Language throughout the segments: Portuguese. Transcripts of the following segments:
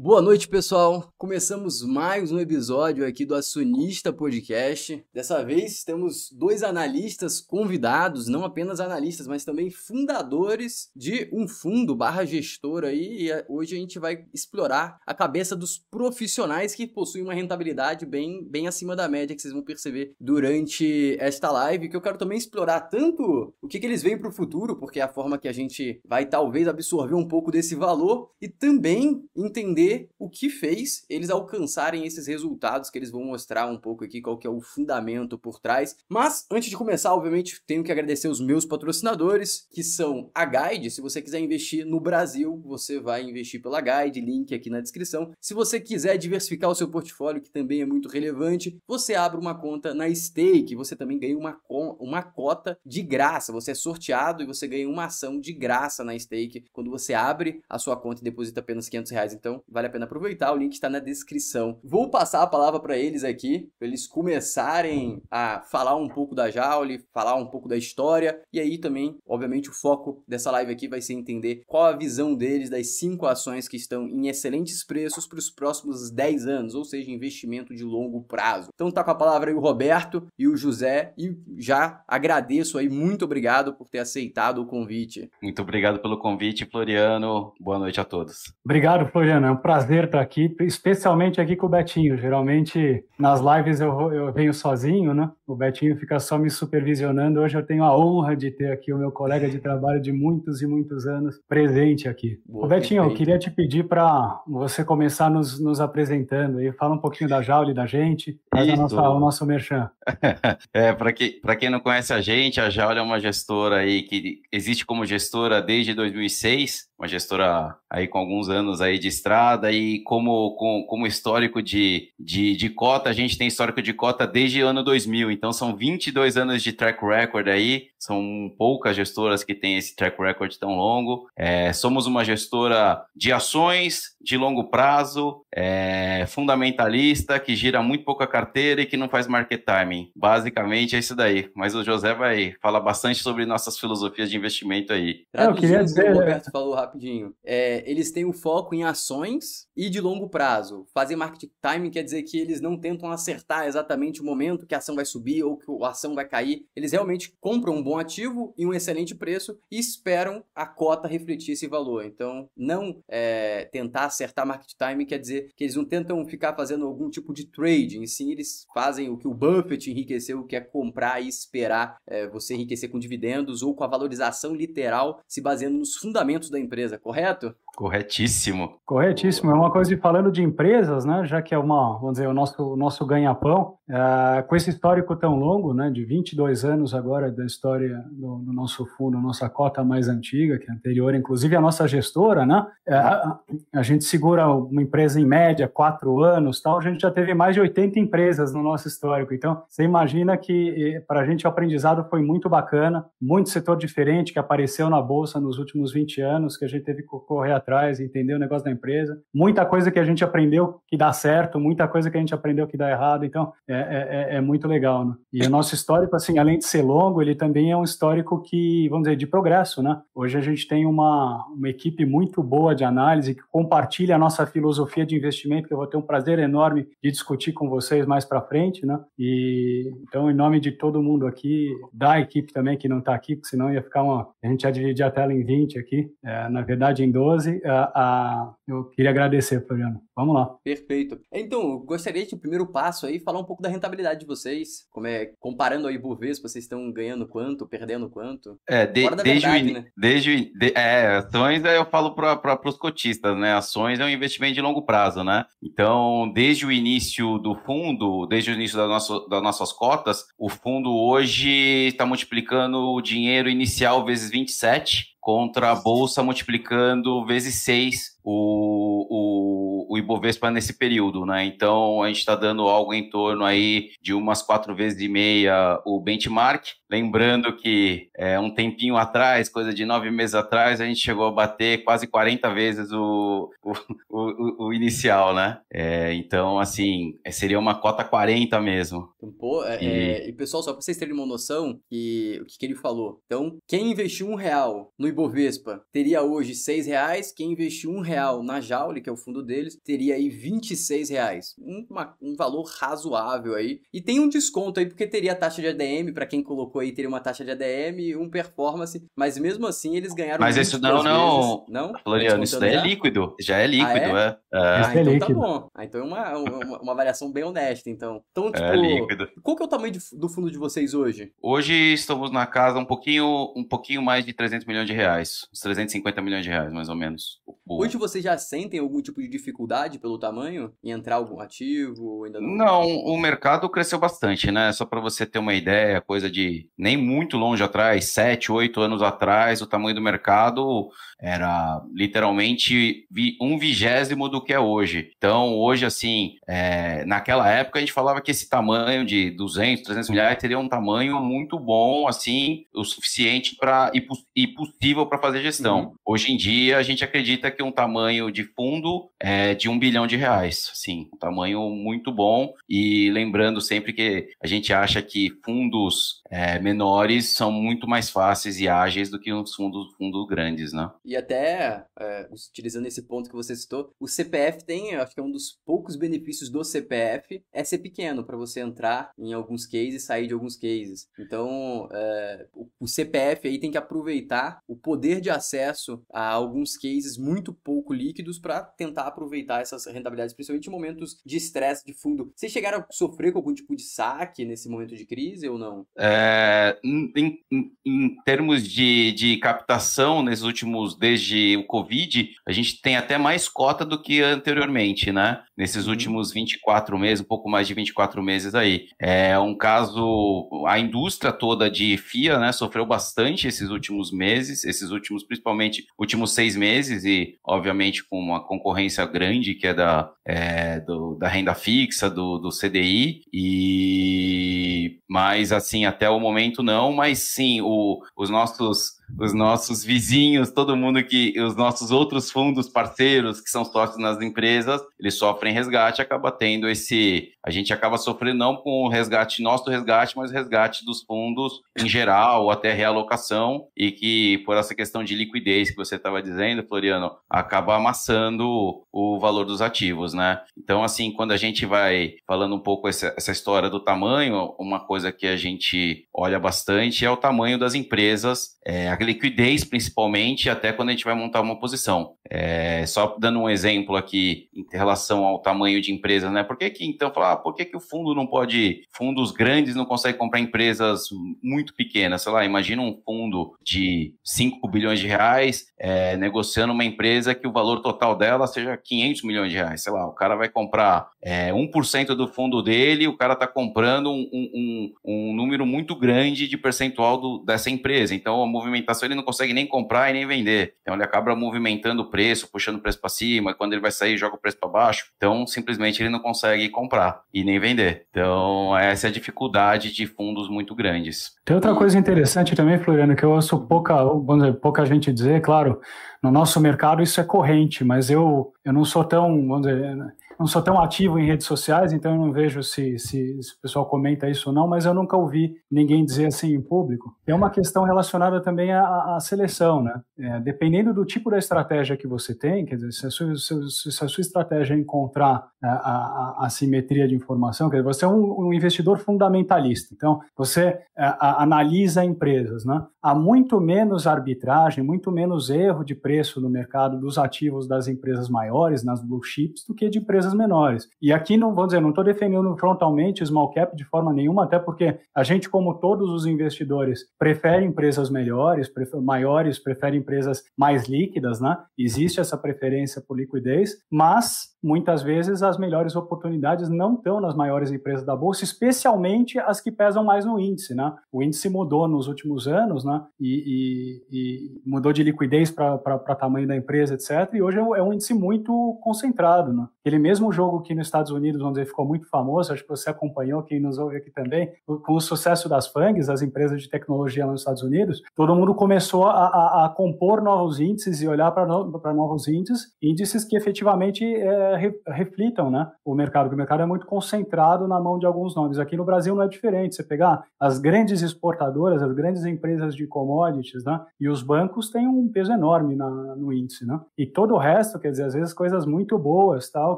Boa noite, pessoal. Começamos mais um episódio aqui do Acionista Podcast. Dessa vez temos dois analistas convidados, não apenas analistas, mas também fundadores de um fundo barra gestor aí. E hoje a gente vai explorar a cabeça dos profissionais que possuem uma rentabilidade bem, bem acima da média, que vocês vão perceber durante esta live. Que eu quero também explorar tanto o que, que eles veem para o futuro, porque é a forma que a gente vai talvez absorver um pouco desse valor, e também entender entender o que fez eles alcançarem esses resultados que eles vão mostrar um pouco aqui, qual que é o fundamento por trás. Mas, antes de começar, obviamente, tenho que agradecer os meus patrocinadores, que são a Guide. Se você quiser investir no Brasil, você vai investir pela Guide, link aqui na descrição. Se você quiser diversificar o seu portfólio, que também é muito relevante, você abre uma conta na Stake, você também ganha uma, uma cota de graça. Você é sorteado e você ganha uma ação de graça na Stake quando você abre a sua conta e deposita apenas 500 reais. Então, vale a pena aproveitar, o link está na descrição. Vou passar a palavra para eles aqui, para eles começarem a falar um pouco da Jaule, falar um pouco da história, e aí também, obviamente, o foco dessa live aqui vai ser entender qual a visão deles das cinco ações que estão em excelentes preços para os próximos 10 anos, ou seja, investimento de longo prazo. Então tá com a palavra aí o Roberto e o José, e já agradeço aí, muito obrigado por ter aceitado o convite. Muito obrigado pelo convite, Floriano. Boa noite a todos. Obrigado, Floriano. É um prazer estar aqui, especialmente aqui com o Betinho. Geralmente nas lives eu, eu venho sozinho, né? O Betinho fica só me supervisionando. Hoje eu tenho a honra de ter aqui o meu colega de trabalho de muitos e muitos anos presente aqui. Boa, o Betinho, perfeito. eu queria te pedir para você começar nos, nos apresentando aí. Fala um pouquinho da Jaule da gente, faz nossa, o nosso merchan. é, para que, quem não conhece a gente, a Jaule é uma gestora aí que existe como gestora desde 2006 uma gestora aí com alguns anos aí de estrada e como, com, como histórico de, de, de cota, a gente tem histórico de cota desde o ano 2000, então são 22 anos de track record aí, são poucas gestoras que têm esse track record tão longo. É, somos uma gestora de ações de longo prazo, é, fundamentalista, que gira muito pouca carteira e que não faz market timing. Basicamente é isso daí. Mas o José vai falar bastante sobre nossas filosofias de investimento aí. É, eu queria dizer, o Roberto falou rapidinho. É, eles têm o foco em ações e de longo prazo. Fazer market timing quer dizer que eles não tentam acertar exatamente o momento que a ação vai subir ou que a ação vai cair. Eles realmente compram um bom ativo e um excelente preço e esperam a cota refletir esse valor. Então, não é, tentar acertar market timing quer dizer que eles não tentam ficar fazendo algum tipo de trading, sim, eles fazem o que o Buffett enriqueceu, que é comprar e esperar é, você enriquecer com dividendos ou com a valorização literal se baseando nos fundamentos da empresa, correto? Corretíssimo. Corretíssimo. É uma coisa de falando de empresas, né? Já que é uma, vamos dizer, o nosso, o nosso ganha-pão, é, com esse histórico tão longo, né? De 22 anos agora da história do, do, nosso fundo, nossa cota mais antiga, que é anterior, inclusive a nossa gestora, né? A, a, gente segura uma empresa em média quatro anos, tal. A gente já teve mais de 80 empresas no nosso histórico. Então, você imagina que para a gente o aprendizado foi muito bacana, muito setor diferente que apareceu na bolsa nos últimos 20 anos, que a gente teve que correr atrás atrás, entender o negócio da empresa. Muita coisa que a gente aprendeu que dá certo, muita coisa que a gente aprendeu que dá errado. Então, é, é, é, é muito legal, né? E o nosso histórico, assim, além de ser longo, ele também é um histórico que, vamos dizer, de progresso, né? Hoje a gente tem uma, uma equipe muito boa de análise que compartilha a nossa filosofia de investimento, que eu vou ter um prazer enorme de discutir com vocês mais para frente, né? E então, em nome de todo mundo aqui, da equipe também que não está aqui, porque senão ia ficar uma. A gente ia dividir a tela em 20 aqui, é, na verdade em 12 a, eu queria agradecer, Floriano. Vamos lá. Perfeito. Então, gostaria de, primeiro passo aí, falar um pouco da rentabilidade de vocês. Como é, comparando aí Ibovespa, vocês estão ganhando quanto, perdendo quanto? É, de, desde, verdade, o, né? desde de, é, ações eu falo para os cotistas, né? Ações é um investimento de longo prazo, né? Então, desde o início do fundo, desde o início da nossa, das nossas cotas, o fundo hoje está multiplicando o dinheiro inicial vezes 27 contra a bolsa multiplicando vezes 6 o, o, o Ibovespa nesse período, né? Então a gente está dando algo em torno aí de umas quatro vezes e meia o benchmark. Lembrando que é, um tempinho atrás, coisa de nove meses atrás, a gente chegou a bater quase 40 vezes o, o, o, o inicial, né? É, então, assim, seria uma cota 40 mesmo. Pô, é, e... É, e... pessoal, só para vocês terem uma noção que, o que, que ele falou. Então, quem investiu um real no Ibovespa teria hoje seis reais, quem investiu um real na Jaule, que é o fundo deles, teria aí 26 reais. Um, uma, um valor razoável aí. E tem um desconto aí, porque teria a taxa de ADM, para quem colocou aí, teria uma taxa de ADM e um performance, mas mesmo assim eles ganharam. Mas isso não, não. Não? Floriano, isso daí é líquido. Já é líquido, ah, é? é. é. Ah, então tá líquido. tá bom. Ah, então é uma, uma, uma, variação bem honesta, então. Então, é tipo, é líquido. qual que é o tamanho de, do fundo de vocês hoje? Hoje estamos na casa um pouquinho, um pouquinho mais de 300 milhões de reais. Uns 350 milhões de reais, mais ou menos. Boa. Hoje vocês já sentem algum tipo de dificuldade pelo tamanho em entrar algum ativo? Ainda não... não, o mercado cresceu bastante, né? Só para você ter uma ideia, coisa de nem muito longe atrás, 7, 8 anos atrás, o tamanho do mercado era literalmente um vigésimo do que é hoje. Então, hoje, assim, é, naquela época a gente falava que esse tamanho de 200, 300 milhares teria um tamanho muito bom, assim, o suficiente para e, e, possível para fazer gestão. Uhum. Hoje em dia, a gente acredita que um tamanho de fundo é de um bilhão de reais, assim, um tamanho muito bom. E lembrando sempre que a gente acha que fundos é, menores são muito mais fáceis e ágeis do que os fundos, fundos grandes, né? E até, é, utilizando esse ponto que você citou, o CPF tem, acho que é um dos poucos benefícios do CPF, é ser pequeno, para você entrar em alguns cases e sair de alguns cases. Então, é, o, CPF aí tem que aproveitar o poder de acesso a alguns cases muito líquidos para tentar aproveitar essas rentabilidades, principalmente em momentos de estresse de fundo. Vocês chegaram a sofrer com algum tipo de saque nesse momento de crise ou não? É, em, em, em termos de, de captação, nesses últimos desde o Covid, a gente tem até mais cota do que anteriormente, né? Nesses uhum. últimos 24 meses, um pouco mais de 24 meses aí. É um caso, a indústria toda de FIA, né, sofreu bastante esses últimos meses, esses últimos, principalmente, últimos seis meses, e obviamente com uma concorrência grande que é da, é, do, da renda fixa, do, do CDI, e mas assim, até o momento não, mas sim, o, os nossos os nossos vizinhos, todo mundo que, os nossos outros fundos parceiros que são sócios nas empresas, eles sofrem resgate, acaba tendo esse, a gente acaba sofrendo não com o resgate nosso resgate, mas o resgate dos fundos em geral, ou até realocação, e que por essa questão de liquidez que você estava dizendo, Floriano, acaba amassando o valor dos ativos, né? Então, assim, quando a gente vai falando um pouco essa, essa história do tamanho, uma coisa que a gente olha bastante é o tamanho das empresas, é, liquidez principalmente, até quando a gente vai montar uma posição. É, só dando um exemplo aqui em relação ao tamanho de empresas, né? Por que, que então falar, ah, por que, que o fundo não pode, fundos grandes não conseguem comprar empresas muito pequenas? Sei lá, imagina um fundo de 5 bilhões de reais é, negociando uma empresa que o valor total dela seja 500 milhões de reais. Sei lá, o cara vai comprar é, 1% do fundo dele, o cara está comprando um, um, um, número muito grande de percentual do, dessa empresa. Então a movimentação ele não consegue nem comprar e nem vender. Então ele acaba movimentando o preço, puxando o preço para cima, e quando ele vai sair, joga o preço para baixo. Então, simplesmente ele não consegue comprar e nem vender. Então, essa é a dificuldade de fundos muito grandes. Tem outra coisa interessante também, Floriano, que eu ouço pouca, dizer, pouca gente dizer, claro, no nosso mercado isso é corrente, mas eu, eu não sou tão, vamos dizer, não sou tão ativo em redes sociais, então eu não vejo se, se, se, o pessoal comenta isso ou não, mas eu nunca ouvi ninguém dizer assim em público. Tem uma questão relacionada também à, à seleção, né? É, dependendo do tipo da estratégia que você tem, quer dizer, se a sua, se, se a sua estratégia é encontrar a, a, a, simetria de informação, quer dizer, você é um, um investidor fundamentalista, então você a, analisa empresas, né? Há muito menos arbitragem, muito menos erro de preço no mercado dos ativos das empresas maiores, nas blue chips, do que de empresas empresas menores. E aqui não vou dizer, não estou defendendo frontalmente small cap de forma nenhuma, até porque a gente, como todos os investidores, prefere empresas melhores, prefere, maiores, prefere empresas mais líquidas, né? Existe essa preferência por liquidez, mas muitas vezes as melhores oportunidades não estão nas maiores empresas da bolsa, especialmente as que pesam mais no índice, né? O índice mudou nos últimos anos, né? E, e, e mudou de liquidez para tamanho da empresa, etc. E hoje é é um índice muito concentrado, né? Ele mesmo jogo que nos Estados Unidos, dizer, ficou muito famoso, acho que você acompanhou, quem nos ouve aqui também, com o sucesso das FANGs, as empresas de tecnologia lá nos Estados Unidos, todo mundo começou a, a, a compor novos índices e olhar para no, novos índices, índices que efetivamente é, reflitam né, o mercado, porque o mercado é muito concentrado na mão de alguns nomes. Aqui no Brasil não é diferente, você pegar as grandes exportadoras, as grandes empresas de commodities, né, e os bancos têm um peso enorme na, no índice, né, e todo o resto, quer dizer, às vezes coisas muito boas, tal,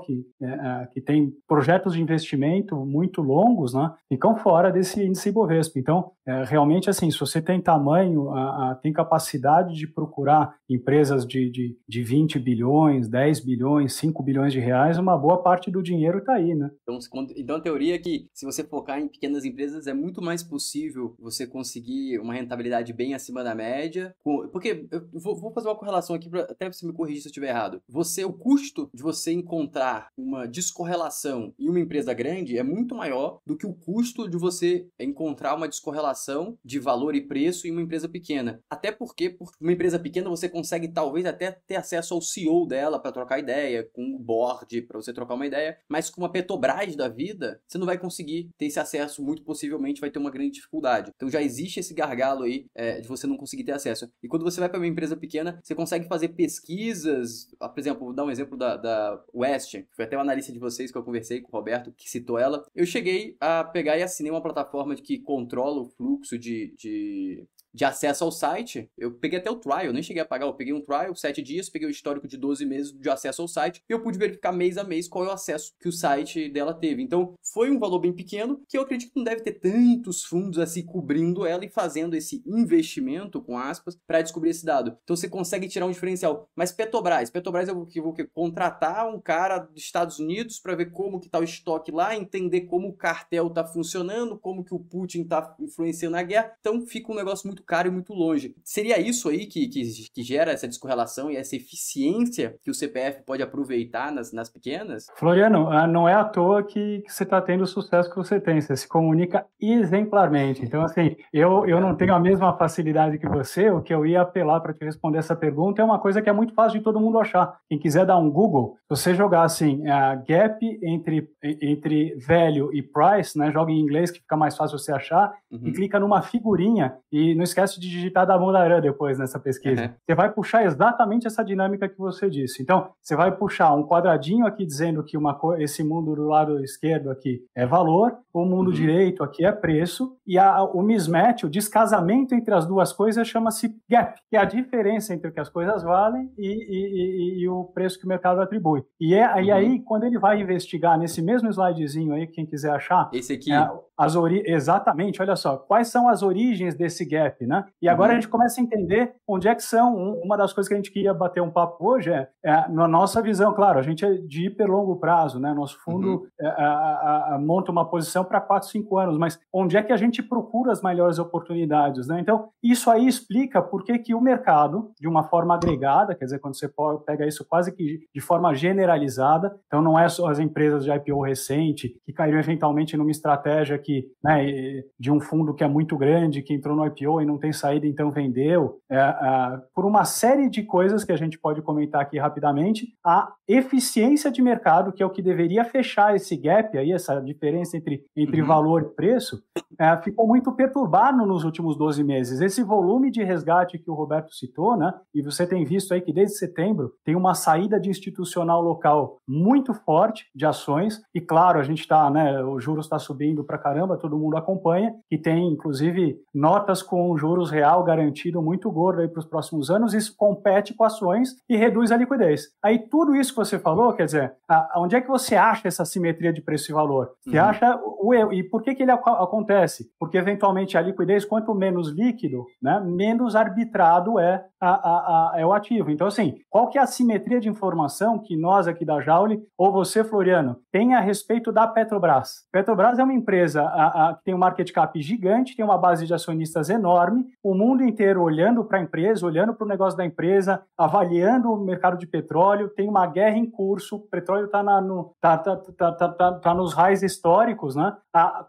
que, é, é, que tem projetos de investimento muito longos, né, ficam fora desse índice Ibovespa. Então, é, realmente, assim, se você tem tamanho, a, a, tem capacidade de procurar empresas de, de, de 20 bilhões, 10 bilhões, 5 bilhões de reais, uma boa parte do dinheiro está aí, né? Então, então, a teoria é que se você focar em pequenas empresas, é muito mais possível você conseguir uma rentabilidade bem acima da média. Porque, eu vou, fazer uma correlação aqui, pra, até você me corrigir se eu estiver errado. Você, o custo de você encontrar uma descorrelação em uma empresa grande é muito maior do que o custo de você encontrar uma descorrelação de valor e preço em uma empresa pequena. Até porque, por uma empresa pequena, você consegue talvez até ter acesso ao CEO dela para trocar ideia, com o board para você trocar uma ideia, mas com uma Petrobras da vida, você não vai conseguir ter esse acesso, muito possivelmente vai ter uma grande dificuldade. Então já existe esse gargalo aí é, de você não conseguir ter acesso. E quando você vai para uma empresa pequena, você consegue fazer pesquisas, por exemplo, vou dar um exemplo da, da West, foi até uma analista de vocês que eu conversei com o Roberto, que citou ela. Eu cheguei a pegar e assinei uma plataforma que controla o fluxo de, de de acesso ao site. Eu peguei até o trial, nem cheguei a pagar. Eu peguei um trial, 7 dias, peguei o histórico de 12 meses de acesso ao site e eu pude verificar mês a mês qual é o acesso que o site dela teve. Então, foi um valor bem pequeno que eu acredito que não deve ter tantos fundos assim cobrindo ela e fazendo esse investimento, com aspas, para descobrir esse dado. Então, você consegue tirar um diferencial. Mas Petrobras, Petrobras eu vou, eu vou contratar um cara dos Estados Unidos para ver como que tá o estoque lá, entender como o cartel tá funcionando, como que o Putin tá influenciando a guerra. Então, fica um negócio muito muito caro e muito longe. Seria isso aí que, que, que gera essa descorrelação e essa eficiência que o CPF pode aproveitar nas, nas pequenas? Floriano, ah, não é à toa que, que você está tendo o sucesso que você tem, você se comunica exemplarmente. Então, assim, eu, eu não tenho a mesma facilidade que você, o que eu ia apelar para te responder essa pergunta é uma coisa que é muito fácil de todo mundo achar. Quem quiser dar um Google, você jogar assim, a gap entre, entre velho e price, né, joga em inglês que fica mais fácil você achar, uhum. e clica numa figurinha e no esquece de digitar da Mundaran depois nessa pesquisa. Uhum. Você vai puxar exatamente essa dinâmica que você disse. Então, você vai puxar um quadradinho aqui dizendo que uma esse mundo do lado esquerdo aqui é valor, o mundo uhum. direito aqui é preço, e a, o mismatch, o descasamento entre as duas coisas chama-se gap, que é a diferença entre o que as coisas valem e, e, e, e o preço que o mercado atribui. E, é, uhum. aí, quando ele vai investigar nesse mesmo slidezinho aí, quem quiser achar... Esse aqui... É, as ori exatamente, olha só, quais são as origens desse gap, né? E agora uhum. a gente começa a entender onde é que são. Uma das coisas que a gente queria bater um papo hoje é, é na nossa visão, claro, a gente é de hiper longo prazo, né? Nosso fundo uhum. é, a, monta uma posição para 4, 5 anos, mas onde é que a gente procura as melhores oportunidades, né? Então, isso aí explica por que, que o mercado, de uma forma agregada, quer dizer, quando você pega isso quase que de forma generalizada, então não é só as empresas de IPO recente que caíram eventualmente numa estratégia que que, né, de um fundo que é muito grande, que entrou no IPO e não tem saída, então vendeu, é, é, por uma série de coisas que a gente pode comentar aqui rapidamente, a eficiência de mercado, que é o que deveria fechar esse gap aí, essa diferença entre, entre uhum. valor e preço, é, ficou muito perturbado nos últimos 12 meses. Esse volume de resgate que o Roberto citou, né, e você tem visto aí que desde setembro tem uma saída de institucional local muito forte de ações, e claro, a gente está, né, o juros está subindo para caramba, todo mundo acompanha, que tem inclusive notas com juros real garantido muito gordo para os próximos anos, isso compete com ações e reduz a liquidez. Aí tudo isso que você falou, quer dizer, a, onde é que você acha essa simetria de preço e valor? Você uhum. acha o e por que, que ele acontece? Porque eventualmente a liquidez, quanto menos líquido, né, menos arbitrado é, a, a, a, é o ativo. Então, assim, qual que é a simetria de informação que nós aqui da Jaule, ou você, Floriano, tem a respeito da Petrobras? Petrobras é uma empresa a, tem um market cap gigante, tem uma base de acionistas enorme, o mundo inteiro olhando para a empresa, olhando para o negócio da empresa, avaliando o mercado de petróleo, tem uma guerra em curso, o petróleo está no, tá, tá, tá, tá, tá nos raios históricos, né?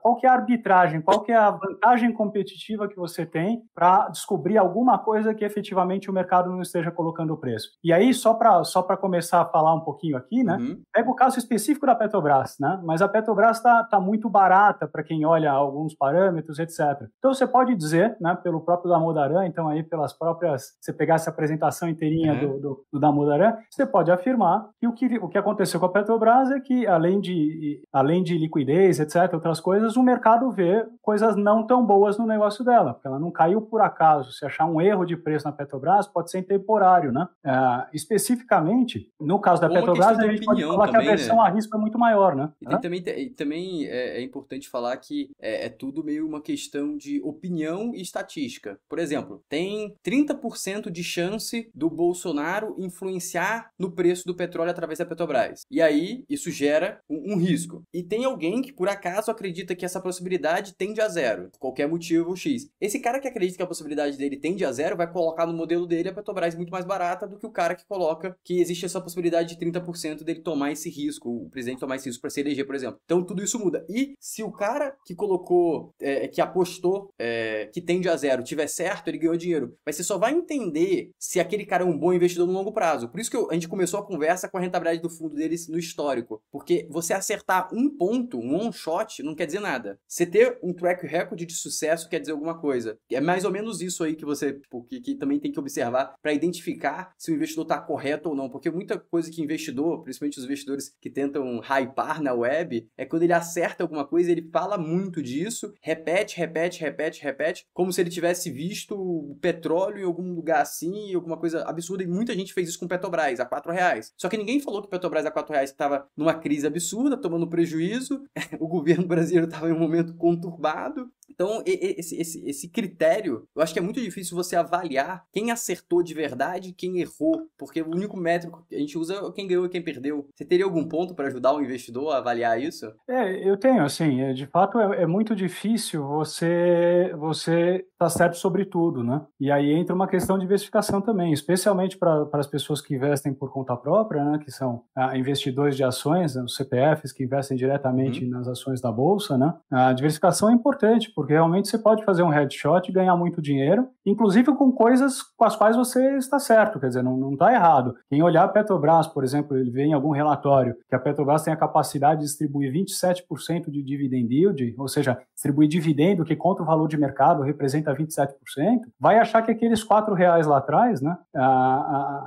Qual que é a arbitragem, qual que é a vantagem competitiva que você tem para descobrir alguma coisa que efetivamente o mercado não esteja colocando o preço? E aí, só para só começar a falar um pouquinho aqui, né? Uhum. Pega o caso específico da Petrobras, né? Mas a Petrobras está tá muito barata para quem olha alguns parâmetros, etc. Então você pode dizer, né, pelo próprio Damodaran, então aí pelas próprias, você pegar essa apresentação inteirinha uhum. do, do, do Damodaran, você pode afirmar que o, que o que aconteceu com a Petrobras é que além de, além de liquidez, etc., outras coisas, o mercado vê coisas coisas não tão boas no negócio dela, porque ela não caiu por acaso. Se achar um erro de preço na Petrobras, pode ser temporário, né? Uh, especificamente, no caso da Ou Petrobras, a gente pode falar também, que a versão né? a risco é muito maior, né? E também, também é, é, importante falar que é, é tudo meio uma questão de opinião e estatística. Por exemplo, tem 30% de chance do Bolsonaro influenciar no preço do petróleo através da Petrobras. E aí, isso gera um, um risco. E tem alguém que, por acaso, acredita que essa possibilidade tende a zero, por qualquer motivo X. Esse cara que acredita que a possibilidade dele tende a zero vai colocar no modelo dele a Petrobras muito mais barata do que o cara que coloca que existe essa possibilidade de 30% dele tomar esse risco, o presidente tomar esse risco para se eleger, por exemplo. Então tudo isso muda. E se o cara que colocou, é, que apostou é, que tende a zero tiver certo, ele ganhou dinheiro. Mas você só vai entender se aquele cara é um bom investidor no longo prazo. Por isso que eu, a gente começou a conversa com a rentabilidade do fundo deles no histórico. Porque você acertar um ponto, um one shot, não quer dizer nada. Você ter um track record de sucesso quer dizer alguma coisa. É mais ou menos isso aí que você tipo, que, que também tem que observar para identificar se o investidor está correto ou não. Porque muita coisa que investidor, principalmente os investidores que tentam hypar na web, é quando ele acerta alguma coisa, ele fala muito disso, repete, repete, repete, repete, como se ele tivesse visto petróleo em algum lugar assim, alguma coisa absurda. E muita gente fez isso com Petrobras, a 4 reais. Só que ninguém falou que Petrobras a 4 reais estava numa crise absurda, tomando prejuízo, o governo brasileiro estava em um momento conturbado, então, esse, esse, esse critério, eu acho que é muito difícil você avaliar quem acertou de verdade quem errou, porque o único métrico que a gente usa é quem ganhou e quem perdeu. Você teria algum ponto para ajudar o investidor a avaliar isso? É, eu tenho, assim, é, de fato é, é muito difícil você você estar tá certo sobre tudo, né? E aí entra uma questão de diversificação também, especialmente para as pessoas que investem por conta própria, né? Que são ah, investidores de ações, né, os CPFs que investem diretamente uhum. nas ações da bolsa, né? A diversificação é importante porque realmente você pode fazer um headshot e ganhar muito dinheiro, inclusive com coisas com as quais você está certo, quer dizer, não está errado. Quem olhar a Petrobras, por exemplo, ele vê em algum relatório que a Petrobras tem a capacidade de distribuir 27% de dividend yield, ou seja, distribuir dividendo que contra o valor de mercado representa 27%, vai achar que aqueles quatro reais lá atrás, né,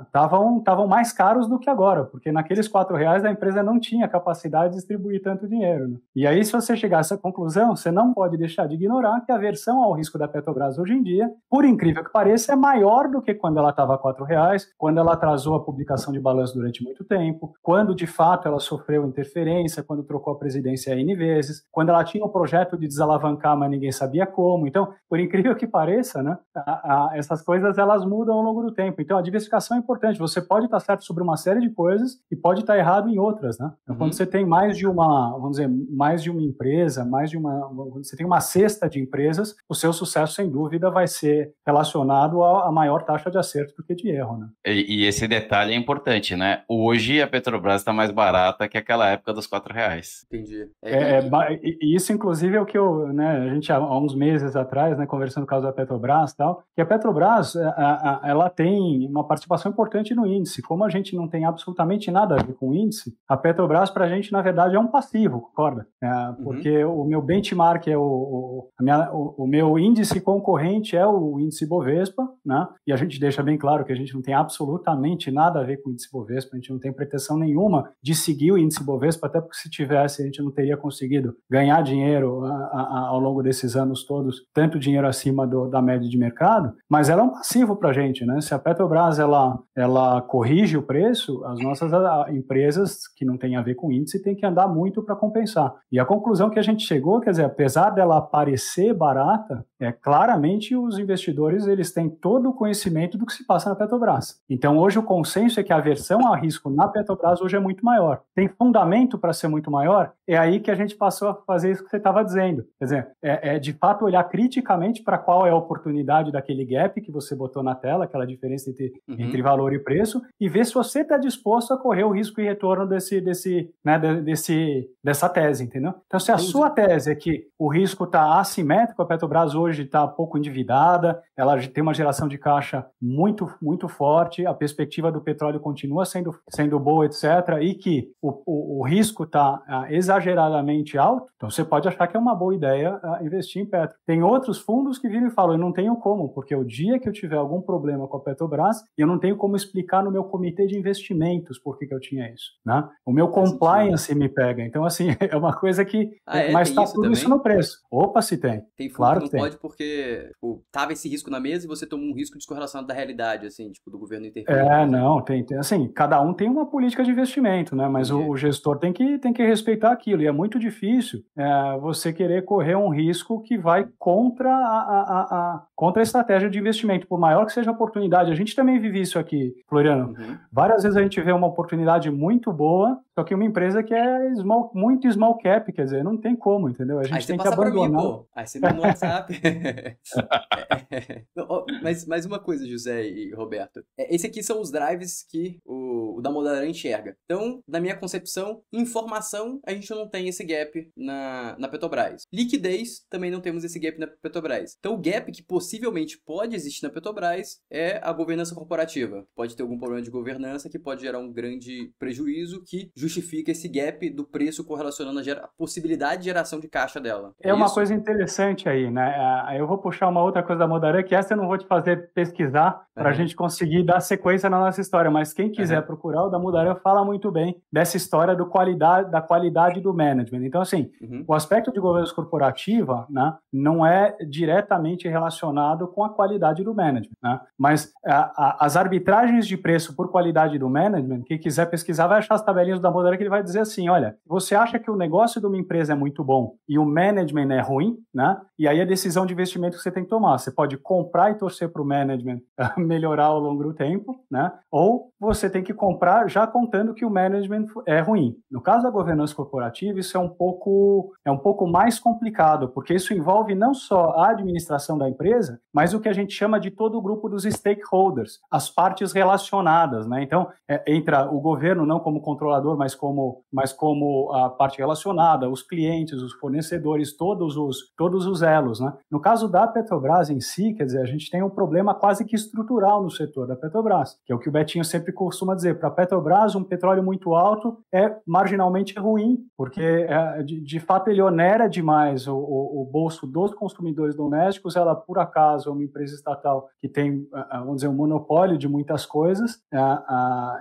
estavam estavam mais caros do que agora, porque naqueles quatro reais a empresa não tinha capacidade de distribuir tanto dinheiro. Né? E aí, se você chegar a essa conclusão, você não pode deixar de ignorar que a aversão ao risco da Petrobras hoje em dia, por incrível que pareça, é maior do que quando ela estava a R$ reais, quando ela atrasou a publicação de balanço durante muito tempo, quando de fato ela sofreu interferência, quando trocou a presidência N vezes, quando ela tinha um projeto de desalavancar, mas ninguém sabia como. Então, por incrível que pareça, né, a, a, essas coisas elas mudam ao longo do tempo. Então, a diversificação é importante. Você pode estar certo sobre uma série de coisas e pode estar errado em outras, né? Então, uhum. quando você tem mais de uma, vamos dizer, mais de uma empresa, mais de uma, você tem uma cesta de empresas, o seu sucesso, sem dúvida, vai ser relacionado a, a maior taxa de acerto do que de erro. Né? E, e esse detalhe é importante, né? Hoje a Petrobras está mais barata que aquela época dos quatro reais. Entendi. É, é, e isso, inclusive, é o que eu, né, a gente há uns meses atrás, né, conversando com o caso da Petrobras e tal, que a Petrobras, a, a, ela tem uma participação importante no índice. Como a gente não tem absolutamente nada a ver com o índice, a Petrobras, para a gente, na verdade, é um passivo, concorda? É, uhum. porque uhum. o meu benchmark é o, o minha, o, o, meu índice concorrente é o índice Bovespa, né? E a gente deixa bem claro que a gente não tem absolutamente nada a ver com o índice Bovespa, a gente não tem pretensão nenhuma de seguir o índice Bovespa, até porque se tivesse, a gente não teria conseguido ganhar dinheiro a, a, ao longo desses anos todos, tanto dinheiro acima do, da média de mercado, mas ela é um passivo para a gente, né? Se a Petrobras ela, ela corrige o preço, as nossas empresas que não têm a ver com índice têm que andar muito para compensar. E a conclusão que a gente chegou, quer dizer, apesar dela parecer barata, é claramente os investidores eles têm todo o conhecimento do que se passa na Petrobras. Então hoje o consenso é que a aversão a risco na Petrobras hoje é muito maior. Tem fundamento para ser muito maior? É aí que a gente passou a fazer isso que você estava dizendo. Quer dizer, é, é, de fato olhar criticamente para qual é a oportunidade daquele gap que você botou na tela, aquela diferença entre, uhum. entre valor e preço, e ver se você está disposto a correr o risco e retorno desse, desse, né, desse, dessa tese, entendeu? Então se a sua tese é que o risco está assimétrico, a Petrobras hoje está pouco endividada, ela tem uma geração de caixa muito, muito forte, a perspectiva do petróleo continua sendo, sendo boa, etc., e que o, o, o risco está ah, exageradamente alto, então você pode achar que é uma boa ideia ah, investir em Petro. Tem outros fundos que viram e falam, eu não tenho como, porque o dia que eu tiver algum problema com a Petrobras, eu não tenho como explicar no meu comitê de investimentos por que, que eu tinha isso, né? O meu compliance me pega. Então, assim, é uma coisa que... Ah, é? Mas tá isso tudo também? isso no preço. Opa, se tem. Tem fundo Claro que não tem. pode porque tipo, tava esse risco na mesa e você tomou um risco descorrelacionado da realidade, assim, tipo, do governo interferir. É, não, tem, tem, assim, cada um tem uma política de investimento, né? Mas o, o gestor tem que, tem que respeitar aquilo. E é muito difícil é, você querer correr um risco que vai contra a, a, a- contra a estratégia de investimento, por maior que seja a oportunidade. A gente também vive isso aqui, Floriano. Uhum. Várias vezes a gente vê uma oportunidade muito boa, só que uma empresa que é small, muito small cap, quer dizer, não tem como, entendeu? A gente Aí tem que pra mim, abandonar. pô. Aí você no WhatsApp. Não, ó, mas mais uma coisa, José e Roberto. É, Esse aqui são os drives que o, o da Modaran enxerga. Então, na minha concepção, informação, a gente não tem esse gap na, na Petrobras. Liquidez, também não temos esse gap na Petrobras. Então, o gap que possivelmente pode existir na Petrobras é a governança corporativa. Pode ter algum problema de governança que pode gerar um grande prejuízo que justifica esse gap do preço correlacionando a, gera- a possibilidade de geração de caixa dela. É uma isso? coisa interessante aí, né? Ah, Eu vou puxar uma outra coisa da Modaran, que essa eu não vou te fazer pesquisar para a Uhum. gente conseguir dar sequência na nossa história, mas quem quiser Uhum. procurar, o da Modaran fala muito bem dessa história do qualidade, da qualidade do management. Então, assim, Uhum. o aspecto de governança corporativa né, não é diretamente relacionado com a qualidade do management. Né? Mas a- a- as arbitragens de preço por qualidade do management, quem quiser pesquisar vai achar as tabelinhas da Modera que ele vai dizer assim, olha, você acha que o negócio de uma empresa é muito bom e o management é ruim, né? E aí a decisão de investimento que você tem que tomar, você pode comprar e torcer para o management melhorar ao longo do tempo, né? Ou você tem que comprar já contando que o management é ruim. No caso da governança corporativa, isso é um pouco é um pouco mais complicado, porque isso envolve não só a administração da empresa, mas o que a gente chama de todo o grupo dos stakeholders, as partes relacionadas, né? Então, é, entra o governo não como controlador, mas como mas como a parte relacionada, os clientes, os fornecedores, todos os todos os elos, né? No caso da Petrobras em si, quer dizer, a gente tem um problema quase que estrutural no setor da Petrobras, que é o que o Betinho sempre costuma dizer. Para a Petrobras, um petróleo muito alto é marginalmente ruim, porque é, de, fato ele onera demais o, o, bolso dos consumidores domésticos. Ela, por acaso, é uma empresa estatal que tem, ah, vamos dizer, um monopólio de muitas coisas.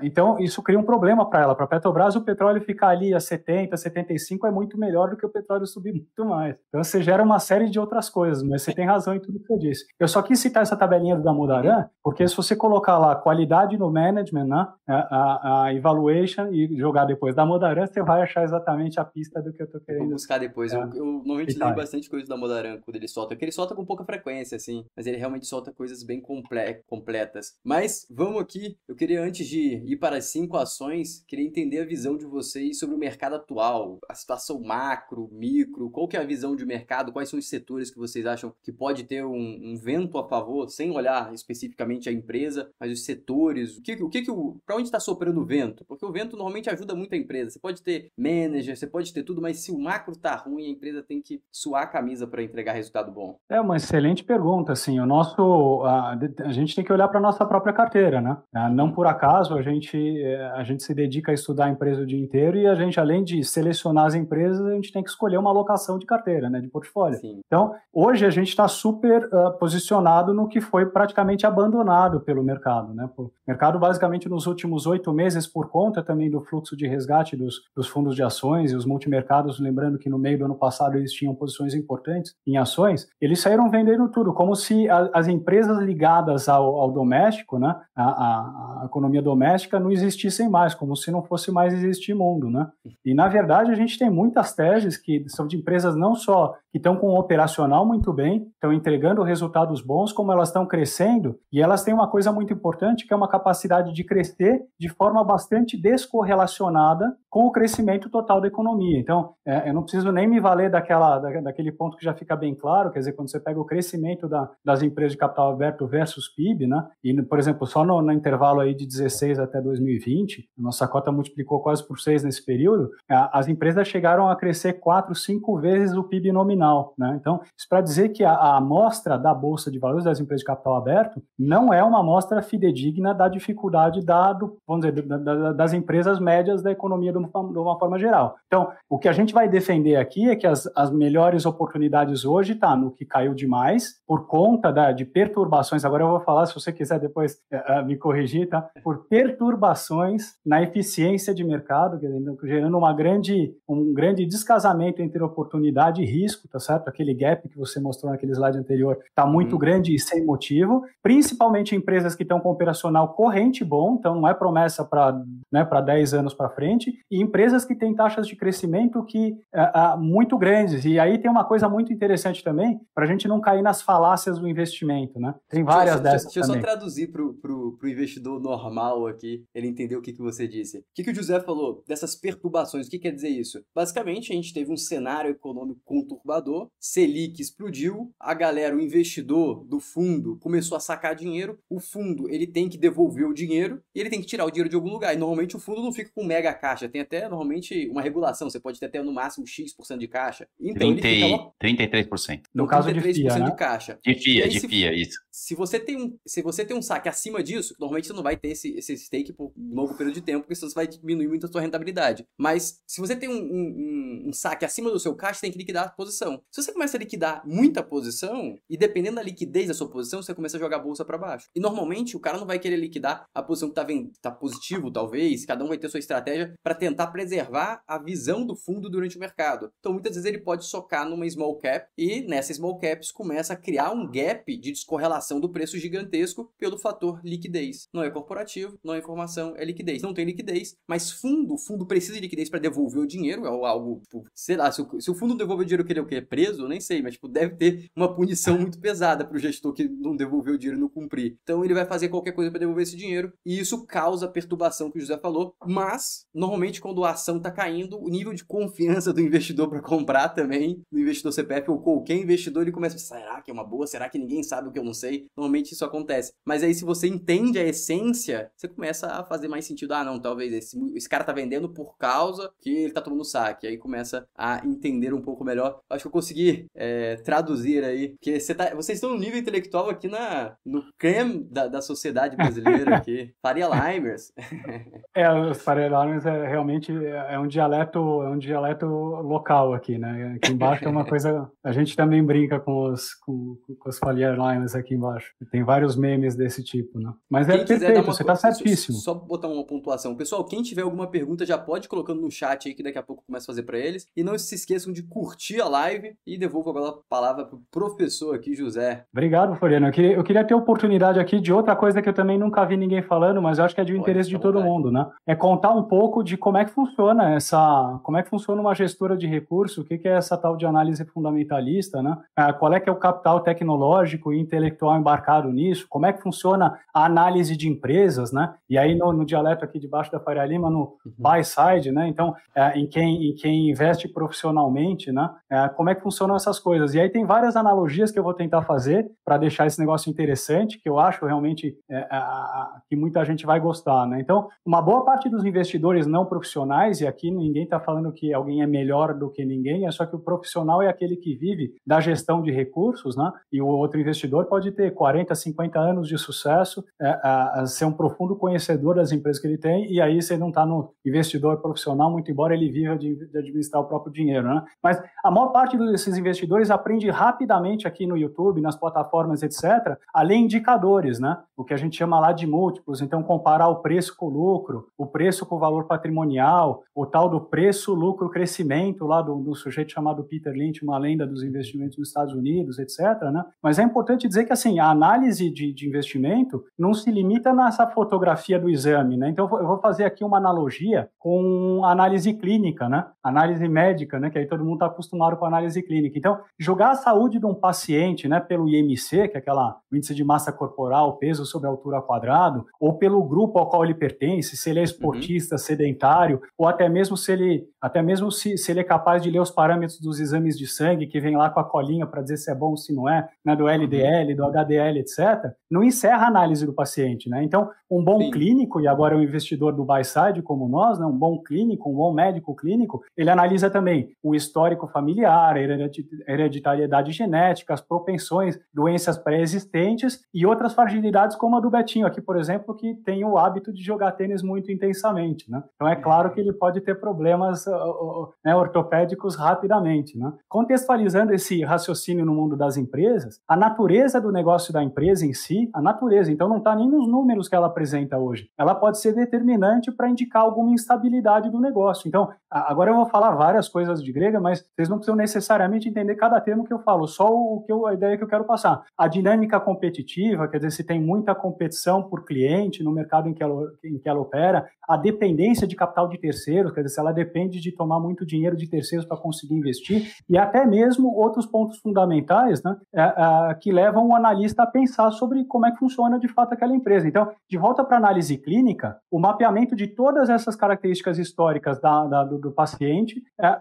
Então, isso cria um problema para ela. Para a Petrobras, o petróleo ficar ali a 70, 75 é muito melhor do que o petróleo subir muito mais. Então, você gera uma série de outras coisas, mas você tem razão em tudo que eu disse. Eu só quis citar essa tabelinha do Damodaran, porque se você colocar lá qualidade no management, né, a, a, a evaluation e jogar depois da Modaran, você vai achar exatamente a pista do que eu tô Vou querendo. buscar depois. É. Eu, eu normalmente leio bastante coisa da Modaran quando ele solta, porque ele solta com pouca frequência, assim, mas ele realmente solta coisas bem comple completas. Mas vamos aqui, eu queria antes de ir para as cinco ações, queria entender a visão de vocês sobre o mercado atual, a situação macro, micro, qual que é a visão de mercado, quais são os setores que vocês acham que pode ter um, um vento a favor, sem olhar especificamente a empresa, mas os setores, o que o que, que o, para onde está soprando o vento? Porque o vento normalmente ajuda muito a empresa. Você pode ter manager, você pode ter tudo, mas se o macro tá ruim, a empresa tem que suar a camisa para entregar resultado bom. É uma excelente pergunta, assim, o nosso, a, a gente tem que olhar para a nossa própria carteira, né? Ah, Não por acaso a gente, eh, a gente se dedica a estudar a empresa o dia inteiro e a gente, além de selecionar as empresas, a gente tem que escolher uma alocação de carteira, né, de portfólio. Sim. Então, hoje a gente está super ah, posicionado no que foi praticamente abandonado pelo mercado. Né? O mercado, basicamente, nos últimos oito meses, por conta também do fluxo de resgate dos, dos fundos de ações e os multimercados, lembrando que no meio do ano passado eles tinham posições importantes em ações, eles saíram vendendo tudo, como se a, as empresas ligadas ao, ao doméstico, né? a, a economia doméstica, não existissem mais, como se não fosse mais existir mundo. Né? E, na verdade, a gente tem muitas teses que são de empresas não só que estão com o operacional muito bem, estão entregando resultados bons, como elas estão crescendo, e elas têm uma coisa muito importante, que é uma capacidade de crescer de forma bastante descorrelacionada com o crescimento total da economia. Então, é, eu não preciso nem me valer daquela, da, daquele ponto que já fica bem claro, quer dizer, quando você pega o crescimento da, das empresas de capital aberto versus PIB, né? E, por exemplo, só no, no intervalo aí de 16 até 2020, a nossa cota multiplicou quase por 6 nesse período, as empresas chegaram a crescer 4, 5 vezes o PIB nominal, né? Então, isso para dizer que a, a amostra da Bolsa de Valores das empresas de capital aberto não é uma amostra fidedigna da dificuldade da, do, vamos dizer, da, da, das empresas médias da economia do de uma forma geral. Então, o que a gente vai defender aqui é que as, as melhores oportunidades hoje tá no que caiu demais, por conta da, de perturbações, agora eu vou falar, se você quiser depois uh, me corrigir, tá? Por perturbações na eficiência de mercado, gerando uma grande, um grande descasamento entre oportunidade e risco, tá certo? Aquele gap que você mostrou naquele slide anterior está muito uhum. grande e sem motivo, principalmente empresas que estão com operacional corrente bom, então não é promessa para né, 10 anos para frente, e empresas que têm taxas de crescimento que uh, uh, muito grandes. E aí tem uma coisa muito interessante também, para a gente não cair nas falácias do investimento, né? Tem várias deixa, dessas Deixa eu só traduzir para o investidor normal aqui, ele entender o que, que você disse. O que, que o José falou dessas perturbações? O que quer dizer isso? Basicamente, a gente teve um cenário econômico conturbador, Selic explodiu, a galera, o investidor do fundo começou a sacar dinheiro, o fundo ele tem que devolver o dinheiro e ele tem que tirar o dinheiro de algum lugar. E normalmente o fundo não fica com mega caixa, tem até normalmente uma regulação, você pode ter até no máximo X% de caixa. Então 30, ele fica 33%. No, no caso 33% de, FIA, né? de caixa. De FIA, aí, de FIA, isso. Se você tem um, se você tem um saque acima disso, normalmente você não vai ter esse, esse stake por um longo período de tempo, porque senão você vai diminuir muito a sua rentabilidade. Mas se você tem um, um, um saque acima do seu caixa, você tem que liquidar a posição. Se você começa a liquidar muita posição, e dependendo da liquidez da sua posição, você começa a jogar a bolsa para baixo. E normalmente o cara não vai querer liquidar a posição que tá, vendo, tá positivo, talvez, cada um vai ter sua estratégia para tentar preservar a visão do fundo durante o mercado. Então muitas vezes ele pode socar numa small cap e nessa small caps começa a criar um gap de descorrelação do preço gigantesco pelo fator liquidez. Não é corporativo, não é informação, é liquidez. Não tem liquidez, mas fundo, o fundo precisa de liquidez para devolver o dinheiro, é algo, tipo, sei lá, se o, se o fundo devolve o dinheiro que ele é o que? Preso? Nem sei, mas tipo, deve ter uma punição muito pesada para o gestor que não devolveu o dinheiro e não cumprir. Então ele vai fazer qualquer coisa para devolver esse dinheiro e isso causa a perturbação que o José falou, mas normalmente quando a ação está caindo, o nível de confiança do investidor para comprar também, do investidor CPF ou qualquer investidor, ele começa a pensar, será que é uma boa? Será que ninguém sabe o que eu não sei? Normalmente isso acontece. Mas aí se você entende a essência, você começa a fazer mais sentido. Ah, não, talvez esse, esse cara tá vendendo por causa que ele tá tomando saque. Aí começa a entender um pouco melhor. Acho que eu consegui é, traduzir aí, porque você tá, vocês estão no nível intelectual aqui na, no creme da, da sociedade brasileira aqui. Faria Limers. é, os Faria Limers é realmente é um dialeto, é um dialeto local aqui, né? Aqui embaixo é uma coisa. A gente também brinca com os, com, com os Faria Limers aqui embaixo. Tem vários memes desse tipo, né? Mas é perfeito, você tá certíssimo. Só botar uma pontuação. Pessoal, quem tiver alguma pergunta já pode colocando no chat aí que daqui a pouco eu começo a fazer para eles. E não se esqueçam de curtir a live e devolvo agora a palavra pro professor aqui, José. Obrigado, Floriano. Eu queria, eu queria ter oportunidade aqui de outra coisa que eu também nunca vi ninguém falando, mas eu acho que é de interesse de todo mundo, né? É contar um pouco de como é que funciona essa, como é que funciona uma gestora de recurso, o que, que é essa tal de análise fundamentalista, né? Ah, qual é que é o capital tecnológico e intelectual embarcado nisso? Como é que funciona a análise de empresas, né? E aí no, no dialeto aqui debaixo da Faria Lima, no uhum. buy side, né? Então, é, em, quem, em quem investe profissionalmente, né? É, como é que funcionam essas coisas? E aí tem várias analogias que eu vou tentar fazer para deixar esse negócio interessante, que eu acho realmente é, que muita gente vai gostar, né? Então, uma boa parte dos investidores não profissionais, e aqui ninguém está falando que alguém é melhor do que ninguém, é só que o profissional é aquele que vive da gestão de recursos, né? E o outro investidor pode ter 40, 50 anos de sucesso, é, a, ser um profundo conhecedor das empresas que ele tem, e aí você não está no investidor profissional, muito embora ele viva de, de, administrar o próprio dinheiro, né? Mas a maior parte desses investidores aprende rapidamente aqui no YouTube, nas plataformas, etc., além indicadores, né? O que a gente chama lá de múltiplos, então comparar o preço com o lucro, o preço com o valor patrimonial, o tal do preço, lucro, crescimento lá do, do sujeito chamado Peter Lynch, uma lenda dos investimentos nos Estados Unidos, etc., né? Mas é importante dizer que, assim, a análise de, de investimento não se limita nessa fotografia do exame, né? Então eu vou fazer aqui uma analogia com análise clínica, né? Análise médica, né? Que aí todo mundo está acostumado com análise clínica. Então, jogar a saúde de um paciente, né? Pelo IMC, que é aquela índice de massa corporal, peso sobre altura quadrado, ou pelo grupo ao qual ele pertence, se ele é esportista, uhum. sedentário, ou até mesmo se ele, até mesmo se, se ele é capaz de ler os parâmetros dos exames de sangue que vem lá com a colinha para dizer se é bom ou se não é, né? Do LDL, do HDL, etc. Não encerra a análise do paciente, né? Então, um bom Sim. clínico, e agora é um investidor do buy side como nós, né? Um bom clínico, um bom médico clínico, ele analisa também o histórico familiar, a hereditariedade genética, as propensões, doenças pré-existentes e outras fragilidades como a do Betinho aqui, por exemplo, que tem o hábito de jogar tênis muito intensamente, né? Então é claro claro que ele pode ter problemas né, ortopédicos rapidamente. Né? Contextualizando esse raciocínio no mundo das empresas, a natureza do negócio da empresa em si, a natureza, então não está nem nos números que ela apresenta hoje, ela pode ser determinante para indicar alguma instabilidade do negócio. Então, agora eu vou falar várias coisas de grega, mas vocês não precisam necessariamente entender cada termo que eu falo, só o que eu, a ideia que eu quero passar. A dinâmica competitiva, quer dizer, se tem muita competição por cliente no mercado em que ela, em que ela opera, a dependência de capital de terceiros, quer dizer, se ela depende de tomar muito dinheiro de terceiros para conseguir investir, e até mesmo outros pontos fundamentais né, é, é, que levam o analista a pensar sobre como é que funciona de fato aquela empresa. Então, de volta para a análise clínica, o mapeamento de todas essas características históricas da, da, do, do, paciente é,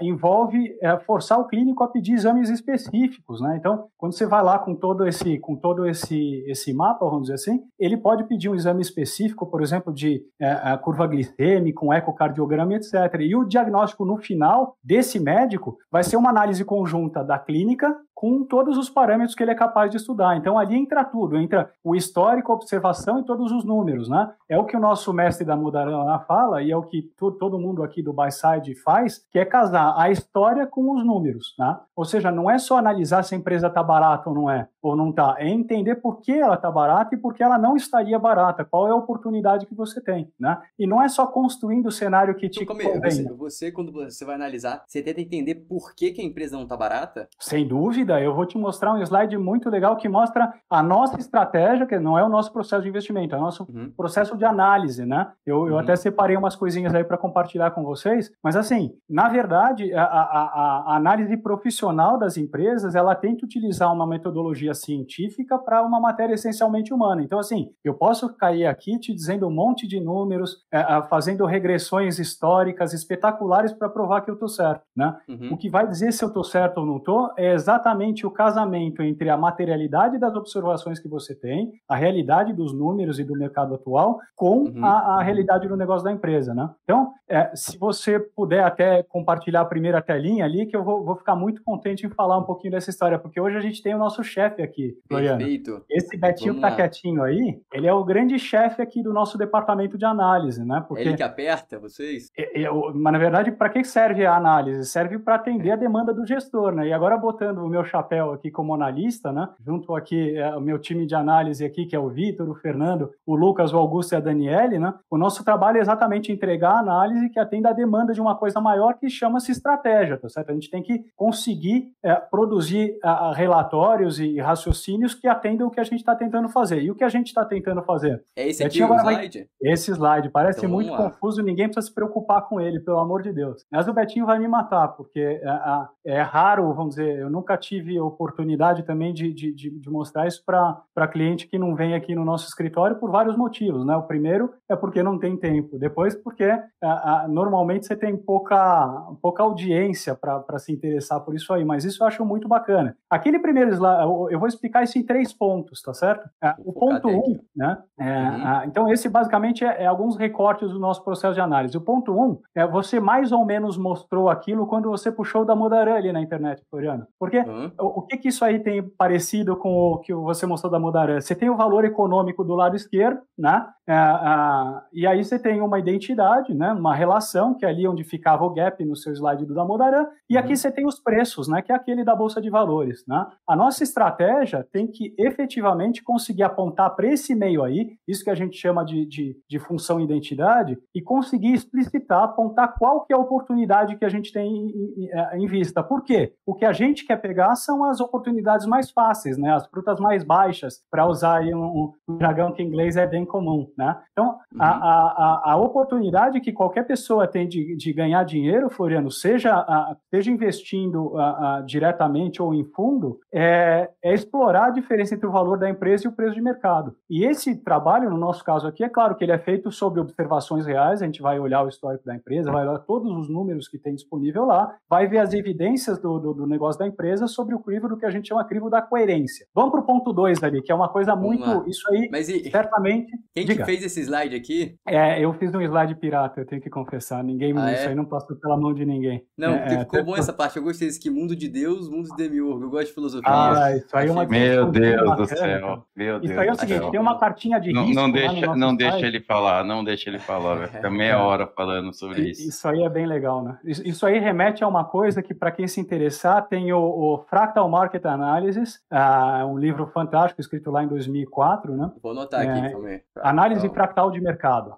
envolve forçar o clínico a pedir exames específicos. Né? Então, quando você vai lá com todo esse, com todo esse, esse mapa, vamos dizer assim, ele pode pedir um exame específico, por exemplo, de curva glicêmica, um ecocardiograma, etc. E o diagnóstico no final desse médico vai ser uma análise conjunta da clínica com todos os parâmetros que ele é capaz de estudar. Então ali entra tudo, entra o histórico, a observação e todos os números, né? É o que o nosso mestre da Mudarana fala e é o que todo mundo aqui do Byside faz, que é casar a história com os números, né? Ou seja, não é só analisar se a empresa está barata ou não é, ou não está, é entender por que ela está barata e por que ela não estaria barata, qual é a oportunidade que você tem, né? E não é só construindo o cenário que te convém. Você, você, quando você vai analisar, você tenta entender por que, que a empresa não está barata? Sem dúvida, eu vou te mostrar um slide muito legal que mostra a nossa estratégia, que não é o nosso processo de investimento, é o nosso uhum. processo de análise, né? Eu, uhum. eu até separei umas coisinhas aí para compartilhar com vocês, mas assim, na verdade, a, a, a, análise profissional das empresas, ela tem que utilizar uma metodologia científica para uma matéria essencialmente humana. Então, assim, eu posso cair aqui te dizendo um monte de números, é, fazendo regressões históricas espetaculares para provar que eu estou certo, né? Uhum. O que vai dizer se eu estou certo ou não estou é exatamente exatamente o casamento entre a materialidade das observações que você tem, a realidade dos números e do mercado atual, com uhum. a, a, realidade do negócio da empresa, né? Então, é, se você puder até compartilhar a primeira telinha ali, que eu vou, vou, ficar muito contente em falar um pouquinho dessa história, porque hoje a gente tem o nosso chefe aqui, Floriano. Perfeito. Esse Betinho Vamos que tá lá. quietinho aí, ele é o grande chefe aqui do nosso departamento de análise, né? Porque, ele que aperta vocês? É, é, mas, na verdade, para que serve a análise? Serve para atender a demanda do gestor, né? E agora, botando o meu chapéu aqui como analista, né? Junto aqui é, o meu time de análise aqui, que é o Vitor, o Fernando, o Lucas, o Augusto e a Daniele, né? O nosso trabalho é exatamente entregar a análise que atenda a demanda de uma coisa maior que chama-se estratégia, tá certo? A gente tem que conseguir é, produzir a, relatórios e raciocínios que atendam o que a gente está tentando fazer. E o que a gente está tentando fazer? É esse aqui o slide? Vai... Esse slide. Parece então, muito confuso, ninguém precisa se preocupar com ele, pelo amor de Deus. Mas o Betinho vai me matar, porque é, é raro, vamos dizer, eu nunca tive tive oportunidade também de, de, de mostrar isso para cliente que não vem aqui no nosso escritório por vários motivos. Né? O primeiro é porque não tem tempo, depois porque a, a, normalmente você tem pouca, pouca audiência para se interessar por isso aí, mas isso eu acho muito bacana. Aquele primeiro slide, eu vou explicar isso em três pontos, tá certo? É, o ponto um, né? É, uhum. então esse basicamente é, é, alguns recortes do nosso processo de análise. O ponto um é você mais ou menos mostrou aquilo quando você puxou da Modarã ali na internet, Floriano. Porque uhum o que, que isso aí tem parecido com o que você mostrou da Mudarã? Você tem o valor econômico do lado esquerdo, né? É, e aí você tem uma identidade, né? Uma relação, que é ali onde ficava o gap no seu slide do Damodaran, e aqui uhum. você tem os preços, né? Que é aquele da Bolsa de Valores, né? A nossa estratégia tem que efetivamente conseguir apontar para esse meio aí, isso que a gente chama de, de, de função identidade, e conseguir explicitar, apontar qual que é a oportunidade que a gente tem em, em, em vista. Por quê? O que a gente quer pegar são as oportunidades mais fáceis, né? As frutas mais baixas, para usar aí um, um jargão que em inglês é bem comum, né? Então, uhum. a, a, a, oportunidade que qualquer pessoa tem de, de ganhar dinheiro, Floriano, seja, a, seja investindo diretamente ou em fundo, é, é explorar a diferença entre o valor da empresa e o preço de mercado. E esse trabalho, no nosso caso aqui, é claro que ele é feito sobre observações reais, a gente vai olhar o histórico da empresa, vai olhar todos os números que tem disponível lá, vai ver as evidências do, do, do negócio da empresa sobre o crivo do que a gente chama crivo da coerência. Vamos para o ponto 2 ali, que é uma coisa muito. Isso aí, e, certamente. Quem que que fez esse slide aqui? É, eu fiz um slide pirata, eu tenho que confessar. Ninguém, ah, isso é? aí não passou pela mão de ninguém. Não, é, ficou é, bom essa parte. Eu gostei desse que mundo de Deus, mundo de demiurgo. Eu gosto de filosofia. Ah, isso aí é uma Meu Deus do céu. Meu Deus isso aí é o seguinte, tem uma cartinha de risco. Não, não deixa, não deixa ele falar, não deixa ele falar, velho. Fica meia hora falando sobre isso. Isso aí é bem legal, né? Isso aí remete a uma coisa que, para quem se interessar, tem o, o Fractal Market Analysis, uh, um livro fantástico escrito lá em 2004, né? Vou anotar é, aqui também. Análise fractal de mercado.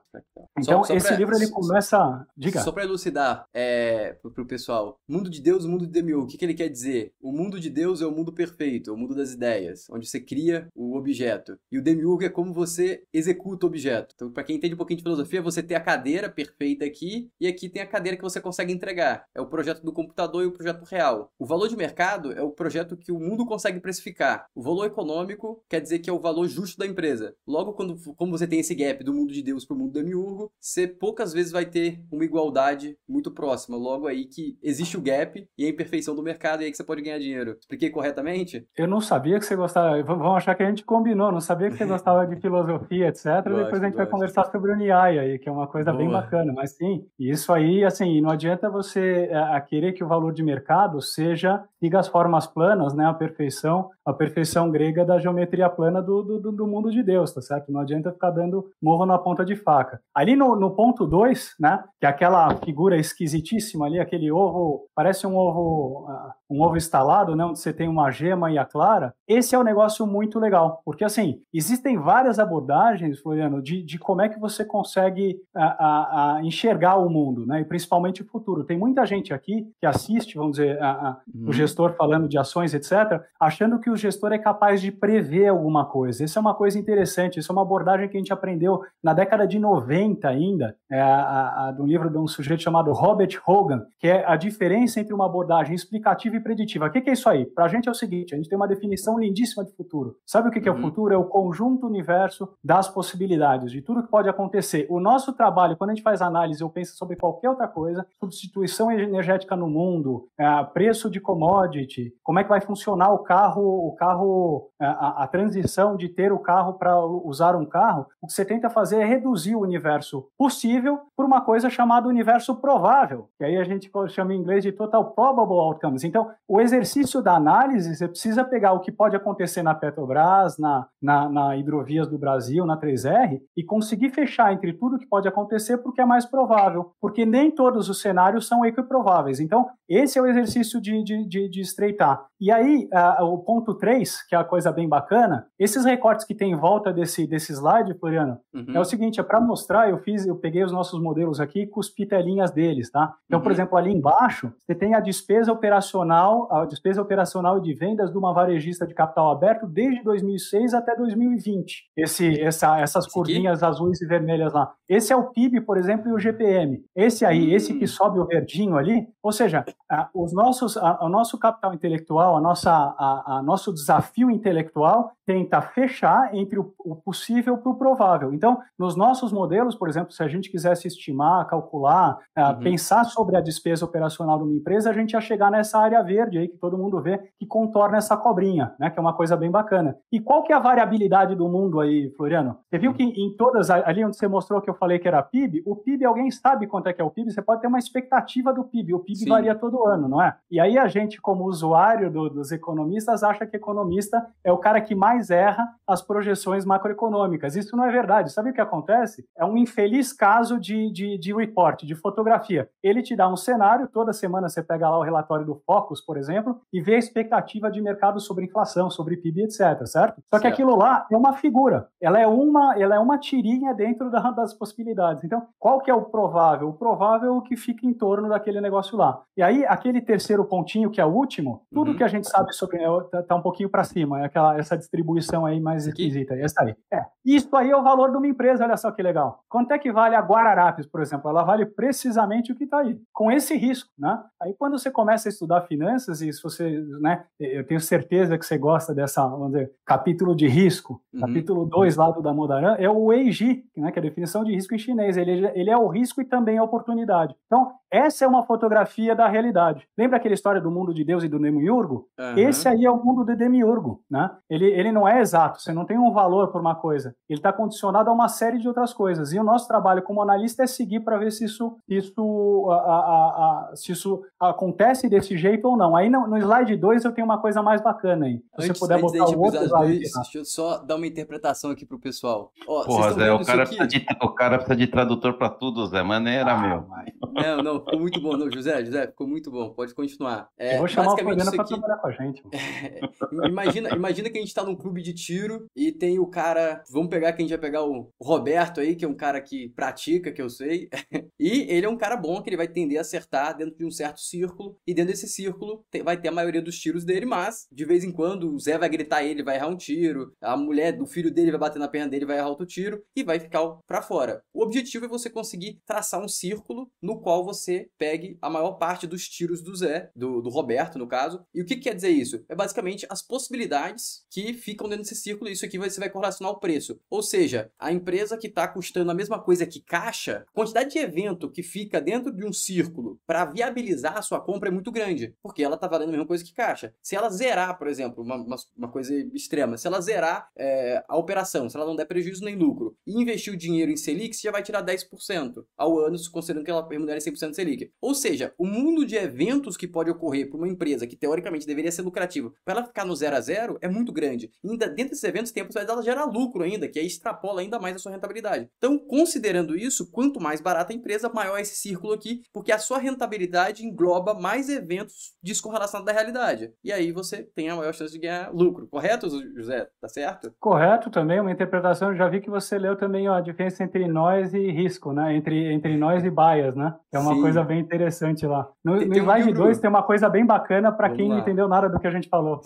Então, só, só esse pra, livro ele começa. Diga. Só para elucidar é, para o pessoal: mundo de Deus, mundo de Demiurgo. O que, que ele quer dizer? O mundo de Deus é o mundo perfeito, é o mundo das ideias, onde você cria o objeto. E o Demiurgo é como você executa o objeto. Então, para quem entende um pouquinho de filosofia, você tem a cadeira perfeita aqui e aqui tem a cadeira que você consegue entregar. É o projeto do computador e o projeto real. O valor de mercado é o projeto que o mundo consegue precificar. O valor econômico quer dizer que é o valor justo da empresa. Logo, quando, como você tem esse gap do mundo de Deus para o mundo do Demiurgo, você poucas vezes vai ter uma igualdade muito próxima. Logo aí que existe o gap e a imperfeição do mercado e aí que você pode ganhar dinheiro. Expliquei corretamente? Eu não sabia que você gostava. Vão achar que a gente combinou. Não sabia que você gostava de filosofia, etc. Gosto, Depois a gente gosto. vai conversar sobre o NIAI aí, que é uma coisa Boa. bem bacana. Mas sim, isso aí, assim, não adianta você é, a, querer que o valor de mercado seja siga as formas planas, né? A perfeição, a perfeição grega da geometria plana do, do, do mundo de Deus, tá certo? Não adianta ficar dando morro na ponta de faca. Ali no, no ponto 2, né? Que é aquela figura esquisitíssima ali, aquele ovo, parece um ovo, ah, um ovo instalado, né? Onde você tem uma gema e a clara. Esse é um negócio muito legal, porque assim, existem várias abordagens, Floriano, de, de como é que você consegue a, a, a enxergar o mundo, né? E principalmente o futuro. Tem muita gente aqui que assiste, vamos dizer, a, uhum. o gestor falando de ações, etc., achando que o gestor é capaz de prever alguma coisa. Isso é uma coisa interessante, isso é uma abordagem que a gente aprendeu na década de 90 ainda, é a, a, do livro de um sujeito chamado Robert Hogan, que é a diferença entre uma abordagem explicativa e preditiva. O que, que é isso aí? Para a gente é o seguinte, a gente tem uma definição lindíssima de futuro. Sabe o que, que uhum. é o uhum. futuro? É o conjunto universo das possibilidades, de tudo que pode acontecer. O nosso trabalho, quando a gente faz análise ou pensa sobre qualquer outra coisa, substituição energética no mundo, é, preço de commodity, como é que vai funcionar o carro, o carro, é, a, a transição de ter o carro para usar um carro, o que você tenta fazer é reduzir o universo possível por uma coisa chamada universo provável, que aí a gente chama em inglês de total probable outcomes. Então, o exercício da análise, você precisa pegar o que pode acontecer na Petrobras, na, na, na Hidrovias do Brasil, na 3R, e conseguir fechar entre tudo que pode acontecer porque é mais provável, porque nem todos os cenários são equiprováveis. Então, esse é o exercício de, de, de, de estreitar. E aí, o ponto 3, que é a coisa bem bacana, esses recortes que tem em volta desse, desse slide, Floriano, uhum. é o seguinte, é para mostrar, eu fiz, eu peguei os nossos modelos aqui e cuspi telinhas deles, tá? Então, uhum. por exemplo, ali embaixo, você tem a despesa operacional, a despesa operacional de vendas de uma varejista de capital aberto desde 2006 até 2020. Esse, essa, essas curvinhas azuis e vermelhas lá. Esse é o PIB, por exemplo, e o GPM. Esse aí, uhum. esse que sobe o verdinho ali, ou seja, a, os nossos, a, o nosso capital intelectual, a nossa, a, a nosso desafio intelectual tenta fechar entre o, o possível para o provável. Então, nos nossos modelos, por exemplo, se a gente quisesse estimar, calcular, uh, uhum. pensar sobre a despesa operacional de uma empresa, a gente ia chegar nessa área verde aí que todo mundo vê que contorna essa cobrinha, né? Que é uma coisa bem bacana. E qual que é a variabilidade do mundo aí, Floriano? Você viu que em todas ali onde você mostrou que eu falei que era PIB, o PIB alguém sabe quanto é que é o PIB? Você pode ter uma expectativa do PIB. O PIB Sim. varia todo ano, não é? E aí a gente, como usuário do, dos economistas, acha que economista é o cara que mais erra as projeções macroeconômicas. Isso não é verdade. Sabe o que acontece? É um infeliz caso de, de, de report, de fotografia. Ele te dá um cenário, toda semana você pega lá o relatório do Focus, por exemplo, e vê a expectativa de mercado sobre inflação, sobre PIB, etc, certo? Só que certo. aquilo lá é uma figura. Ela é uma, ela é uma tirinha dentro da, das possibilidades. Então, qual que é o provável? O provável é o que fica em torno daquele negócio lá. E aí, aquele terceiro pontinho, que é o último, tudo uhum. que a gente sabe sobre... É, tá, tá um pouquinho para cima, é aquela, essa distribuição aí mais esquisita. Essa aí. É. Isso aí é o valor de uma empresa, olha só que legal. Quanto é que vale a Guararapes, por exemplo? Ela vale precisamente o que está aí, com esse risco, né? Aí quando você começa a estudar finanças, e se você, né, eu tenho certeza que você gosta dessa, vamos dizer, capítulo de risco, uhum. capítulo 2 lá do Damodaran, é o Eiji, né, que é a definição de risco em chinês. Ele, ele é o risco e também a oportunidade. Então, essa é uma fotografia da realidade. Lembra aquela história do mundo de Deus e do Demiurgo? Uhum. Esse aí é o mundo de Demiurgo, né? Ele, ele não é exato, você não tem um valor por uma coisa. Ele está condicionado a uma série de outras coisas. E o nosso trabalho como analista é seguir para ver se isso, isso, a, a, a, se isso acontece desse jeito ou não. Aí no, no slide 2 eu tenho uma coisa mais bacana aí. Se antes, você puder botar o outro slide. Dois, deixa eu só dar uma interpretação aqui pro pessoal. Ó, Porra, Zé, o cara, precisa de, o cara precisa de tradutor para tudo, Zé. Maneira, ah, meu. Não, não, ficou muito bom. Não, José, José, ficou muito bom. Pode continuar. É, eu vou chamar o Fabiano para trabalhar com a gente. imagina, imagina que a gente está num clube de tiro e tem o cara. Vamos pegar que a gente vai pegar o Roberto aí, que é um cara que pratica, que eu sei. e ele é um cara bom, que ele vai tender a acertar dentro de um certo círculo. E dentro desse círculo vai ter a maioria dos tiros dele, mas de vez em quando o Zé vai gritar ele, vai errar um tiro. A mulher do filho dele vai bater na perna dele, vai errar outro tiro e vai ficar para fora. O objetivo é você conseguir traçar um círculo no qual você pegue a maior parte dos tiros do Zé, do, do Roberto, no caso. E o que, que quer dizer isso? É basicamente as possibilidades que dentro desse círculo, e isso aqui você vai correlacionar o preço. Ou seja, a empresa que está custando a mesma coisa que caixa, a quantidade de evento que fica dentro de um círculo para viabilizar a sua compra é muito grande, porque ela está valendo a mesma coisa que caixa. Se ela zerar, por exemplo, uma, uma, uma coisa extrema, se ela zerar é, a operação, se ela não der prejuízo nem lucro, e investir o dinheiro em Selic, você já vai tirar 10% ao ano, considerando que ela remunera 100% Selic. Ou seja, o mundo de eventos que pode ocorrer para uma empresa que teoricamente deveria ser lucrativa, para ela ficar no zero a zero, é muito grande. Ainda dentro desses eventos tem a possibilidade dela gerar lucro ainda, que aí extrapola ainda mais a sua rentabilidade. Então, considerando isso, quanto mais barata a empresa, maior é esse círculo aqui, porque a sua rentabilidade engloba mais eventos descorrelacionados da realidade. E aí você tem a maior chance de ganhar lucro. Correto, José? Tá certo? Correto também, uma interpretação, eu já vi que você leu também ó, a diferença entre nós e risco, né? Entre, entre nós e bias, né? É uma Sim. coisa bem interessante lá. No, tem, no slide 2 tem uma coisa bem bacana para quem lá. não entendeu nada do que a gente falou.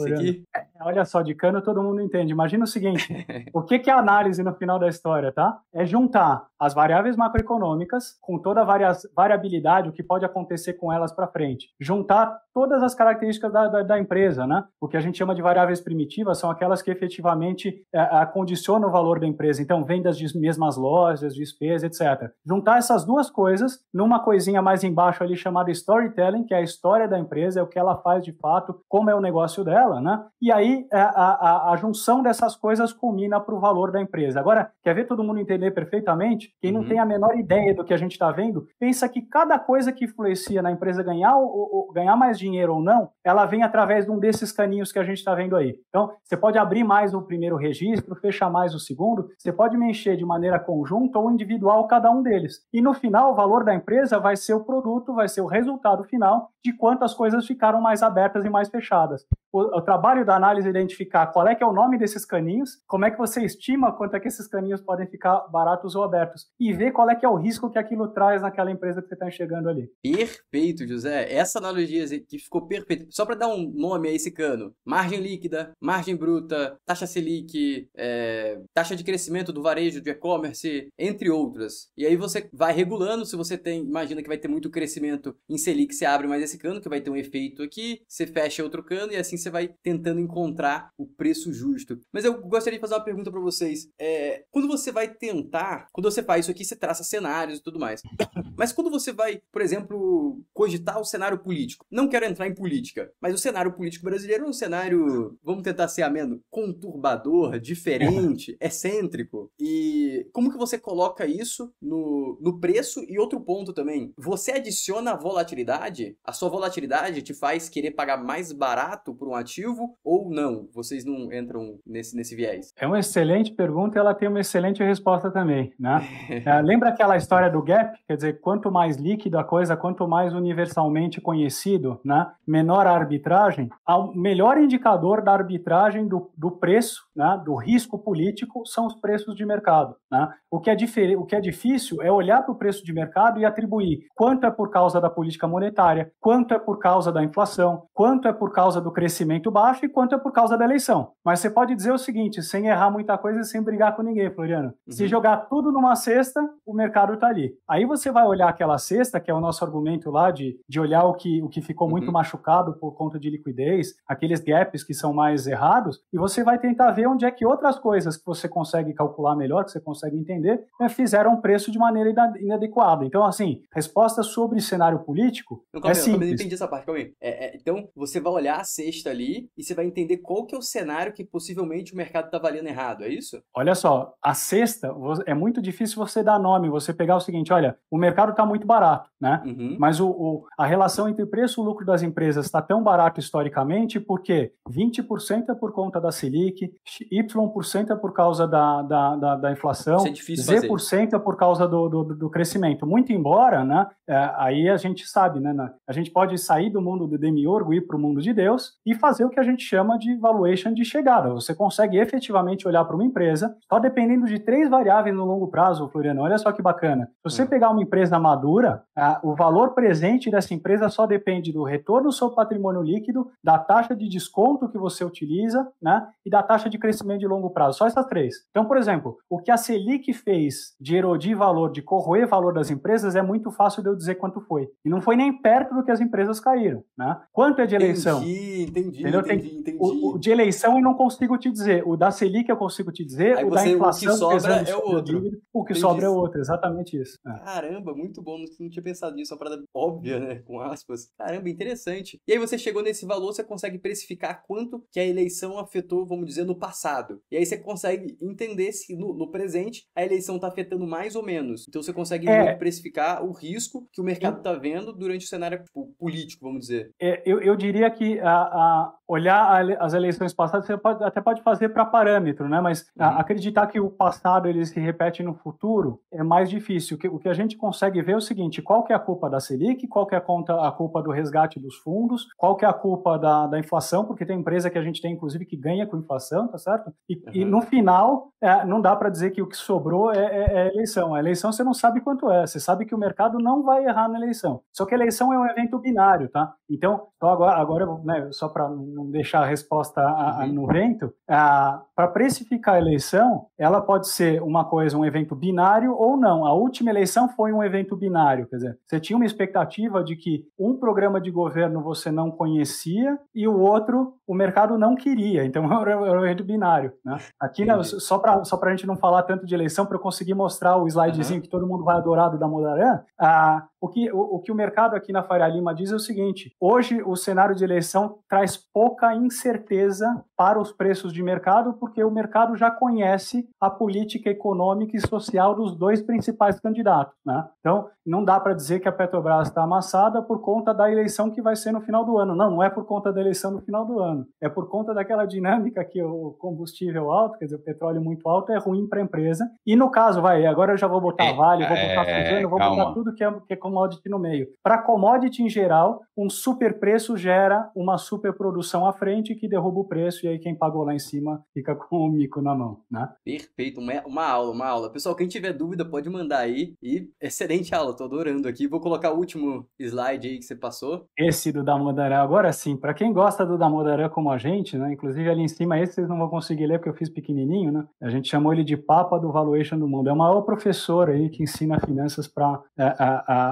É, olha só, de cano todo mundo entende. Imagina o seguinte: o que, que é análise no final da história, tá? É juntar as variáveis macroeconômicas com toda a variabilidade, o que pode acontecer com elas para frente. Juntar todas as características da, da, da, empresa, né? O que a gente chama de variáveis primitivas são aquelas que efetivamente é, condicionam o valor da empresa. Então, vendas de mesmas lojas, despesas, etc. Juntar essas duas coisas numa coisinha mais embaixo ali chamada storytelling, que é a história da empresa, é o que ela faz de fato, como é o negócio dela, né? E aí é, a, a, a junção dessas coisas culmina para o valor da empresa. Agora, quer ver todo mundo entender perfeitamente? Quem não uhum. tem a menor ideia do que a gente está vendo, pensa que cada coisa que influencia na empresa ganhar, ou, ou, ganhar mais dinheiro ou não, ela vem através de um desses caninhos que a gente está vendo aí. Então, você pode abrir mais o primeiro registro, fechar mais o segundo, você pode mexer de maneira conjunta ou individual cada um deles. E no final, o valor da empresa vai ser o produto, vai ser o resultado final de quantas coisas ficaram mais abertas e mais fechadas. O, o trabalho da análise é identificar qual é que é o nome desses caninhos, como é que você estima quanto é que esses caninhos podem ficar baratos ou abertos e ver qual é que é o risco que aquilo traz naquela empresa que você está enxergando ali. Perfeito, José. Essa analogia que ficou perfeita. Só para dar um nome a esse cano: margem líquida, margem bruta, taxa Selic, é, taxa de crescimento do varejo, de e-commerce, entre outras. E aí você vai regulando. Se você tem, imagina que vai ter muito crescimento em Selic, você abre mais esse cano, que vai ter um efeito aqui, você fecha outro cano e assim você vai tentando encontrar o preço justo. Mas eu gostaria de fazer uma pergunta para vocês. É, quando você vai tentar, quando você faz isso aqui, você traça cenários e tudo mais. Mas quando você vai, por exemplo, cogitar o cenário político, não quero entrar em política, mas o cenário político brasileiro é um cenário, vamos tentar ser ameno, conturbador, diferente, excêntrico. E como que você coloca isso no, no preço? E outro ponto também, você adiciona a volatilidade? A sua volatilidade te faz querer pagar mais barato por um ativo ou não? Vocês não entram nesse, nesse viés? É uma excelente pergunta e ela tem uma excelente resposta também, né? é, lembra aquela história do gap? Quer dizer, quanto mais líquido a coisa, quanto mais universalmente conhecido, né? menor a arbitragem. O melhor indicador da arbitragem do, do preço, né? do risco político, são os preços de mercado. Né? O, que é o que é difícil é olhar para o preço de mercado e atribuir quanto é por causa da política monetária, quanto é por causa da inflação, quanto é por causa do crescimento baixo e quanto é por causa da eleição. Mas você pode dizer o seguinte, sem errar muita coisa e sem brigar com ninguém, Floriano. Uhum. Se jogar tudo numa cesta, o mercado está ali. Aí você vai olhar aquela cesta, que é o nosso argumento lá de, de olhar o que, o que ficou uhum. muito machucado por conta de liquidez, aqueles gaps que são mais errados, e você vai tentar ver onde é que outras coisas que você consegue calcular melhor, que você consegue entender, né, fizeram preço de maneira inadequada. Então, assim, resposta sobre cenário político não, calma é aí, simples. Eu entendi essa parte, calma aí. É, é, então, você vai olhar a cesta ali e você vai entender entender qual que é o cenário que possivelmente o mercado está valendo errado, é isso? Olha só, a sexta é muito difícil você dar nome, você pegar o seguinte, olha, o mercado está muito barato, né? Uhum. Mas o, o, a relação entre preço e lucro das empresas está tão barato historicamente porque 20% é por conta da Selic, Y% é por causa da, da, da, da inflação, é Z% é por causa do, do, do, crescimento. Muito embora, né? É, aí a gente sabe, né? A gente pode sair do mundo do demiurgo, ir para o mundo de Deus e fazer o que a gente chama de valuation de chegada. Você consegue efetivamente olhar para uma empresa, só dependendo de três variáveis no longo prazo, Floriano. Olha só que bacana. Se você hum. pegar uma empresa madura, o valor presente dessa empresa só depende do retorno do seu patrimônio líquido, da taxa de desconto que você utiliza, né? E da taxa de crescimento de longo prazo. Só essas três. Então, por exemplo, o que a Selic fez de erodir valor, de corroer valor das empresas, é muito fácil de eu dizer quanto foi. E não foi nem perto do que as empresas caíram, né? Quanto é de eleição? Entendi, entendi, entendi, entendi. O, o, de eleição eu não consigo te dizer. O da Selic eu consigo te dizer. Aí o da inflação, o que sobra é o outro. Dívida, o que sobra é o outro, exatamente isso. É. Caramba, muito bom. Não tinha pensado nisso. É uma parada óbvia, né? Com aspas. Caramba, interessante. E aí você chegou nesse valor, você consegue precificar quanto que a eleição afetou, vamos dizer, no passado. E aí você consegue entender se no, no presente a eleição está afetando mais ou menos. Então você consegue é. precificar o risco que o mercado está vendo durante o cenário político, vamos dizer. É, eu, eu diria que a, a olhar as eleições passadas você pode, até pode fazer para parâmetro, né? Mas uhum. acreditar que o passado ele se repete no futuro é mais difícil. O que, o que a gente consegue ver é o seguinte: qual que é a culpa da Selic, qual que é a, conta, a culpa do resgate dos fundos, qual que é a culpa da, da inflação, porque tem empresa que a gente tem, inclusive, que ganha com inflação, tá certo? E, uhum. e no final, é, não dá para dizer que o que sobrou é, é, é, eleição. A eleição você não sabe quanto é, você sabe que o mercado não vai errar na eleição. Só que a eleição é um evento binário, tá? Então, agora, agora né, só para não deixar a resposta a, a, uhum. no vento, para precificar a eleição, ela pode ser uma coisa, um evento binário ou não. A última eleição foi um evento binário, quer dizer, você tinha uma expectativa de que um programa de governo você não conhecia e o outro o mercado não queria, então era um evento binário. Né? Aqui, né, só para só a gente não falar tanto de eleição, para eu conseguir mostrar o slidezinho uhum. que todo mundo vai adorar do da Modaran, ah, o, que, o, o, que o mercado aqui na Faria Lima diz é o seguinte: hoje o cenário de eleição traz pouca incerteza para os preços de mercado, porque o mercado já conhece a política econômica e social dos dois principais candidatos. Né? Então, não dá para dizer que a Petrobras está amassada por conta da eleição que vai ser no final do ano. Não, não é por conta da eleição no final do ano. É por conta daquela dinâmica que o combustível alto, quer dizer, o petróleo muito alto, é ruim para a empresa. E no caso, vai, agora eu já vou botar é, Vale, vou botar é, vou calma. botar tudo que é, que é commodity no meio. Para commodity em geral, um super preço gera uma super produção à frente que derruba o preço e aí quem pagou lá em cima fica com o mico na mão, né? Perfeito, uma, uma aula, uma aula. Pessoal, quem tiver dúvida pode mandar aí e excelente aula, tô adorando aqui. Vou colocar o último slide aí que você passou. Esse do Damodarã, agora sim, para quem gosta do Damodarã como a gente, né? Inclusive ali em cima esse vocês não vão conseguir ler porque eu fiz pequenininho, né? A gente chamou ele de Papa do Valuation do Mundo. É o maior professor aí que ensina finanças para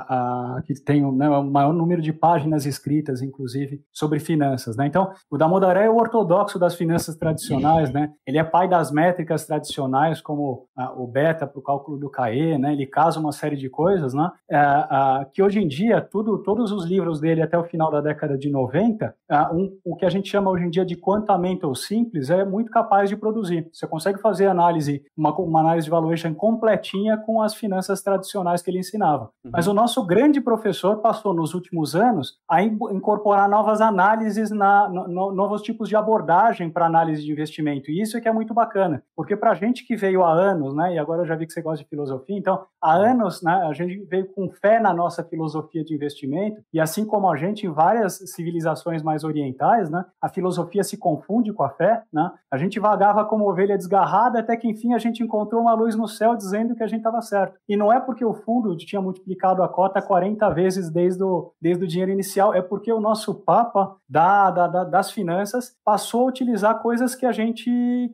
a, a, a, que tem né, o maior número de páginas escritas, inclusive, sobre finanças. Né? Então, o Damodaré é o ortodoxo das finanças tradicionais, né? ele é pai das métricas tradicionais, como o beta para o cálculo do CAE, né? ele casa uma série de coisas, né? É, que hoje em dia, tudo, todos os livros dele até o final da década de 90, um, o que a gente chama hoje em dia de quantamental simples, é muito capaz de produzir. Você consegue fazer análise, uma, uma análise de valuation completinha com as finanças tradicionais que ele ensinava. Uhum. Mas o nosso grande professor passou nos últimos anos a incorporar novas análises, na, no, novos tipos de abordagem para análise de investimento. E isso é que é muito bacana, porque para a gente que veio há anos, né, e agora eu já vi que você gosta de filosofia, então há anos né, a gente veio com fé na nossa filosofia de investimento, e assim como a gente em várias civilizações mais orientais, né, a filosofia se confunde com a fé, né, a gente vagava como ovelha desgarrada até que enfim a gente encontrou uma luz no céu dizendo que a gente estava certo. E não é porque o fundo tinha multiplicado a cota 40 vezes desde o, desde o dinheiro inicial, é porque o nosso Papa da, da, da, das finanças passou a utilizar coisas que a gente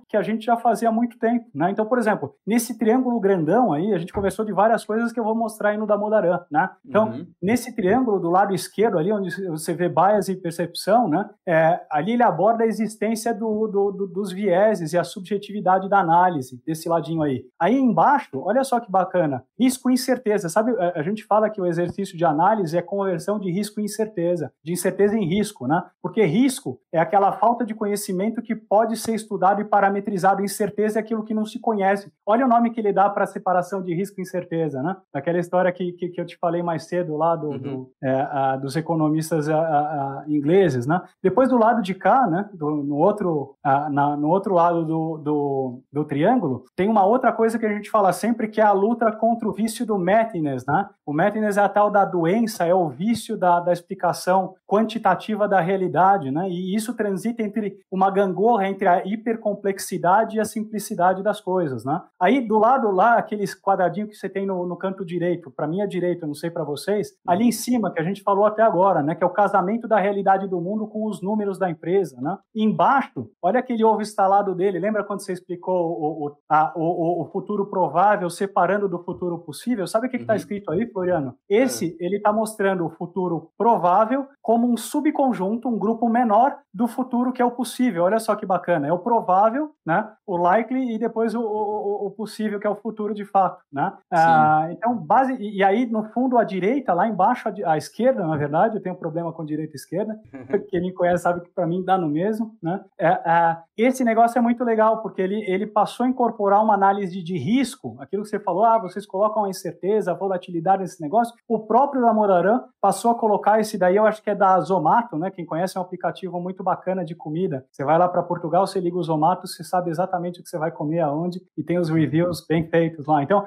que a gente já fazia há muito tempo. Né? Então, por exemplo, nesse triângulo grandão aí, a gente conversou de várias coisas que eu vou mostrar aí no da Modaran. Né? Então, uhum. nesse triângulo do lado esquerdo ali, onde você vê bias e percepção, né? É, ali ele aborda a existência do, do, do, dos vieses e a subjetividade da análise, desse ladinho aí. Aí embaixo, olha só que bacana, risco e incerteza. Sabe, a gente fala que o exercício de análise é conversão de risco em incerteza, de incerteza em risco, né? Porque risco é aquela falta de conhecimento que pode ser estudado e parametrizado. Incerteza é aquilo que não se conhece. Olha o nome que ele dá para a separação de risco e incerteza, né? Daquela história que, que, que, eu te falei mais cedo lá do, uhum. do, é, a, dos economistas a, a, ingleses, né? Depois do lado de cá, né? Do, no, outro, na, no outro lado do, do, do triângulo, tem uma outra coisa que a gente fala sempre que é a luta contra o vício do Matiness, né? O Matiness é a tal da doença, é o vício da, da explicação quantitativa da realidade, né? E isso transita entre uma gangorra entre a hipercomplexidade e a simplicidade das coisas, né? Aí do lado lá, aqueles quadradinhos que você tem no, no canto direito, para mim é direito, não sei para vocês, ali em cima que a gente falou até agora, né? Que é o casamento da realidade do mundo com os números da empresa, né? E embaixo, olha aquele ovo instalado dele. Lembra quando você explicou o, o, a, o, o futuro provável separando do futuro possível? Sabe o que está uhum. escrito aí, Floriano? Esse é. ele está mostrando o futuro provável como um subconjunto, um grupo menor do futuro que é o possível. Olha só que bacana. É o provável, né? O likely e depois o, o, o possível que é o futuro de fato, né? Ah, então base e aí no fundo à direita, lá embaixo à, à esquerda, na verdade, eu tenho um problema com direita e esquerda. Quem me conhece sabe que para mim dá no mesmo, né? É, é, esse negócio é muito legal porque ele ele passou a incorporar uma análise de risco, aquilo que você falou, ah, vocês colocam a incerteza, a volatilidade nesse negócio. O próprio Lamoraran passou a colocar esse daí, eu acho que é da Zomato, né? Quem conhece é um aplicativo muito bacana de comida. Você vai lá para Portugal, você liga o Zomato, você sabe exatamente o que você vai comer aonde e tem os reviews bem feitos lá. Então,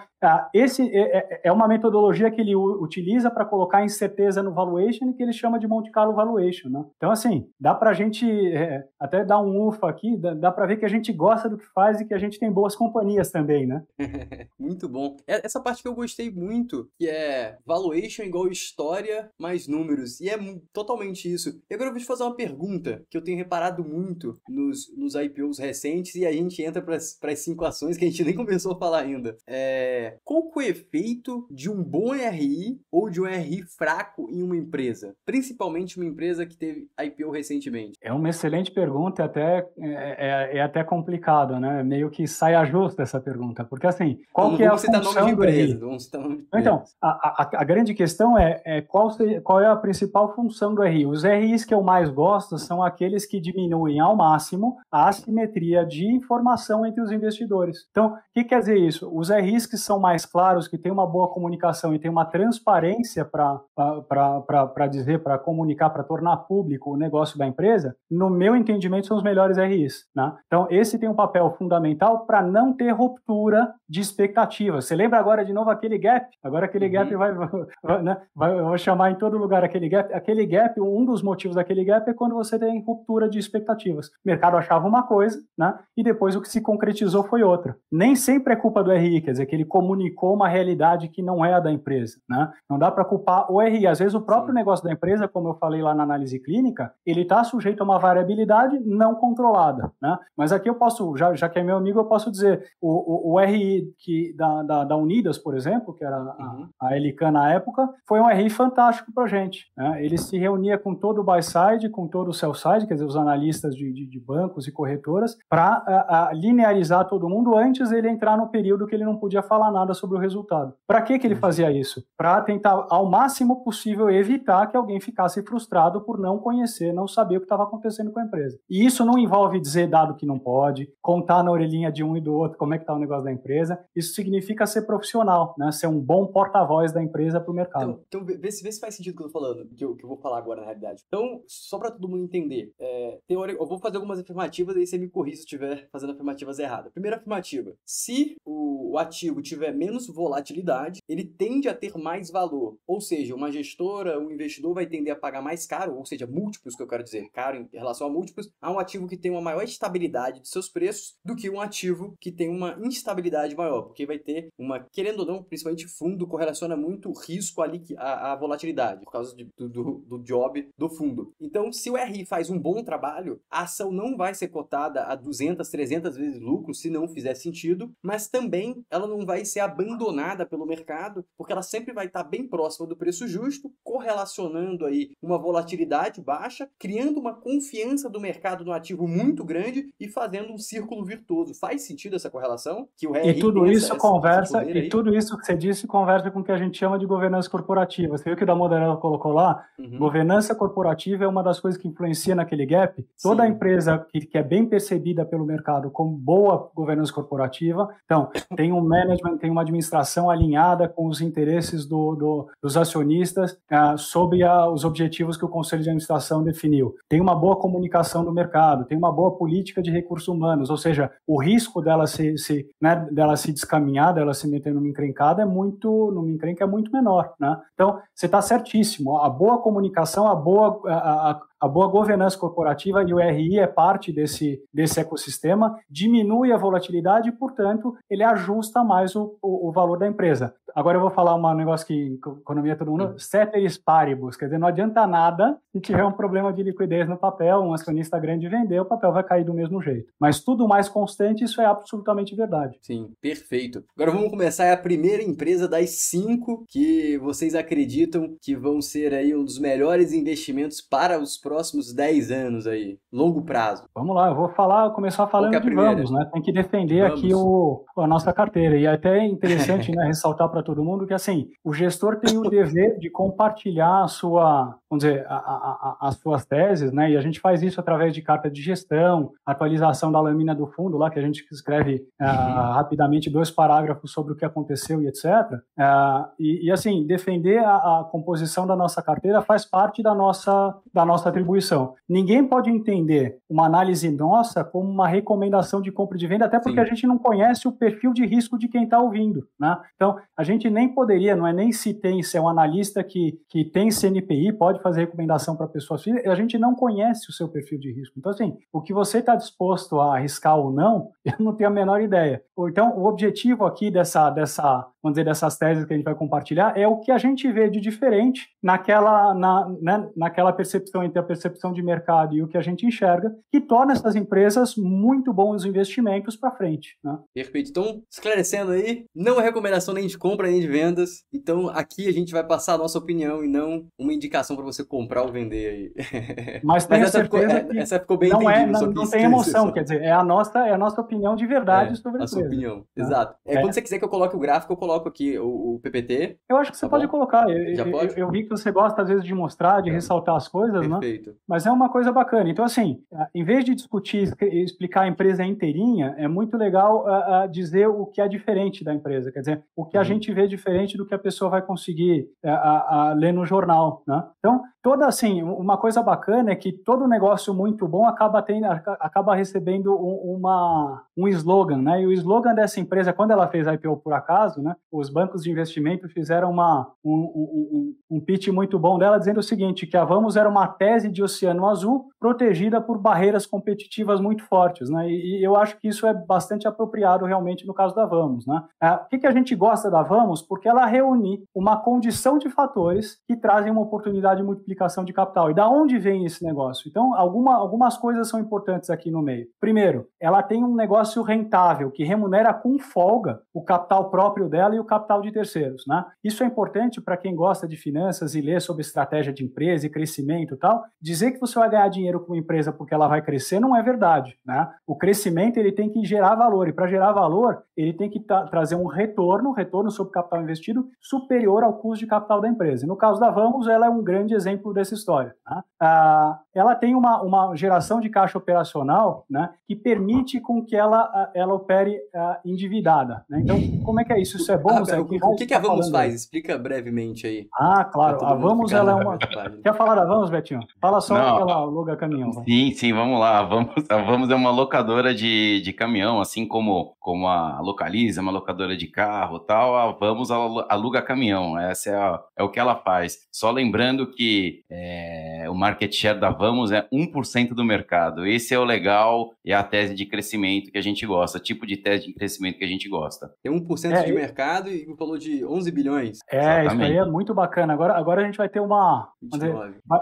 esse é, é, é uma metodologia que ele utiliza para colocar incerteza no valuation que ele chama de Monte Carlo Valuation, né? Então, assim, dá para a gente é, até dar um ufa aqui, dá, dá para ver que a gente gosta do que faz e que a gente tem boas companhias também, né? muito bom. É, essa parte que eu gostei muito, que é valuation igual história mais números. E é totalmente isso. E agora eu vou te fazer uma pergunta que eu tenho reparado muito nos, nos IPOs recentes e a gente entra para as cinco ações que a gente nem começou a falar ainda. É, qual é o efeito de um bom RI ou de um RI fraco em uma empresa? Principalmente uma empresa que teve IPO recentemente. É uma excelente pergunta e até, é, é, é até complicado, né? Meio que sai justa essa pergunta. Porque assim, qual então, que é a função de empresa, do RI? Então, a, a, a, grande questão é, é qual, qual é a principal função do RI. Os RIs que eu mais gosto são aqueles que diminuem ao máximo a assimetria de informação entre os investidores. Então, o que quer dizer isso? Os RIs que são mais claros, que têm uma boa comunicação e têm uma transparência para dizer, para comunicar, para tornar público o negócio da empresa, no meu entendimento, são os melhores RIs. Né? Então, esse tem um papel fundamental para não ter ruptura de expectativas. Você lembra agora de novo aquele gap? Agora aquele uhum. gap vai, vai, né? vai, chamar em todo lugar aquele gap. Aquele gap, um dos motivos daquele gap é quando você tem ruptura de expectativas. O mercado achava uma coisa, né? E depois o que se concretizou foi outra. Nem sempre é culpa do RI, quer dizer, que ele comunicou uma realidade que não é a da empresa, né? Não dá para culpar o RI. Às vezes o próprio Sim. negócio da empresa, como eu falei lá na análise clínica, ele está sujeito a uma variabilidade não controlada, né? Mas aqui eu posso, já, já que é meu amigo, eu posso dizer, o, o, o RI que, da, da, da, Unidas, por exemplo, que era a, uhum. a LK na época, foi um RI fantástico para gente. Né? Ele se reunia com todo o buy-side, com todo o sell-side, quer dizer, os analistas de, de, de bancos e corretoras, para linearizar todo mundo antes ele entrar no período que ele não podia falar nada sobre o resultado. Para que, que ele fazia isso? Para tentar, ao máximo possível, evitar que alguém ficasse frustrado por não conhecer, não saber o que estava acontecendo com a empresa. E isso não envolve dizer dado que não pode, contar na orelhinha de um e do outro como é que está o negócio da empresa. Isso significa ser profissional, né? ser um bom porta-voz da empresa para o mercado. Então, então vê, se, faz sentido o que eu estou falando, que eu, que eu vou falar agora na realidade. Então, só para todo mundo entender, é, eu vou fazer algumas afirmativas e você me corrija se estiver fazendo afirmativas erradas. Primeira afirmativa: se o, o ativo tiver menos volatilidade, ele tende a ter mais valor. Ou seja, uma gestora, um investidor vai tender a pagar mais caro, ou seja, múltiplos, que eu quero dizer, caro em relação a múltiplos, a um ativo que tem uma maior estabilidade de seus preços do que um ativo que tem uma instabilidade maior, porque vai ter uma, querendo ou não, principalmente fundo correlaciona muito o risco ali à, à volatilidade, por causa de, do, do, job do fundo. Então, se o RI faz um bom trabalho, a ação não vai ser cotada a 200, 300 vezes lucro se não fizer sentido, mas também ela não vai ser abandonada pelo mercado, porque ela sempre vai estar bem próxima do preço justo, correlacionando aí uma volatilidade baixa, criando uma confiança do mercado no ativo muito grande e fazendo um círculo virtuoso. Faz sentido essa correlação? Que o RI tudo isso conversa e tudo isso que você disse conversa com o que a gente chama de governança corporativa. Você viu que o da Moderna colocou lá? Uhum. Governança corporativa é uma das coisas que influencia naquele gap. Toda Sim. empresa que, que é bem percebida pelo mercado como boa governança corporativa, então, tem um management, tem uma administração alinhada com os interesses do, do, dos acionistas uh, sobre a, os objetivos que o Conselho de Administração definiu. Tem uma boa comunicação do mercado, tem uma boa política de recursos humanos, ou seja, o risco dela se, se, né, dela se descaminhar, dela se meter numa encrencada é muito, numa encrenca é muito menor, né? Então, você está certíssimo. A boa comunicação, a boa, a, a, a boa governança corporativa e o RI é parte desse, desse ecossistema, diminui a volatilidade e, portanto, ele ajusta mais o, o, o valor da empresa. Agora eu vou falar um negócio que economia todo mundo, ceteris paribus, quer dizer, não adianta nada se tiver um problema de liquidez no papel, um acionista grande vender, o papel vai cair do mesmo jeito. Mas tudo mais constante, isso é absolutamente verdade. Sim, perfeito. Agora vamos começar a primeira empresa das cinco que vocês acreditam que vão ser aí um dos melhores investimentos para os próximos 10 anos aí, longo prazo. Vamos lá, eu vou falar, começar falando é de vamos, né? Tem que defender vamos. aqui o, a nossa carteira. E é até é interessante né, ressaltar para todo mundo que assim, o gestor tem o dever de compartilhar a sua, vamos dizer, a, a, a, as suas teses, né? E a gente faz isso através de carta de gestão, atualização da lâmina do fundo, lá que a gente escreve uh, rapidamente dois parágrafos sobre o que aconteceu e etc. Uh, ah, e, e, assim, defender a, a, composição da nossa carteira faz parte da nossa, da nossa atribuição. Ninguém pode entender uma análise nossa como uma recomendação de compra e de venda, até porque Sim. a gente não conhece o perfil de risco de quem está ouvindo, né? Então, a gente nem poderia, não é nem se tem, se é um analista que, que tem CNPI, pode fazer recomendação para pessoas físicas, a gente não conhece o seu perfil de risco. Então, assim, o que você está disposto a arriscar ou não, eu não tenho a menor ideia. Então, o objetivo aqui dessa, dessa vamos dizer, dessas teses que a gente vai compartilhar, é o que a gente vê de diferente naquela, na, né, naquela percepção entre a percepção de mercado e o que a gente enxerga, que torna essas empresas muito bons investimentos para frente. Né? Perfeito. Então, esclarecendo aí, não é recomendação nem de compra nem de vendas. Então, aqui a gente vai passar a nossa opinião e não uma indicação para você comprar ou vender aí. Mas Mas essa ficou, é, essa ficou bem não é, não, não tem emoção, quer dizer, é a nossa, é a nossa opinião de verdade é, sobre a, a sua opinião. Né? Exato. É, quando você quiser que eu coloque o gráfico, eu coloco aqui o, o PPT. Eu acho que você tá pode bom? colocar. Eu, Já pode? Eu, eu, vi que você gosta, às vezes, de mostrar, de é. ressaltar as coisas, né? Perfeito. né? Mas é uma coisa bacana. Então, assim, em vez de discutir, explicar a empresa inteirinha, é muito legal uh, uh, dizer o que é diferente da empresa. Quer dizer, o que a uhum. Gente vê diferente do que a pessoa vai conseguir uh, ler no jornal, né? Então, toda assim, uma coisa bacana é que todo negócio muito bom acaba tendo, acaba recebendo um, uma, um slogan, né? E o slogan dessa empresa, quando ela fez a IPO por acaso, né? Os bancos de investimento fizeram uma, um, um, um, pitch muito bom dela, dizendo o seguinte, que a Vamos era uma tese de oceano azul protegida por barreiras competitivas muito fortes, né? E, e eu acho que isso é bastante apropriado realmente no caso da Vamos, né? É, o que, que a gente gosta da Vamos? Porque ela reúne uma condição de fatores que trazem uma oportunidade de multiplicação de capital. E da onde vem esse negócio? Então, alguma, algumas coisas são importantes aqui no meio. Primeiro, ela tem um negócio rentável que remunera com folga o capital próprio dela e o capital de terceiros. Né? Isso é importante para quem gosta de finanças e lê sobre estratégia de empresa e crescimento e tal. Dizer que você vai ganhar dinheiro com uma empresa porque ela vai crescer não é verdade. Né? O crescimento ele tem que gerar valor e para gerar valor ele tem que trazer um retorno, retorno sobre capital investido superior ao custo de capital da empresa. E no caso da Vamos, ela é um grande exemplo exemplo dessa história. Né? Ah, ela tem uma, uma geração de caixa operacional né, que permite com que ela, ela opere ah, endividada. Né? Então, como é que é isso? Isso é bom? Ah, o que, o que, que a Vamos faz? Aí? Explica brevemente aí. Ah, claro. A Vamos ela é uma... Quer falar da Vamos, Betinho? Fala só Não, que ela aluga caminhão. Sim, sim, vamos lá. A Vamos, a Vamos é uma locadora de, de caminhão, assim como, como a Localiza, uma locadora de carro tal. A Vamos aluga caminhão. Essa é, a, é o que ela faz. Só lembrando que é, o market share da Vamos é 1% do mercado. Esse é o legal e é a tese de crescimento que a gente gosta, tipo de tese de crescimento que a gente gosta. Tem 1% é, de mercado e falou de 11 bilhões. É, Exatamente. isso aí é muito bacana. Agora, agora a gente vai ter uma... Dizer,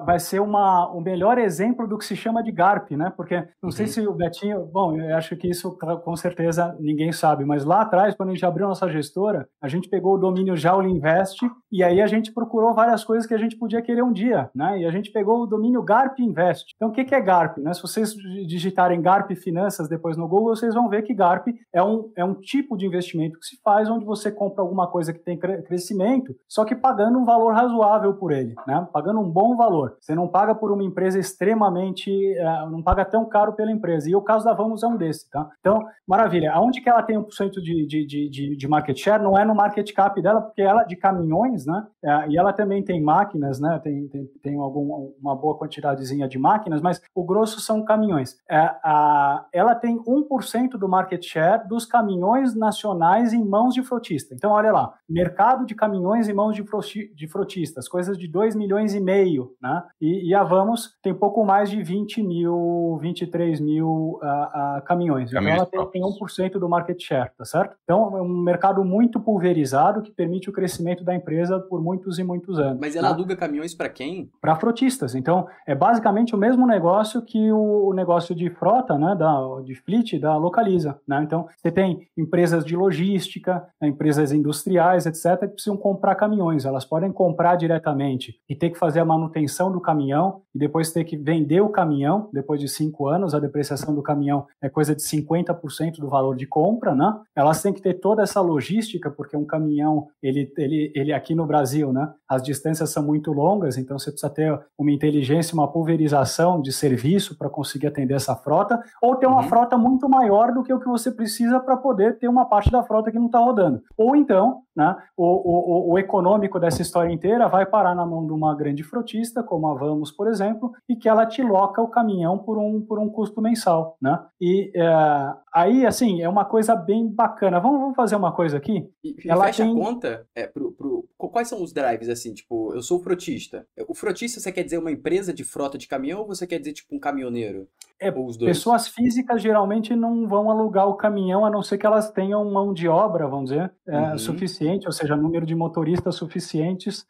vai ser uma, o melhor exemplo do que se chama de GARP, né? Porque não uhum. sei se o Betinho... Bom, eu acho que isso com certeza ninguém sabe, mas lá atrás, quando a gente abriu nossa gestora, a gente pegou o domínio Jaula Invest e aí a gente procurou várias coisas que a gente podia querer um dia né? E a gente pegou o domínio GARP Invest. Então, o que, é GARP? Né? Se vocês digitarem GARP Finanças depois no Google, vocês vão ver que GARP é um, é um tipo de investimento que se faz onde você compra alguma coisa que tem crescimento, só que pagando um valor razoável por ele, né? Pagando um bom valor. Você não paga por uma empresa extremamente, uh, não paga tão caro pela empresa. E o caso da Vamos é um desse, tá? Então, maravilha. Aonde que ela tem 1% de, de, de, de market share? Não é no market cap dela, porque ela é de caminhões, né? Uh, e ela também tem máquinas, né? Tem, tem, tem algum, uma boa quantidadezinha de máquinas, mas o grosso são caminhões. A, ela tem 1% do market share dos caminhões nacionais em mãos de frotista. Então, olha lá, mercado de caminhões em mãos de, de frotistas, coisas de 2 milhões e meio, né? E, e a Vamos tem pouco mais de 20 mil, 23 mil uh, uh, caminhões. Então, ela tem, tem 1% do market share, tá certo? Então, é um mercado muito pulverizado que permite o crescimento da empresa por muitos e muitos anos. Mas ela tá? aluga caminhões para quem? Para frotistas. Então, é basicamente o mesmo negócio que o, o negócio de frota, né, da, de fleet, da Localiza. Né? Então, você tem empresas de logística, né, empresas industriais, etc., que precisam comprar caminhões. Elas podem comprar diretamente e ter que fazer a manutenção do caminhão e depois ter que vender o caminhão depois de cinco anos. A depreciação do caminhão é coisa de 50% do valor de compra, né? Elas têm que ter toda essa logística, porque um caminhão, ele, ele, ele aqui no Brasil, né? As distâncias são muito longas, então você precisa ter uma inteligência, uma pulverização de serviço para conseguir atender essa frota, ou ter uma uhum. frota muito maior do que o que você precisa para poder ter uma parte da frota que não está rodando. Ou então, né, o, o, o, econômico dessa história inteira vai parar na mão de uma grande frotista, como a Vamos, por exemplo, e que ela te loca o caminhão por um, por um custo mensal. Né? E é, aí, assim, é uma coisa bem bacana. Vamos, vamos fazer uma coisa aqui? E, ela fecha tem... a conta é, pro, pro, quais são os drives, assim, tipo, eu sou frotista. O frotista, você quer dizer uma empresa de frota de caminhão ou você quer dizer, tipo, um caminhoneiro? É, pessoas físicas geralmente não vão alugar o caminhão a não ser que elas tenham mão de obra, vamos dizer, é, uhum. suficiente, ou seja, número de motoristas suficientes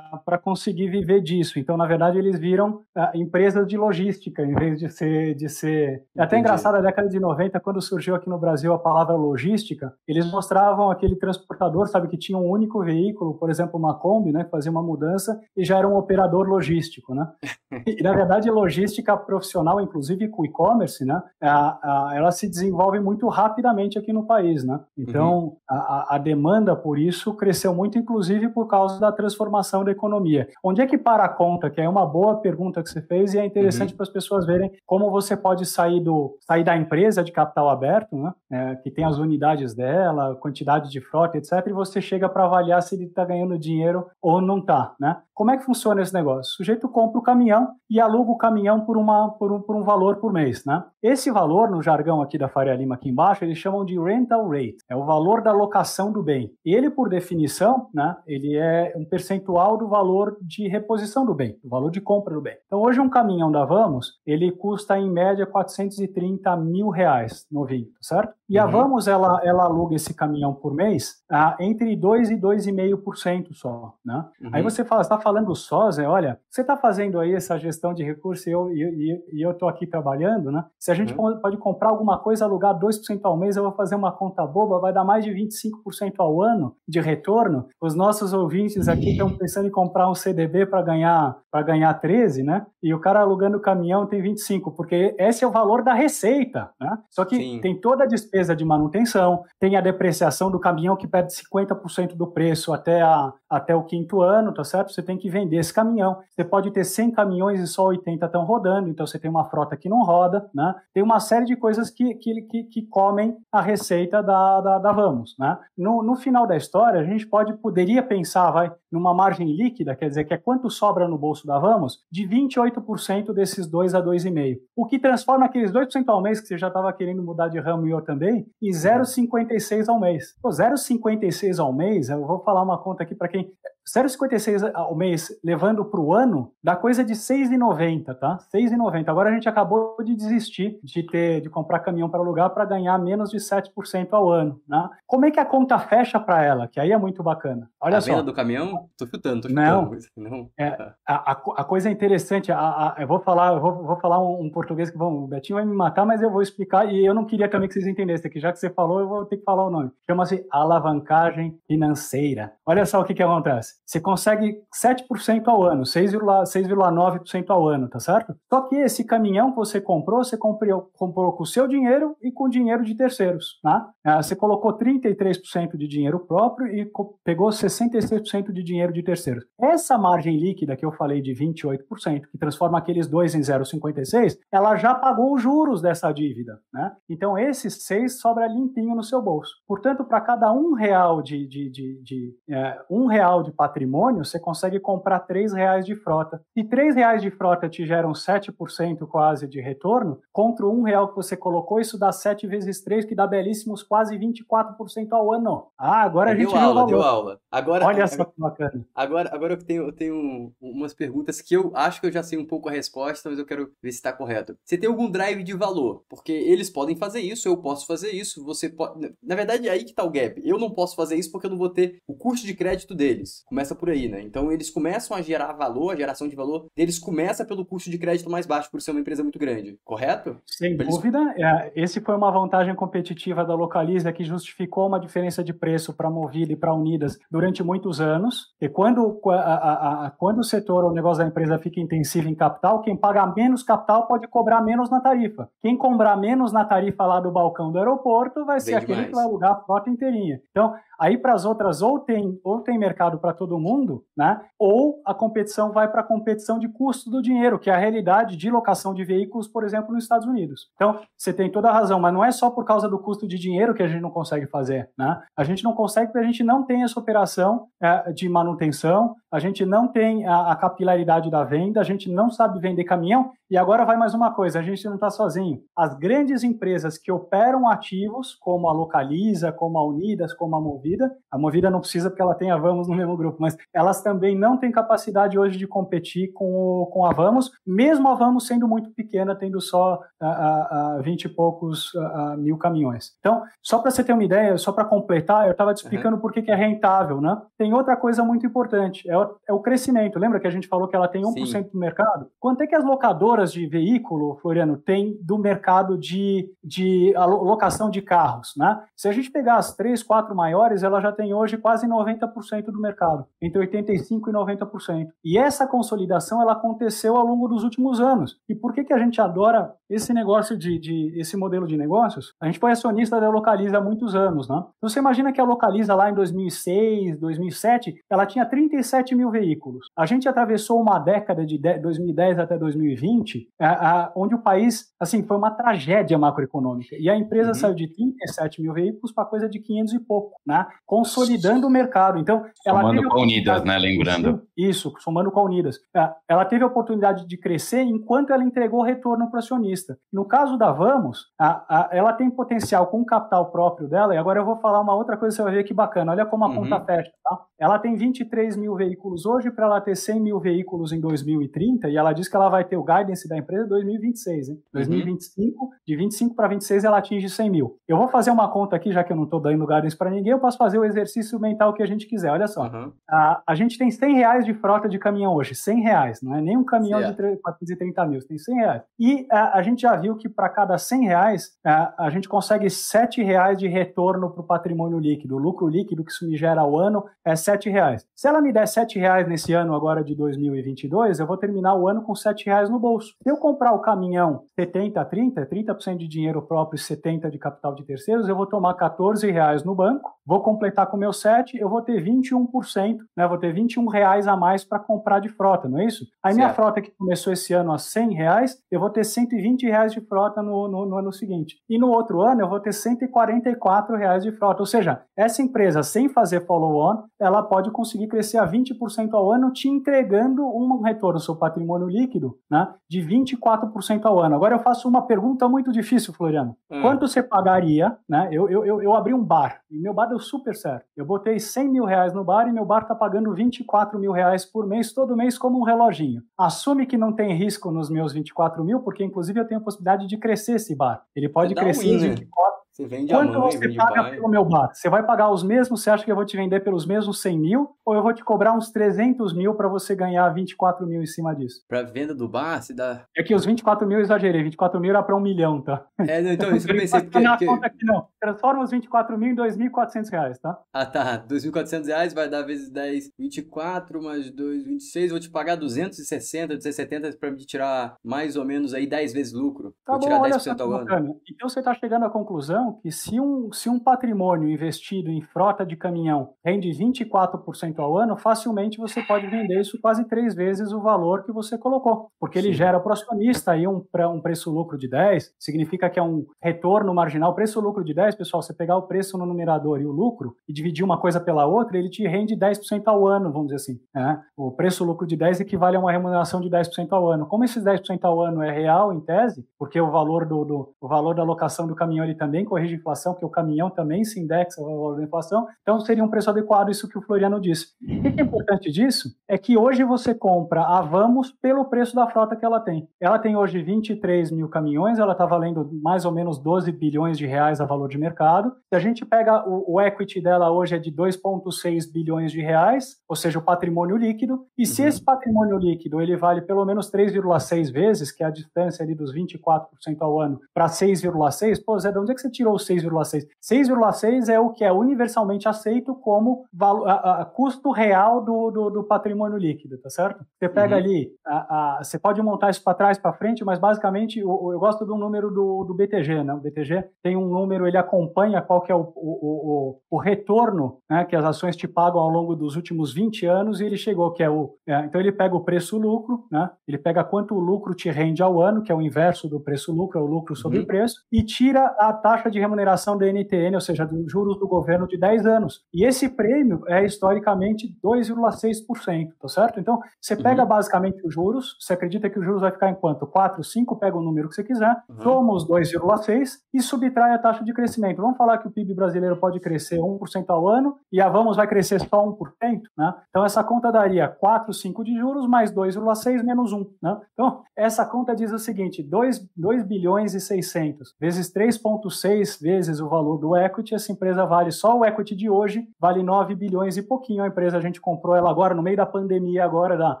para conseguir viver disso. Então, na verdade, eles viram é, empresas de logística em vez de ser. De ser... É até engraçado, na década de 90, quando surgiu aqui no Brasil a palavra logística, eles mostravam aquele transportador, sabe, que tinha um único veículo, por exemplo, uma Kombi, né, que fazia uma mudança e já era um operador logístico, né? E, na verdade, logística profissional, inclusive com e-commerce, né, a, a, ela se desenvolve muito rapidamente aqui no país, né? Então, uhum. a, a, demanda por isso cresceu muito, inclusive por causa da transformação da economia. Onde é que para a conta? Que é uma boa pergunta que você fez e é interessante uhum. para as pessoas verem como você pode sair do sair da empresa de capital aberto, né, é, que tem as unidades dela, quantidade de frota, etc. E você chega para avaliar se ele está ganhando dinheiro ou não está, né? Como é que funciona esse negócio? O sujeito compra o caminhão e aluga o caminhão por, uma, por, um, por um valor por mês, né? Esse valor, no jargão aqui da Faria Lima aqui embaixo, eles chamam de rental rate, é o valor da locação do bem. Ele, por definição, né, ele é um percentual do valor de reposição do bem, do valor de compra do bem. Então, hoje um caminhão da Vamos, ele custa em média 430 mil reais novinho, certo? E a uhum. Vamos, ela, ela aluga esse caminhão por mês ah, entre 2 e 2,5% só, né? Uhum. Aí você fala, está falando só, Zé, olha, você está fazendo aí essa gestão de recursos e eu e, eu estou aqui trabalhando, né? Se a gente uhum. pode comprar alguma coisa, alugar 2% ao mês, eu vou fazer uma conta boba, vai dar mais de 25% ao ano de retorno. Os nossos ouvintes aqui estão pensando em comprar um CDB para ganhar para ganhar 13, né? E o cara alugando o caminhão tem 25, porque esse é o valor da receita, né? Só que Sim. tem toda a despesa de manutenção, tem a depreciação do caminhão que perde 50% do preço até, a, até o quinto ano, tá certo? Você tem que vender esse caminhão. Você pode ter 100 caminhões e só 80 estão rodando, então você tem uma frota que não roda, né? Tem uma série de coisas que, que, que, que comem a receita da, da, da Vamos, né? No, no final da história, a gente pode, poderia pensar, vai, numa margem líquida, quer dizer, que é quanto sobra no bolso da Vamos, de 28% desses 2 a 2,5%. O que transforma aqueles 2% ao mês que você já estava querendo mudar de ramo e eu também, em 0,56% ao mês. 0,56% ao mês, eu vou falar uma conta aqui para quem 0,56 ao mês, levando para o ano, dá coisa de 6,90, tá? 6,90. Agora a gente acabou de desistir de ter de comprar caminhão para alugar para ganhar menos de 7% ao ano, né? Como é que a conta fecha para ela? Que aí é muito bacana. Olha a só. A venda do caminhão? Tô chutando, tô chutando. Não. não. É, a, a, a, coisa é interessante, a, a, eu vou falar, eu vou, vou falar um, um, português que bom, o Betinho vai me matar, mas eu vou explicar e eu não queria também que vocês entendessem, que já que você falou, eu vou ter que falar o nome. Chama-se alavancagem financeira. Olha só o que que acontece. Você consegue 7% ao ano, 6,9% ao ano, tá certo? Só que esse caminhão que você comprou, você comprou, comprou com o seu dinheiro e com o dinheiro de terceiros, né? Você colocou 33% de dinheiro próprio e pegou 66% de dinheiro de terceiros. Essa margem líquida que eu falei de 28%, que transforma aqueles dois em 0,56, ela já pagou os juros dessa dívida, né? Então esses seis sobra limpinho no seu bolso. Portanto, para cada um real de, de, de, de é, um real de patrimônio, você consegue comprar três reais de frota. E três reais de frota te geram 7% quase de retorno, contra um real que você colocou, isso dá 7 vezes 3, que dá belíssimos quase 24% ao ano. Ah, agora a gente deu aula, deu aula. Agora, Olha só que bacana. Agora, agora eu, tenho, eu tenho umas perguntas que eu acho que eu já sei um pouco a resposta, mas eu quero ver se está correto. Você tem algum drive de valor? Porque eles podem fazer isso, eu posso fazer isso, você pode... Na verdade, é aí que está o gap. Eu não posso fazer isso porque eu não vou ter o custo de crédito deles. Começa por aí, né? Então, eles começam a gerar valor, a geração de valor deles começa pelo custo de crédito mais baixo, por ser uma empresa muito grande, correto? Sem eles... dúvida. É, esse foi uma vantagem competitiva da Localiza que justificou uma diferença de preço para a Movida e para a Unidas durante muitos anos. E quando, a, a, a, quando o setor, o negócio da empresa fica intensivo em capital, quem paga menos capital pode cobrar menos na tarifa. Quem cobrar menos na tarifa lá do balcão do aeroporto vai ser aquele que vai alugar a frota inteirinha. Então, Aí para as outras ou tem ou tem mercado para todo mundo, né? Ou a competição vai para a competição de custo do dinheiro, que é a realidade de locação de veículos, por exemplo, nos Estados Unidos. Então, você tem toda a razão, mas não é só por causa do custo de dinheiro que a gente não consegue fazer, né? A gente não consegue porque a gente não tem essa operação é, de manutenção, a gente não tem a, a capilaridade da venda, a gente não sabe vender caminhão. E agora vai mais uma coisa, a gente não está sozinho. As grandes empresas que operam ativos, como a Localiza, como a Unidas, como a Movida. A Movida não precisa porque ela tem a Vamos no mesmo grupo, mas elas também não têm capacidade hoje de competir com, o, com a Vamos, mesmo a Vamos sendo muito pequena, tendo só a, a, 20 e poucos mil caminhões. Então, só para você ter uma ideia, só para completar, eu estava te explicando uhum. por que, que é rentável, né? Tem outra coisa muito importante, é o, é o crescimento. Lembra que a gente falou que ela tem 1% Sim. do mercado? Quanto é que as locadoras de veículo, Floriano, têm do mercado de, de locação de carros, né? Se a gente pegar as três, quatro maiores, ela já tem hoje quase 90% do mercado, entre 85% e 90%. E essa consolidação ela aconteceu ao longo dos últimos anos. E por que, que a gente adora esse negócio de, de esse modelo de negócios? A gente foi acionista da Localiza há muitos anos, né? Então você imagina que a Localiza lá em 2006, 2007, ela tinha 37 mil veículos. A gente atravessou uma década de 2010 até 2020, a, a, onde o país, assim, foi uma tragédia macroeconômica. E a empresa uhum. saiu de 37 mil veículos para coisa de 500 e pouco, né? consolidando o mercado. Então, ela somando com a Unidas, né? Lembrando. Isso, somando com a Unidas. É, ela teve a oportunidade de crescer enquanto ela entregou retorno para o acionista. No caso da Vamos, a, a, ela tem potencial com o capital próprio dela, e agora eu vou falar uma outra coisa, você vai ver que bacana. Olha como a uhum. conta fecha, tá? Ela tem 23 mil veículos hoje, para ela ter 100 mil veículos em 2030, e ela diz que ela vai ter o guidance da empresa em 2026, hein? 2025, uhum. de 25 para 26 ela atinge 100 mil. Eu vou fazer uma conta aqui, já que eu não estou dando guidance para ninguém, eu posso fazer o exercício mental que a gente quiser. Olha só, uhum. A, a gente tem 100 reais de frota de caminhão hoje, 100 reais, não é nem um caminhão certo. de 430 mil, tem 100 reais. E a, a gente já viu que para cada 100 reais, a, a gente consegue 7 reais de retorno para o patrimônio líquido. O lucro líquido que isso me gera ao ano é 7 reais. Se ela me der 7 reais nesse ano agora de 2022, eu vou terminar o ano com 7 reais no bolso. Se eu comprar o caminhão 70 a 30, 30% de dinheiro próprio e 70% de capital de terceiros, eu vou tomar 14 reais no banco, vou completar com o meu 7, eu vou ter 21%, né? Vou ter 21 reais a mais para comprar de frota, não é isso? Aí certo. minha frota que começou esse ano a 100 reais, eu vou ter 120 reais de frota no, no, no ano seguinte. E no outro ano eu vou ter 144 reais de frota. Ou seja, essa empresa, sem fazer follow-on, ela pode conseguir crescer a 20% ao ano, te entregando um retorno seu patrimônio líquido né, de 24% ao ano. Agora eu faço uma pergunta muito difícil, Floriano. Hum. Quanto você pagaria? Né? Eu, eu, eu, eu abri um bar, e meu bar deu super certo. Eu botei 100 mil reais no bar e meu bar está pagando 24 mil reais por mês, todo mês, como um reloginho. Assume que não tem risco nos meus 24 mil, porque inclusive eu tenho a possibilidade de crescer esse bar. Ele pode crescer um em 24 Você vende Quanto a mãe, você paga pelo meu bar? Você vai pagar os mesmos? Você acha que eu vou te vender pelos mesmos 100 mil? Ou eu vou te cobrar uns 300 mil para você ganhar 24 mil em cima disso? Pra venda do bar, se dá. É que os 24 mil eu exagerei, 24 mil era para um milhão, tá? É, não, então, isso que eu pensei, Não porque. na porque- conta aqui não. Transforma os 24 mil em 2.400 reais, tá? Ah, tá. 2.400 reais vai dar vezes 10, 24 mais 2, 26. Vou te pagar 260, 270 pra me tirar mais ou menos aí 10 vezes lucro. Tá vou bom, tirar olha 10% só que ao ano. bacana. Então você está chegando à conclusão que se um, se um patrimônio investido em frota de caminhão rende 24% ao ano, facilmente você pode vender isso quase três vezes o valor que você colocou. Porque ele Sim. gera para o acionista aí um, um preço-lucro de 10, significa que é um retorno marginal. Preço-lucro de 10, pessoal, você pegar o preço no numerador e o lucro e dividir uma coisa pela outra, ele te rende 10% ao ano, vamos dizer assim. né? O preço-lucro de 10 equivale a uma remuneração de 10% ao ano. Como esses 10% ao ano é real, em tese, porque o valor, do, do- o valor da locação do caminhão ele também corrige a inflação, porque o caminhão também se indexa ao valor da inflação, então seria um preço adequado, isso que o Floriano disse. O que é importante disso é que hoje você compra a Vamos pelo preço da frota que ela tem. Ela tem hoje 23 mil caminhões, ela está valendo mais ou menos 12 bilhões de reais a valor de mercado. Se a gente pega o, o equity dela hoje é de 2,6 bilhões de reais, ou seja, o patrimônio líquido, e se Uhum. esse patrimônio líquido ele vale pelo menos 3,6 vezes, que é a distância ali dos 24% ao ano, para 6,6, pô, Zé, de onde é que você tirou o 6,6? 6,6 é o que é universalmente aceito como valo- a- a- custo real do, do, do patrimônio líquido, tá certo? Você pega Uhum. ali, a- a- você pode montar isso para trás, para frente, mas basicamente o- o- eu gosto do número do, do BTG, né? O BTG tem um número, ele acompanha qual que é o, o, o, o retorno né, que as ações te pagam ao longo dos últimos 20 anos e ele chegou, que é o. é, então ele pega o preço-lucro, né? Ele pega quanto o lucro te rende ao ano, que é o inverso do preço-lucro, é o lucro sobre Uhum. o preço, e tira a taxa de remuneração da NTN, ou seja, dos juros do governo de 10 anos. E esse prêmio é historicamente 2,6%, tá certo? Então, você pega basicamente os juros, você acredita que os juros vai ficar em quanto? 4, 5, pega o número que você quiser, Uhum. soma os 2,6 e subtrai a taxa de crescimento. Vamos falar que o PIB brasileiro pode crescer 1% ao ano e a Vamos vai crescer só 1%, né? Então essa conta daria 4, 5 de juros mais 2,6 menos 1, né? Então, essa conta diz o seguinte, 2, 2 bilhões e 600 vezes 3,6 vezes o valor do equity, essa empresa vale, só o equity de hoje, vale 9 bilhões e pouquinho. A empresa, a gente comprou ela agora, no meio da pandemia agora, da,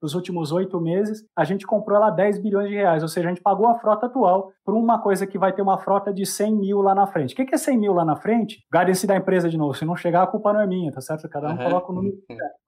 dos últimos oito meses, a gente comprou ela 10 bilhões de reais, ou seja, a gente pagou a frota atual por uma coisa que vai ter uma frota de 100 mil lá na frente. O que que é 100 mil lá na frente? Guidance da empresa de novo, se não chegar, a culpa não é minha, tá certo? Cada um Uhum. coloca o número.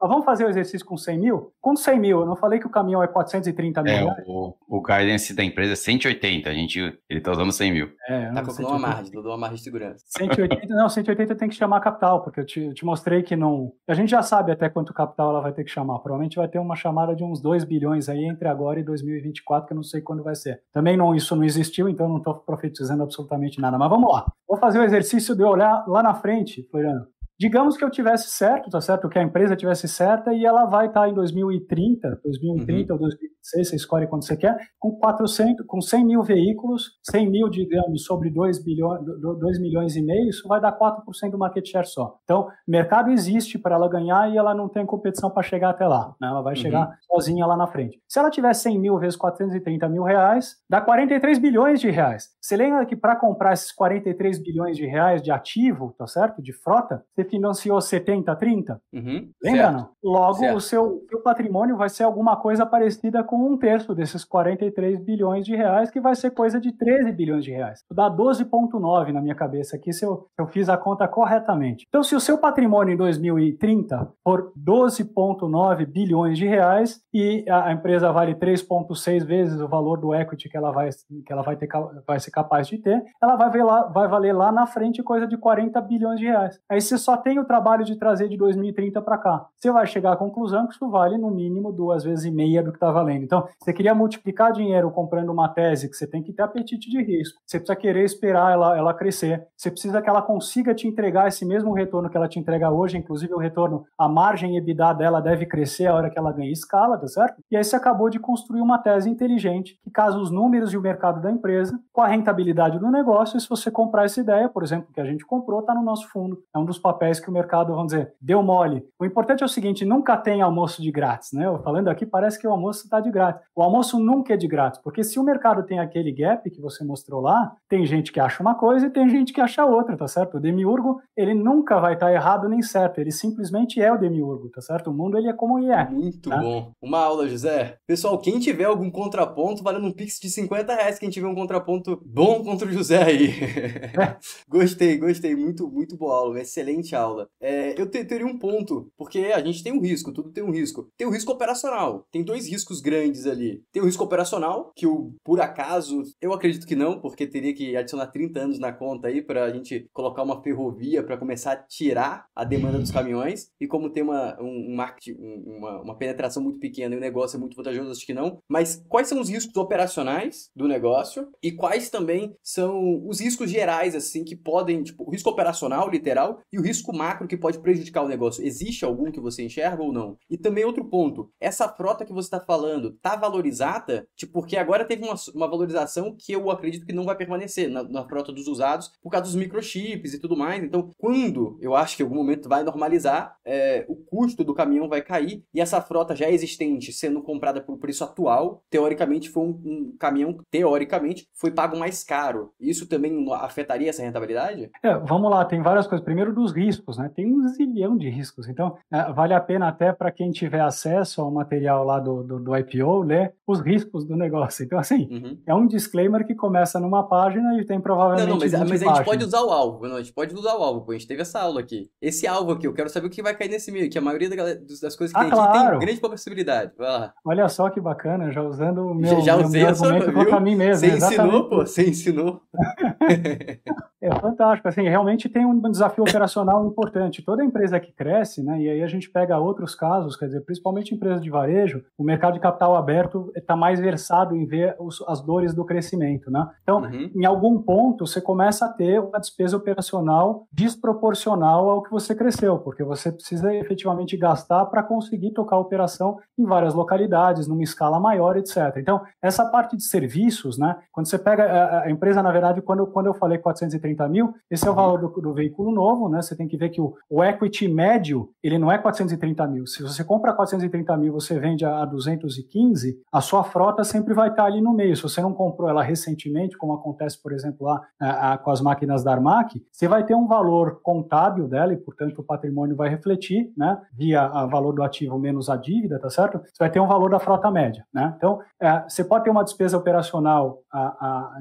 Mas vamos fazer o exercício com 100 mil? Com 100 mil, eu não falei que o caminhão é 430 mil É, reais? o, o guidance da empresa é 180, a gente, ele tá usando 100 mil. É, Tá colocando uma margem, dou uma margem de segurança. 180, não, 180 tem que chamar capital, porque eu te, eu te mostrei que não. A gente já sabe até quanto capital ela vai ter que chamar. Provavelmente vai ter uma chamada de uns 2 bilhões aí entre agora e 2024, que eu não sei quando vai ser. Também não, isso não existiu, então não estou profetizando absolutamente nada. Mas vamos lá. Vou fazer o exercício de olhar lá na frente, Floriano. Digamos que eu tivesse certo, tá certo? Que a empresa tivesse certa e ela vai estar em 2030, 2030 ou 2026, você escolhe quando você quer, com 400, com 100 mil veículos, 100 mil, digamos, sobre 2, bilhões, 2 milhões e meio, isso vai dar 4% do market share só. Então, mercado existe para ela ganhar e ela não tem competição para chegar até lá. Né? Ela vai Uhum. chegar sozinha lá na frente. Se ela tiver 100 mil vezes 430 mil reais, dá 43 bilhões de reais. Você lembra que para comprar esses 43 bilhões de reais de ativo, tá certo? De frota, você financiou 70, 30? Uhum. Lembra certo. não? Logo, Certo. o seu, seu patrimônio vai ser alguma coisa parecida com um terço desses 43 bilhões de reais, que vai ser coisa de 13 bilhões de reais. Dá 12,9 na minha cabeça aqui, se eu, se eu fiz a conta corretamente. Então, se o seu patrimônio em 2030 for 12,9 bilhões de reais e a, a empresa vale 3,6 vezes o valor do equity que ela vai, que ela vai, ter, vai ser capaz de ter, ela vai, ver lá, vai valer lá na frente coisa de 40 bilhões de reais. Aí você só tem o trabalho de trazer de 2030 para cá. Você vai chegar à conclusão que isso vale no mínimo duas vezes e meia do que está valendo. Então, você queria multiplicar dinheiro comprando uma tese que você tem que ter apetite de risco. Você precisa querer esperar ela, ela crescer. Você precisa que ela consiga te entregar esse mesmo retorno que ela te entrega hoje, inclusive o retorno, a margem EBITDA dela deve crescer a hora que ela ganha escala, tá certo? E aí você acabou de construir uma tese inteligente que casa os números e o mercado da empresa com a rentabilidade do negócio. E se você comprar essa ideia, por exemplo, que a gente comprou, está no nosso fundo. É um dos papéis parece que o mercado, vamos dizer, deu mole. O importante é o seguinte, nunca tem almoço de grátis, né? Eu falando aqui, parece que o almoço está de grátis. O almoço nunca é de grátis, porque se o mercado tem aquele gap que você mostrou lá, tem gente que acha uma coisa e tem gente que acha outra, tá certo? O demiurgo, ele nunca vai estar tá errado nem certo, ele simplesmente é o demiurgo, tá certo? O mundo, ele é como ele é. Muito tá? bom. Uma aula, José. Pessoal, quem tiver algum contraponto, valendo um pix de 50 reais, quem tiver um contraponto bom contra o José aí. É. gostei, gostei. Muito, muito boa aula, excelente aula. É, eu teria um ponto, porque a gente tem um risco, tudo tem um risco. Tem o risco operacional. Tem dois riscos grandes ali. Tem o risco operacional, que o, por acaso, eu acredito que não, porque teria que adicionar 30 anos na conta aí para a gente colocar uma ferrovia para começar a tirar a demanda dos caminhões. E como tem uma, um, um marketing, uma, uma penetração muito pequena e o negócio é muito vantajoso, acho que não. Mas quais são os riscos operacionais do negócio e quais também são os riscos gerais, assim, que podem, tipo, o risco operacional, literal, e o risco macro que pode prejudicar o negócio? Existe algum que você enxerga ou não? E também outro ponto, essa frota que você está falando, tá valorizada? Tipo, porque agora teve uma, uma valorização que eu acredito que não vai permanecer na, na frota dos usados por causa dos microchips e tudo mais. Então, quando eu acho que em algum momento vai normalizar, é, o custo do caminhão vai cair e essa frota já existente sendo comprada por preço atual, teoricamente foi um, um caminhão, teoricamente, foi pago mais caro. Isso também afetaria essa rentabilidade? É, vamos lá, tem várias coisas. Primeiro dos riscos, né? Tem um zilhão de riscos. Então, é, vale a pena até para quem tiver acesso ao material lá do, do, do, IPO, ler os riscos do negócio. Então, assim, uhum. é um disclaimer que começa numa página e tem provavelmente. Não, não mas, mas a gente pode usar o alvo. Não, a gente pode usar o alvo. A gente teve essa aula aqui. Esse alvo aqui, eu quero saber o que vai cair nesse meio, que a maioria das coisas que ah, tem claro. aqui tem grande possibilidade. Vai lá. Olha só que bacana, já usando o meu, já, já usei meu argumento contra mim mesmo. Você ensinou, pô? Você ensinou. É fantástico, assim, realmente tem um desafio operacional importante. Toda empresa que cresce, né, e aí a gente pega outros casos, quer dizer, principalmente empresas de varejo, o mercado de capital aberto está mais versado em ver os, as dores do crescimento, né? Então, uhum. em algum ponto, você começa a ter uma despesa operacional desproporcional ao que você cresceu, porque você precisa efetivamente gastar para conseguir tocar a operação em várias localidades, numa escala maior, etc. Então, essa parte de serviços, né, quando você pega a, a empresa, na verdade, quando, quando eu falei 430 430 mil, esse é o uhum. valor do, do, veículo novo, né? Você tem que ver que o, o, equity médio, ele não é 430 mil. Se você compra 430 mil, você vende a, a 215, a sua frota sempre vai estar ali no meio. Se você não comprou ela recentemente, como acontece, por exemplo, lá a, a, com as máquinas da Armac, você vai ter um valor contábil dela e, portanto, o patrimônio vai refletir, né? Via valor do ativo menos a dívida, tá certo? Você vai ter um valor da frota média, né? Então, é, você pode ter uma despesa operacional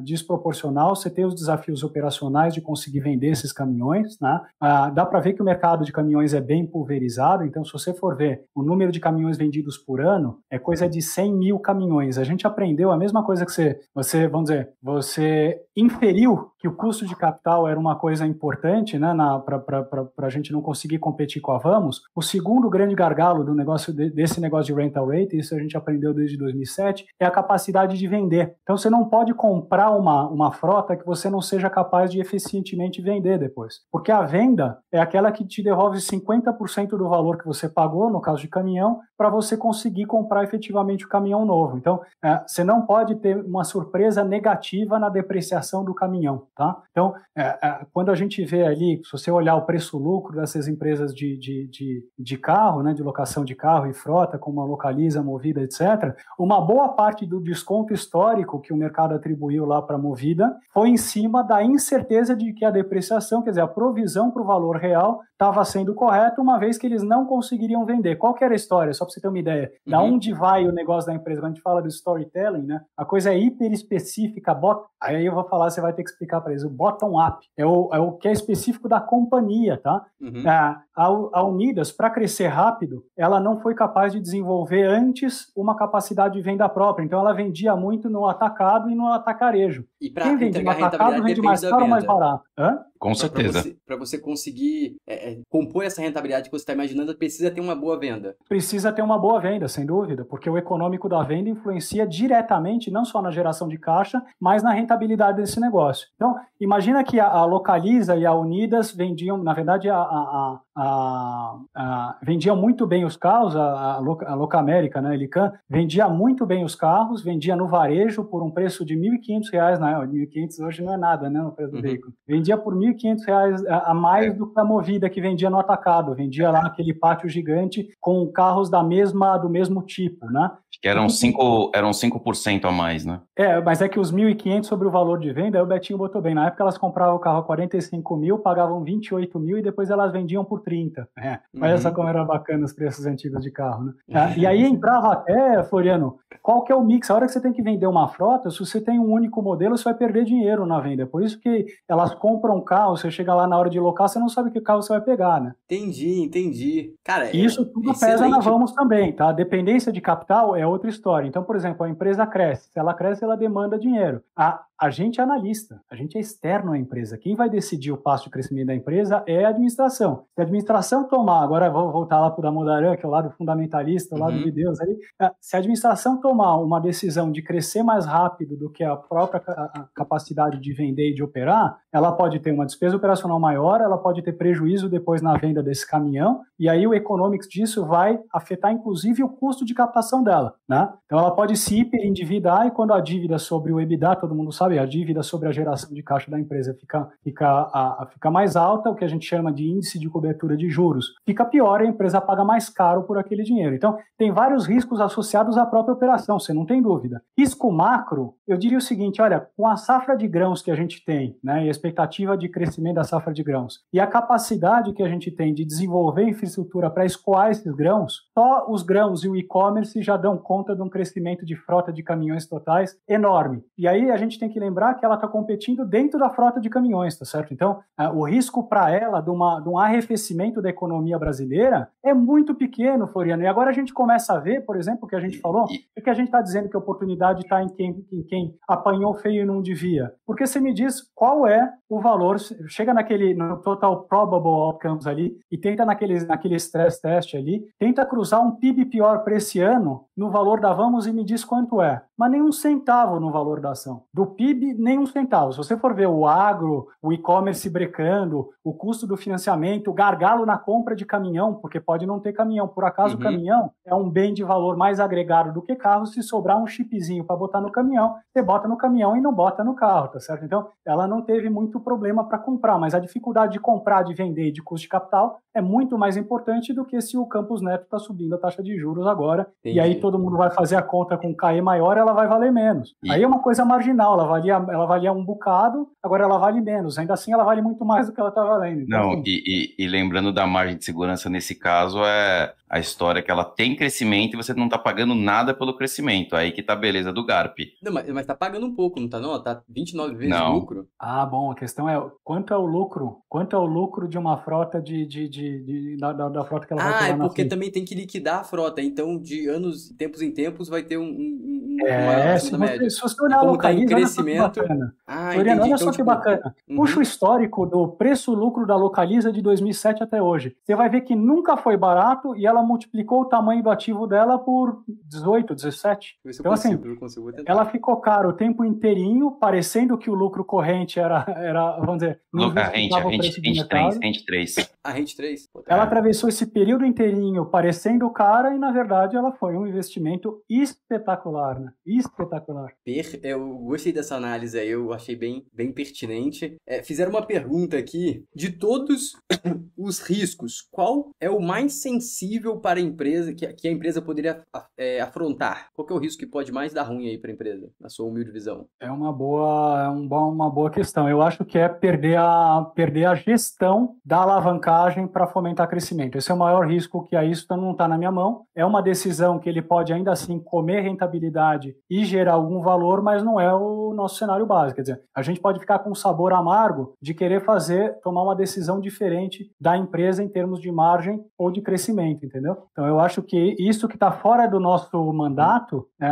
desproporcional, você tem os desafios operacionais de conseguir vender esses caminhões. Né? Dá para ver que o mercado de caminhões é bem pulverizado, então se você for ver o número de caminhões vendidos por ano, é coisa de 100 mil caminhões. A gente aprendeu a mesma coisa que você, você vamos dizer, você inferiu que o custo de capital era uma coisa importante né, para a gente não conseguir competir com a Vamos. O segundo grande gargalo do negócio de, desse negócio de rental rate, isso a gente aprendeu desde 2007, é a capacidade de vender. Então você não pode comprar uma, uma frota que você não seja capaz de eficientemente vender depois. Porque a venda é aquela que te devolve 50% do valor que você pagou, no caso de caminhão, para você conseguir comprar efetivamente o caminhão novo. Então, é, você não pode ter uma surpresa negativa na depreciação do caminhão. Tá? Então, é, é, quando a gente vê ali, se você olhar o preço-lucro dessas empresas de, de, de, de, carro, né, de locação de carro e frota, como a Localiza, Movida, etc., uma boa parte do desconto histórico que o mercado atribuiu lá para a Movida foi em cima da incerteza certeza de que a depreciação, quer dizer, a provisão para o valor real estava sendo correta, uma vez que eles não conseguiriam vender. Qual que era a história? Só para você ter uma ideia. Uhum. Da onde vai o negócio da empresa? Quando a gente fala do storytelling, né? A coisa é hiper específica. Bot... Aí eu vou falar, você vai ter que explicar para eles. O bottom-up é o, é o que é específico da companhia, tá? Uhum. A, a Unidas, para crescer rápido, ela não foi capaz de desenvolver antes uma capacidade de venda própria. Então ela vendia muito no atacado e no atacarejo. E para entregar no atacado vende mais caro ou mais barato. Hã? Com certeza. Para você, você, conseguir é, é, compor essa rentabilidade que você está imaginando, precisa ter uma boa venda. Precisa ter uma boa venda, sem dúvida, porque o econômico da venda influencia diretamente não só na geração de caixa, mas na rentabilidade desse negócio. Então, imagina que a, a Localiza e a Unidas vendiam, na verdade, a, a, a, a, vendia muito bem os carros, a, a, Loca, a Locamérica, né, Elican, vendia muito bem os carros, vendia no varejo por um preço de R$ 1.500, né, 1.500 hoje não é nada, né, no preço do uhum. veículo. Vendia por R$ 1.500 a, a mais é. do que a Movida, que vendia no atacado, vendia lá aquele pátio gigante com carros da mesma, do mesmo tipo, né. Que eram 5%, eram 5% a mais, né? É, mas é que os 1.500 sobre o valor de venda, aí o Betinho botou bem. Na época elas compravam o carro a 45 mil, pagavam 28 mil e depois elas vendiam por 30. É, olha uhum. só como era bacana os preços antigos de carro, né? É, e aí entrava até, Floriano, qual que é o mix? A hora que você tem que vender uma frota, se você tem um único modelo, você vai perder dinheiro na venda. Por isso que elas compram um carro, você chega lá na hora de locar, você não sabe que carro você vai pegar, né? Entendi, entendi. Cara, isso tudo excelente. pesa na Vamos também, tá? A dependência de capital é outra história. Então, por exemplo, a empresa cresce. Se ela cresce, ela demanda dinheiro. A, a gente é analista, a gente é externo à empresa. Quem vai decidir o passo de crescimento da empresa é a administração. Se a administração tomar, agora vou voltar lá para o Damodaran, que é o lado fundamentalista, o lado uhum. de Deus ali. Se a administração tomar uma decisão de crescer mais rápido do que a própria capacidade de vender e de operar, ela pode ter uma despesa operacional maior, ela pode ter prejuízo depois na venda desse caminhão, e aí o economics disso vai afetar inclusive o custo de captação dela, né? Então ela pode se hiperendividar e quando a dívida sobre o EBITDA, todo mundo sabe, a dívida sobre a geração de caixa da empresa fica, fica, a, a, fica mais alta, o que a gente chama de índice de cobertura de juros, fica pior e a empresa paga mais caro por aquele dinheiro. Então tem vários riscos associados à própria operação, você não tem dúvida. Risco macro, eu diria o seguinte, olha, com a safra de grãos que a gente tem, né, expectativa de crescimento da safra de grãos, e a capacidade que a gente tem de desenvolver infraestrutura para escoar esses grãos, só os grãos e o e-commerce já dão conta de um crescimento de frota de caminhões totais enorme. E aí a gente tem que lembrar que ela está competindo dentro da frota de caminhões, tá certo? Então, o risco para ela de, uma, de um arrefecimento da economia brasileira é muito pequeno, Floriano. E agora a gente começa a ver, por exemplo, o que a gente falou, é que a gente está dizendo que a oportunidade está em quem, em quem apanhou feio e não devia. Porque você me diz qual é o valor, chega naquele no total probable outcomes ali e tenta naquele, naquele stress test ali, tenta cruzar um PIB pior para esse ano no valor da Vamos e me diz quanto é. Mas nem um centavo no valor da ação. Do PIB, nem um centavo. Se você for ver o agro, o e-commerce brecando, o custo do financiamento, o gargalo na compra de caminhão, porque pode não ter caminhão. Por acaso uhum. o caminhão é um bem de valor mais agregado do que carro. Se sobrar um chipzinho para botar no caminhão, você bota no caminhão e não bota no carro, tá certo? Então, ela não teve muito problema para comprar, mas a dificuldade de comprar, de vender, de custo de capital é muito mais importante do que se o Campus Neto está subindo a taxa de juros agora. Entendi. E aí todo mundo vai fazer a conta com KE maior, ela vai valer menos. E... Aí é uma coisa marginal, ela valia, ela valia um bocado, agora ela vale menos. Ainda assim, ela vale muito mais do que ela está valendo. Então, Não, assim... e, e, e lembrando da margem de segurança nesse caso, é a história que ela tem crescimento e você não está pagando nada pelo crescimento. Aí que tá a beleza do GARP. Não, mas, mas tá pagando um pouco, não tá não? Tá 29 vezes não. lucro. Ah, bom, a questão é quanto é o lucro? Quanto é o lucro de uma frota de, de, de, de da, da, da, frota que ela ah, vai ter Ah, é porque também tem que liquidar a frota. Então, de anos, tempos em tempos, vai ter um, um, um é, se você, se você olhar localiza, tá em crescimento... Ah, Floriano, olha então, só que tipo... bacana. Uhum. Puxa o histórico do preço-lucro da Localiza de 2007 até hoje. Você vai ver que nunca foi barato e ela ela multiplicou o tamanho do ativo dela por 18, 17. Então, assim, consigo, ela ficou cara o tempo inteirinho, parecendo que o lucro corrente era, era vamos dizer, a rente, a rente, rente 3, rente 3. A rente 3. Ela atravessou esse período inteirinho parecendo cara e, na verdade, ela foi um investimento espetacular, né? Espetacular. Per, eu gostei dessa análise aí, eu achei bem, bem pertinente. É, fizeram uma pergunta aqui, de todos os riscos, qual é o mais sensível possível para a empresa, que, que a empresa poderia é, afrontar? Qual é o risco que pode mais dar ruim aí para a empresa, na sua humilde visão? É uma boa, é um bom, uma boa questão. Eu acho que é perder a, perder a gestão da alavancagem para fomentar crescimento. Esse é o maior risco que a isso não está na minha mão. É uma decisão que ele pode ainda assim comer rentabilidade e gerar algum valor, mas não é o nosso cenário básico. Quer dizer, a gente pode ficar com um sabor amargo de querer fazer, tomar uma decisão diferente da empresa em termos de margem ou de crescimento, entendeu? Entendeu? Então eu acho que isso que está fora do nosso mandato é,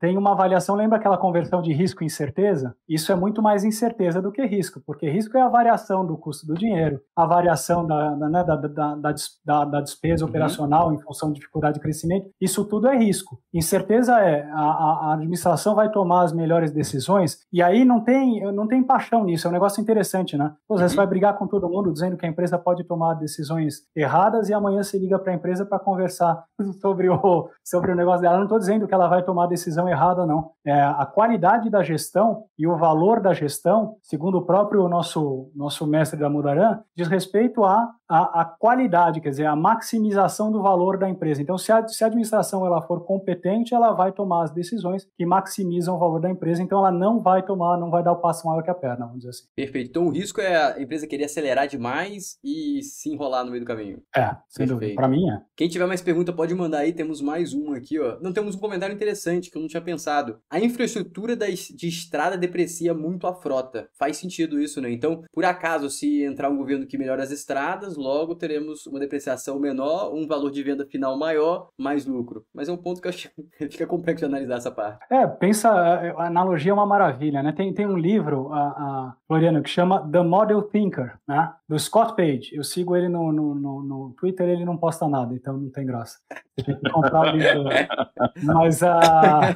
tem uma avaliação. Lembra aquela conversão de risco e incerteza? Isso é muito mais incerteza do que risco, porque risco é a variação do custo do dinheiro, a variação da, da, né, da, da, da, despesa uhum. operacional em função de dificuldade de crescimento. Isso tudo é risco. Incerteza é a, a administração vai tomar as melhores decisões e aí não tem, não tem paixão nisso. É um negócio interessante, né? Pô, uhum. Você vai brigar com todo mundo dizendo que a empresa pode tomar decisões erradas e amanhã você liga para a empresa para conversar sobre o, sobre o negócio dela. Não estou dizendo que ela vai tomar decisão errada, não. É, a qualidade da gestão e o valor da gestão, segundo o próprio nosso, nosso mestre da Mudaran, diz respeito a a, a, qualidade, quer dizer, a maximização do valor da empresa. Então, se a, se a, administração ela for competente, ela vai tomar as decisões que maximizam o valor da empresa. Então, ela não vai tomar, não vai dar o passo maior que a perna, vamos dizer assim. Perfeito. Então, o risco é a empresa querer acelerar demais e se enrolar no meio do caminho. É, sem dúvida. Para mim é. Quem tiver mais pergunta pode mandar aí. Temos mais um aqui, ó. Não temos um comentário interessante que eu não tinha pensado. A infraestrutura da, de estrada deprecia muito a frota. Faz sentido isso, né? Então, por acaso, se entrar um governo que melhora as estradas logo teremos uma depreciação menor, um valor de venda final maior, mais lucro. Mas é um ponto que eu acho que fica complexo de analisar essa parte. É, pensa, a analogia é uma maravilha, né? Tem, tem um livro, a, a Floriano, que chama The Model Thinker, né? Do Scott Page. Eu sigo ele no, no, no, no Twitter, ele não posta nada, então não tem graça. Você tem que comprar o livro. Mas a.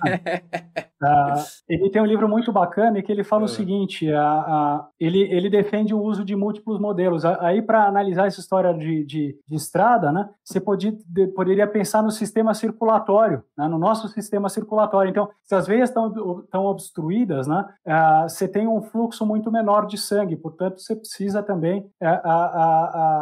Uh, ele tem um livro muito bacana e que ele fala o é. seguinte: uh, uh, ele, ele defende o uso de múltiplos modelos. Aí, para analisar essa história de, de, de estrada, né, você podia, de, poderia pensar no sistema circulatório, né, no nosso sistema circulatório. Então, se as veias estão obstruídas, né, você tem um fluxo muito menor de sangue, portanto, você precisa também,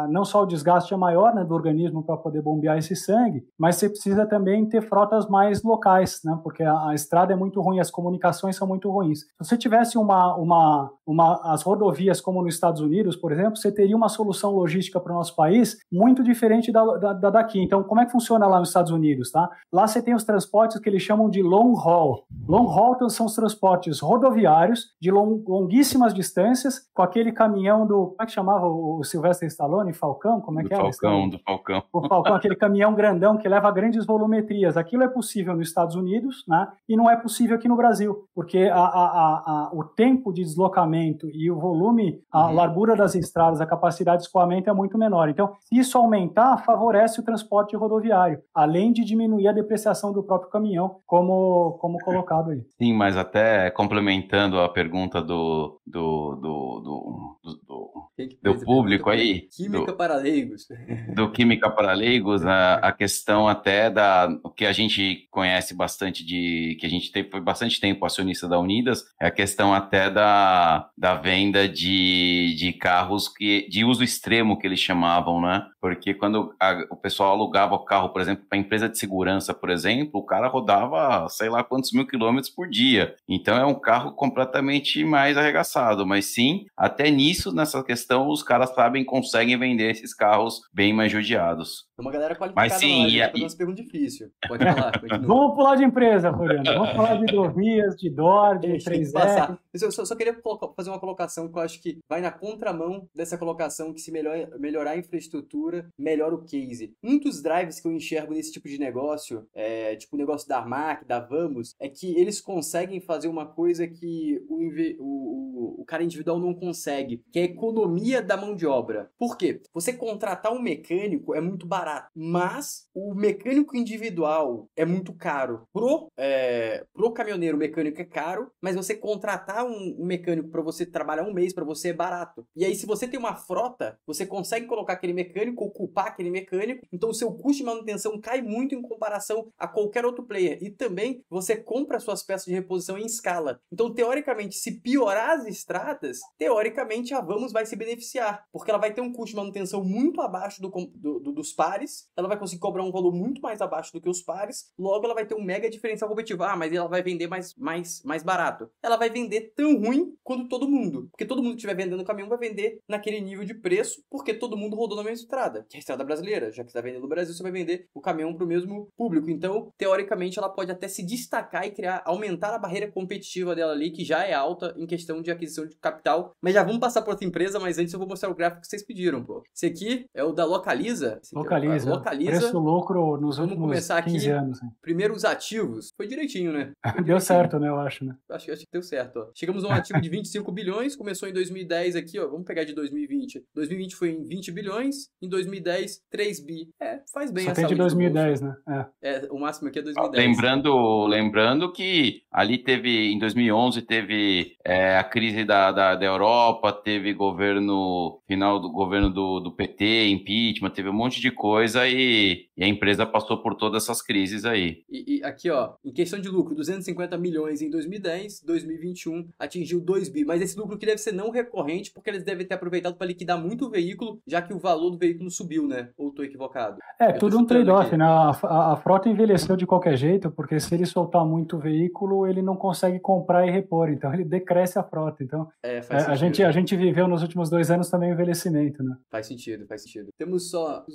não só o desgaste é maior né, do organismo para poder bombear esse sangue, mas você precisa também ter frotas mais locais, né, porque a estrada é muito ruim, as comunicações são muito ruins. Se você tivesse uma, uma, uma, as rodovias como nos Estados Unidos, por exemplo, você teria uma solução logística para o nosso país muito diferente da, da, da, daqui. Então, como é que funciona lá nos Estados Unidos? Tá? Lá você tem os transportes que eles chamam de long haul. Long haul então, são os transportes rodoviários de long, longuíssimas distâncias, com aquele caminhão do. Como é que chamava o Sylvester Stallone? Falcão? Como é do que é? Falcão, do Falcão. O Falcão, aquele caminhão grandão que leva grandes volumetrias. Aquilo é possível nos Estados Unidos, né? E não é possível aqui no Brasil, porque a, a, a, o tempo de deslocamento e o volume, a uhum. largura das estradas, a capacidade de escoamento é muito menor. Então, se isso aumentar, favorece o transporte rodoviário, além de diminuir a depreciação do próprio caminhão, como, como colocado aí. Sim, mas até complementando a pergunta do, do, do, do, do, do público aí. Química do, para leigos. Do Química para leigos, a, a questão até da o que a gente conhece bastante de que a gente teve, foi bastante tempo acionista da Unidas, é a questão até da, da venda de, de carros que, de uso extremo, que eles chamavam, né? Porque quando a, o pessoal alugava o carro, por exemplo, para empresa de segurança, por exemplo, o cara rodava sei lá quantos mil quilômetros por dia. Então é um carro completamente mais arregaçado. Mas sim, até nisso, nessa questão, os caras sabem, conseguem vender esses carros bem mais judiados. Uma galera qualificada Mas sim, lá, e, e... pergunta difícil. Pode falar, Vamos pular de empresa, Floriano. Vamos falar de hidrovias, de DOR, de 3R. Eu só, só, queria fazer uma colocação que eu acho que vai na contramão dessa colocação que se melhor, melhorar a infraestrutura, melhora o case. Um dos drives que eu enxergo nesse tipo de negócio, é, tipo o negócio da Armac, da Vamos, é que eles conseguem fazer uma coisa que o, o, o cara individual não consegue, que é a economia da mão de obra. Por quê? Você contratar um mecânico é muito barato barato. Mas o mecânico individual é muito caro. Pro, é, pro caminhoneiro, o mecânico é caro, mas você contratar um, mecânico para você trabalhar um mês para você é barato. E aí, se você tem uma frota, você consegue colocar aquele mecânico, ocupar aquele mecânico, então o seu custo de manutenção cai muito em comparação a qualquer outro player. E também você compra suas peças de reposição em escala. Então, teoricamente, se piorar as estradas, teoricamente a Vamos vai se beneficiar, porque ela vai ter um custo de manutenção muito abaixo do, do, do dos pares pares, ela vai conseguir cobrar um valor muito mais abaixo do que os pares, logo ela vai ter um mega diferencial competitivo. Ah, mas ela vai vender mais, mais, mais barato. Ela vai vender tão ruim quanto todo mundo. Porque todo mundo que estiver vendendo o caminhão vai vender naquele nível de preço, porque todo mundo rodou na mesma estrada, que é a estrada brasileira. Já que está vendendo no Brasil, você vai vender o caminhão para o mesmo público. Então, teoricamente, ela pode até se destacar e criar, aumentar a barreira competitiva dela ali, que já é alta em questão de aquisição de capital. Mas já vamos passar para outra empresa, mas antes eu vou mostrar o gráfico que vocês pediram, pô. Esse aqui é o da Localiza. Localiza. É Localiza. Preço lucro nos vamos últimos começar 15 aqui. anos. Hein? Primeiro os ativos. Foi direitinho, né? Foi deu direitinho. certo, né? Eu acho, né? Acho, acho que deu certo, ó. Chegamos a um ativo de 25 bilhões, começou em 2010 aqui, ó. Vamos pegar de 2020. 2020 foi em 20 bilhões, em 2010, 3 bi. É, faz bem Só a tem de saúde do 2010, né? É. É, o máximo aqui é 2010. Lembrando, lembrando que ali teve, em 2011, teve é, a crise da, da, da, Europa, teve governo, final do governo do, do PT, impeachment, teve um monte de coisa e, e a empresa passou por todas essas crises aí. E, e, aqui, ó, em questão de lucro, 250 milhões em 2010, 2021 atingiu 2 bi. Mas esse lucro que deve ser não recorrente, porque eles devem ter aproveitado para liquidar muito o veículo, já que o valor do veículo subiu, né? Ou estou equivocado? É, Eu tudo um trade-off, né? A, a, a, frota envelheceu de qualquer jeito, porque se ele soltar muito veículo, ele não consegue comprar e repor, então ele decresce a frota. Então, é, é, a, gente, a gente viveu nos últimos dois anos também o envelhecimento, né? Faz sentido, faz sentido. Temos só,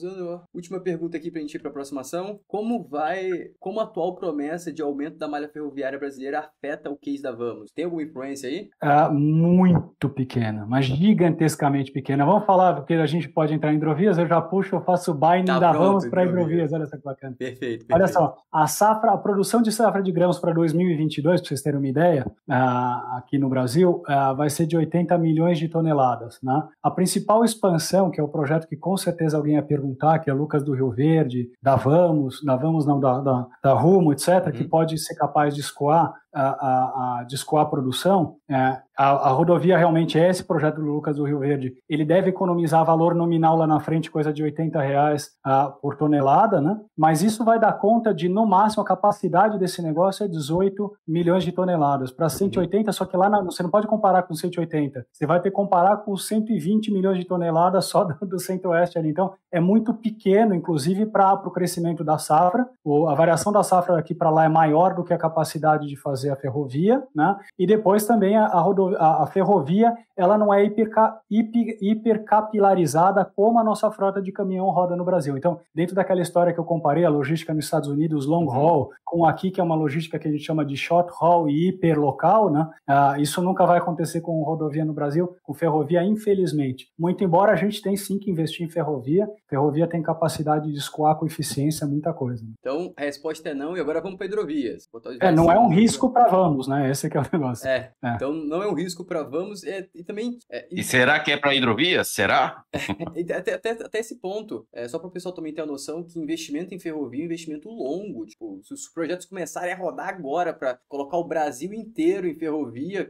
última pergunta aqui para a gente ir para a aproximação. Como vai, como a atual promessa de aumento da malha ferroviária brasileira afeta o case da Vamos? Tem alguma influência aí? Ah, muito pequena, mas gigantescamente pequena. Vamos falar, porque a gente pode entrar em hidrovias, eu já puxo, eu faço buying tá da Vamos para hidrovias. Olha só que bacana. Perfeito, perfeito, Olha só, a safra, a produção de safra de grãos para 2022, para vocês terem uma ideia, ah, aqui no Brasil, ah, vai ser de 80 milhões de toneladas. Né? A principal expansão, que é o projeto que com certeza alguém ia perguntar, que Lucas do Rio Verde, da Vamos, da Vamos não, da, da, da Rumo, etc., uhum. que pode ser capaz de escoar a, a, a, de escoar a produção, é, a, a, rodovia realmente é esse projeto do Lucas do Rio Verde. Ele deve economizar valor nominal lá na frente, coisa de 80 reais uh, por tonelada, né? Mas isso vai dar conta de, no máximo, a capacidade desse negócio é 18 milhões de toneladas. Para 180, só que lá na, você não pode comparar com 180. Você vai ter que comparar com 120 milhões de toneladas só do, do centro-oeste ali. Então, é muito pequeno, inclusive, para o crescimento da safra. O, a variação da safra daqui para lá é maior do que a capacidade de fazer a ferrovia, né? E depois também a, a, a, ferrovia, ela não é hiperca, hiper, hipercapilarizada como a nossa frota de caminhão roda no Brasil. Então, dentro daquela história que eu comparei, a logística nos Estados Unidos, long uhum. haul, com aqui, que é uma logística que a gente chama de short haul e hiperlocal, né? Uh, isso nunca vai acontecer com rodovia no Brasil, com ferrovia, infelizmente. Muito embora a gente tenha sim que investir em ferrovia, ferrovia tem capacidade de escoar com eficiência muita coisa. Então, a resposta é não, e agora vamos para hidrovias. É, não é um risco para vamos, né? Esse é o negócio. É, é. então não é um risco para vamos, é, e também... É, e, e será que é para hidrovias? Será? até, até, até, esse ponto, é, só para o pessoal também ter a noção que investimento em ferrovia é um investimento longo, tipo, se os projetos começarem a rodar agora para colocar o Brasil inteiro em ferrovia,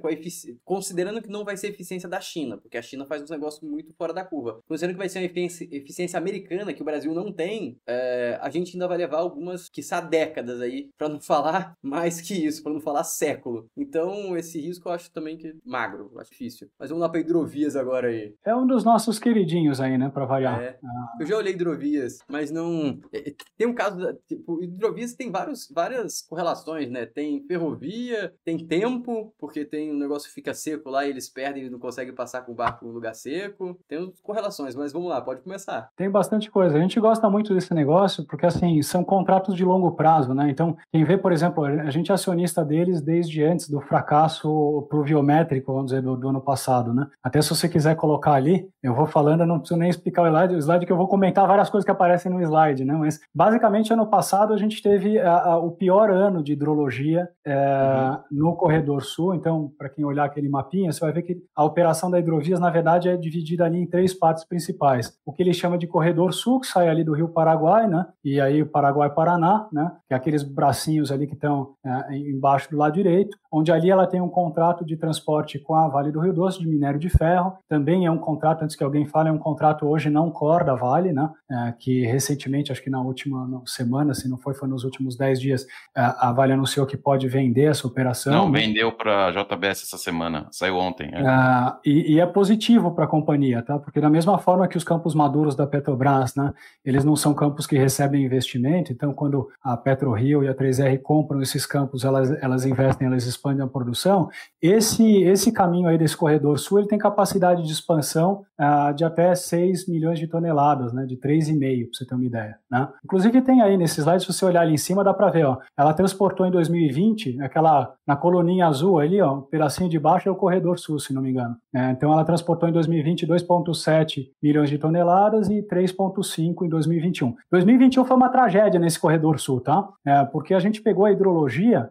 considerando que não vai ser eficiência da China, porque a China faz uns negócios muito fora da curva, considerando que vai ser uma eficiência, eficiência americana que o Brasil não tem, é, a gente ainda vai levar algumas, quiçá décadas aí, para não falar mais que isso, para não falar século. Então, esse risco eu acho também que magro, eu acho difícil. Mas vamos lá para hidrovias agora aí. É um dos nossos queridinhos aí, né, para variar. É. Ah. Eu já olhei hidrovias, mas não. É, é, tem um caso, da, tipo, hidrovias tem vários, várias correlações, né? Tem ferrovia, tem tempo, porque tem um negócio que fica seco lá e eles perdem e não conseguem passar com o barco no lugar seco. Tem correlações, mas vamos lá, pode começar. Tem bastante coisa. A gente gosta muito desse negócio porque, assim, são contratos de longo prazo, né? Então, quem vê, por exemplo, a gente é acionista deles desde antes do fracasso pluviométrico, vamos dizer, do, do ano passado, né? Até se você quiser colocar ali, eu vou falando, eu não preciso nem explicar o slide, o slide que eu vou comentar várias coisas que aparecem no slide, né? Mas, basicamente, ano passado a gente teve a, a, o pior ano de hidrologia é, uhum. no corredor sul. Então, para quem olhar aquele mapinha, você vai ver que a operação da hidrovias, na verdade, é dividida ali em três partes principais. O que ele chama de corredor sul, que sai ali do Rio Paraguai, né? E aí o Paraguai-Paraná, né? Que é aqueles bracinhos ali que estão é, embaixo do lado direito, onde ali ela tem um contrato de transporte com a Vale do Rio Doce de minério de ferro. Também é um contrato, antes que alguém fale, é um contrato hoje não core da Vale, né? É, que recentemente, acho que na última semana, se não foi, foi nos últimos 10 dias, a Vale anunciou que pode vender essa operação. Não, vendeu para a JBS essa semana, saiu ontem. É. Uh, e, e, é positivo para a companhia, tá? Porque da mesma forma que os campos maduros da Petrobras, né? Eles não são campos que recebem investimento, então quando a PetroRio e a 3R compram esses campos, elas, elas elas investem, elas expandem a produção, esse, esse caminho aí desse corredor sul, ele tem capacidade de expansão uh, de até 6 milhões de toneladas, né, de 3,5, para você ter uma ideia. Né? Inclusive tem aí nesse slide, se você olhar ali em cima, dá para ver, ó, ela transportou em 2020, aquela, na coluninha azul ali, ó, o pedacinho de baixo é o corredor sul, se não me engano. É, então ela transportou em 2020 2,7 milhões de toneladas e 3,5 em 2021. 2021 foi uma tragédia nesse corredor sul, tá? É, porque a gente pegou a hidrologia,